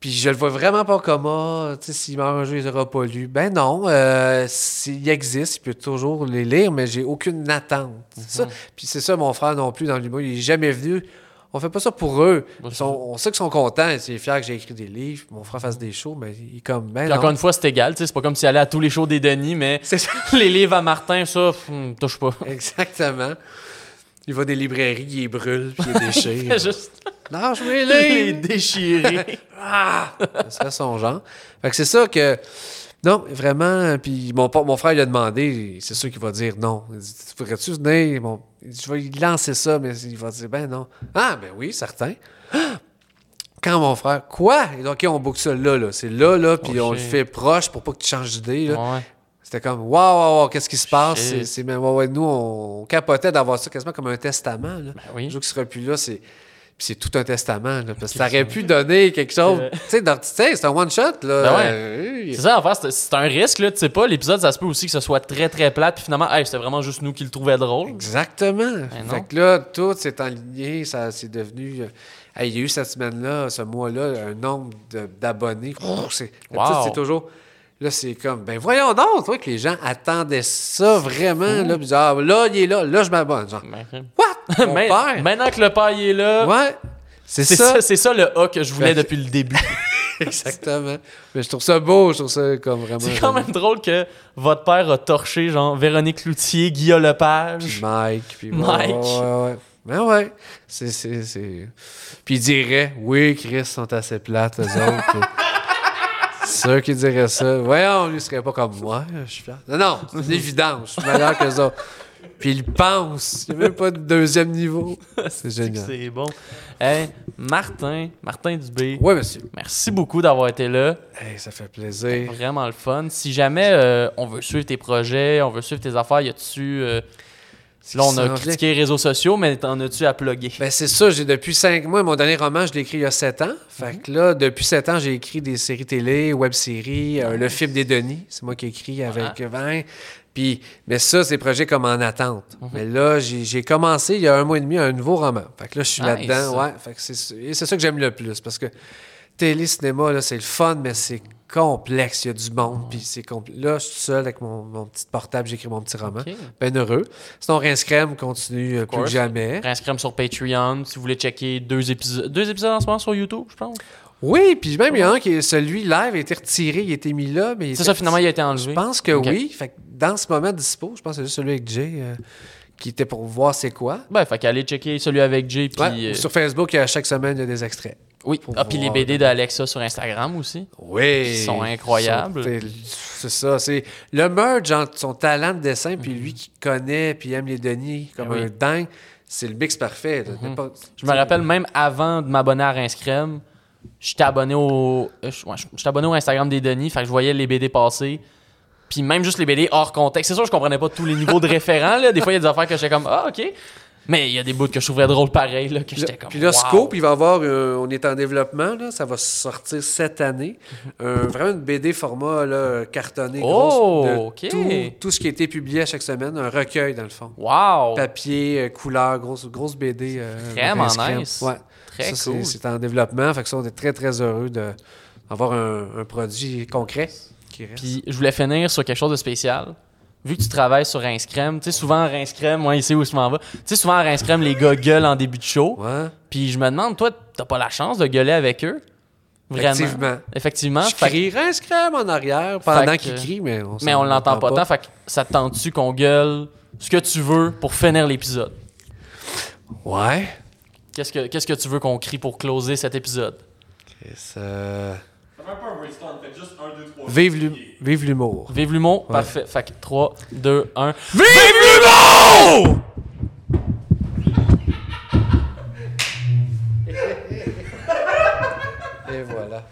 Puis je le vois vraiment pas comme ah, tu sais, s'il meurt un jour, il sera pas lu. Ben non, euh, s'il existe, il peut toujours les lire, mais j'ai aucune attente. C'est ça. Puis c'est ça, mon frère non plus dans l'humour, il est jamais venu. On fait pas ça pour eux. Sont- on sait qu'ils sont contents, ils sont fiers que j'ai écrit des livres, mon frère fasse des shows, mais il est comme ben encore une fois, c'est égal, c'est pas comme s'il allait à tous les shows des Denis, mais C'est ça. les livres à Martin, ça, hmm, touche pas. Exactement. Il va des librairies, il les brûle, puis il les déchire. Juste non, je vais les déchirer. Ah! Ça son genre. Fait que c'est ça que. Non, vraiment. Puis mon, mon frère lui a demandé, c'est sûr qu'il va dire non. Il dit Pourrais-tu venir il dit, Je vais lui lancer ça, mais il va dire Ben non. Ah, ben oui, certain. Ah! Quand mon frère, quoi? Il dit, OK, on boucle ça là, là. C'est là, là, puis Oh, on le fait proche pour pas que tu changes d'idée. Ouais. C'était comme, waouh, waouh, waouh, qu'est-ce qui se passe? C'est, c'est- mais ouais, ouais, nous, on, capotait d'avoir ça quasiment comme un testament. Là. Ben oui. Le jour sera plus là, c'est. Puis c'est tout un testament, là, parce que ça aurait pu donner quelque chose. Tu sais, c'est un one-shot, là. Ben ouais. Euh, C'est ça, en fait, c'est- un risque, là, tu sais pas. L'épisode, ça se peut aussi que ce soit très très plate, puis finalement, hey, c'était vraiment juste nous qui le trouvions drôle. Exactement. Ben fait que là, tout s'est enligné, ça c'est devenu. euh, hey, il y a eu cette semaine-là, ce mois-là, un nombre d'abonnés. C'est, Wow. c'est toujours. Là, c'est comme, ben voyons donc, toi, que les gens attendaient ça vraiment. Là, puis disaient, ah, là, il est là, là, je m'abonne. Genre, Ben, what? Mon Mais- père? Maintenant que le père il est là, Ouais. C'est ça. c'est ça le A que je voulais Ben, depuis le début. Exactement. Mais je trouve ça beau, je trouve ça comme vraiment. C'est quand même drôle que votre père a torché, genre, Véronique Cloutier, Guillaume Lepage. Mike. Puis Mike. Ouais, ouais, ouais. Ben ouais. C'est... Puis il dirait, oui, Chris sont assez plates, eux autres. c'est sûr qu'il dirait ça. Voyons, lui, il serait pas comme moi. Je suis fier. Non, non, c'est une évidence. Je suis meilleur qu'eux autres. Puis il pense. Il n'y a même pas de deuxième niveau. C'est génial. C'est bon. Hey, Martin, Martin Dubé, Ouais, monsieur. merci beaucoup d'avoir été là. Hey, ça fait plaisir. Vraiment le fun. Si jamais euh, on veut suivre tes projets, on veut suivre tes affaires, y a-tu. euh, là, on a critiqué les réseaux sociaux, mais t'en as-tu à plugger? Ben c'est ça, j'ai depuis cinq mois, mon dernier roman, je l'ai écrit il y a sept ans. Fait que là, depuis sept ans, j'ai écrit des séries télé, web-séries, euh, le film des Denis, c'est moi qui ai écrit avec Vin. Puis, mais ça, c'est des projets comme en attente. Mais là, j'ai j'ai commencé il y a un mois et demi un nouveau roman. Fait que là, je suis là-dedans. Ouais, fait que c'est et c'est ça que j'aime le plus parce que télé, cinéma, là, c'est le fun, mais c'est complexe. Il y a du monde. Puis c'est compl- Là, je suis seul avec mon, mon petit portable, j'écris mon petit roman. Ok. Ben heureux. Sinon, Rince Crème continue euh, plus que jamais. Inscrire sur Patreon si vous voulez checker deux épisodes. Deux épisodes en ce moment sur YouTube, je pense. Oui, puis même il y en a un qui est celui live a été retiré, il a été mis là, mais C'est ça, finalement, il a été Je enlevé. pense que oui. Fait que dans ce moment dispo, je pense que c'est juste celui avec Jay euh, qui était pour voir c'est quoi. Ben, fait qu'aller checker celui avec Jay. Puis, Ouais, euh, Sur Facebook, à chaque semaine, il y a des extraits. Oui. Ah, puis les. BD d'Alexa sur Instagram aussi. Oui. Ils sont incroyables. C'est ça. C'est le merge entre son talent de dessin, puis lui qui connaît, puis aime les Denis comme oui. un dingue. C'est le mix parfait. N'importe- Je me rappelle même avant de m'abonner à Rince Crème, j'étais abonné au euh, ouais, abonné au Instagram des Denis, fait que je voyais les BD passer. Puis même juste les BD hors contexte. C'est sûr je comprenais pas tous les niveaux de référents là, des fois il y a des affaires que j'étais comme ah OK. Mais il y a des bouts que je trouverais drôles pareil là, que j'étais comme puis là, wow. Scope, il va avoir, euh, on est en développement, là, ça va sortir cette année. Un- vraiment une BD format là, cartonné, Oh, grosse, de ok. tout, tout ce qui a été publié à chaque semaine, un recueil dans le fond. Wow. Papier, euh, couleur, grosse, grosse BD. euh, Vraiment nice. Ouais. Très Ça, cool. c'est- C'est en développement, fait que ça, on est très, très heureux d'avoir un, un produit concret qui reste. Puis je voulais finir sur quelque chose de spécial vu que tu travailles sur Rince tu sais, souvent Rince moi, il sait où je m'en vais. Tu sais, souvent Rince les gars gueulent en début de show. Puis je me demande, toi, t'as pas la chance de gueuler avec eux? Vraiment. Effectivement. Effectivement. Je crie en arrière pendant qu'ils crient, mais on Mais on l'entend pas, tant. Fait que ça tente-tu qu'on gueule ce que tu veux pour finir l'épisode? Ouais. Qu'est-ce que, qu'est-ce que tu veux qu'on crie pour closer cet épisode? Qu'est-ce... Vive l'humour. Vive l'humour, parfait. Fait que 3, 2, 1. Vive l'humour! Et voilà.